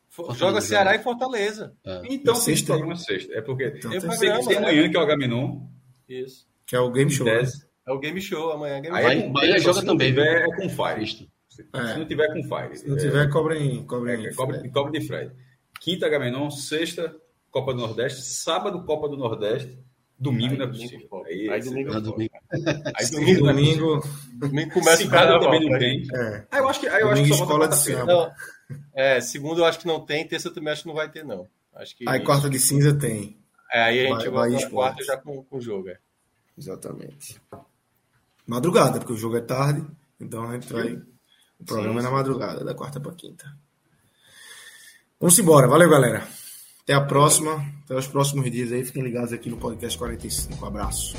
Fo- Fortaleza Joga Ceará e Fortaleza. É. Então, Sexta, sexta, programa sexta. É porque Então, tem, tem tem, programa, tem amanhã, que é o Agamenon. Isso. Que é o Game Show. né? É o game show amanhã. Game Aí show. é Bahia- joga também, tiver, é com Fire. Se, É. se não tiver, é com Fire. Se não tiver, cobrem. cobrem É, cobre, cobre de Fred. Quinta, Agamenon. Sexta, Copa do Nordeste. Sábado, Copa do Nordeste. Domingo Aí não é possível. Aí, Aí domingo, É domingo. Aí Domingo, domingo, domingo. domingo começa o Segunda carnaval. também não tem. É. Ah, eu acho que, ah, eu acho que só escola de samba. Não, é, segundo eu acho que não tem, terça também acho que não vai ter, não. Acho que. Aí quarta de cinza tem. É, aí a gente Vai- vai, quarta já com, com o jogo. É. Exatamente. Madrugada, porque o jogo é tarde. Então a gente vai. O programa Sim, é na madrugada, da quarta para quinta. Vamos embora. Valeu, galera. Até a próxima. Até os próximos dias aí. Fiquem ligados aqui no podcast 45. Um abraço.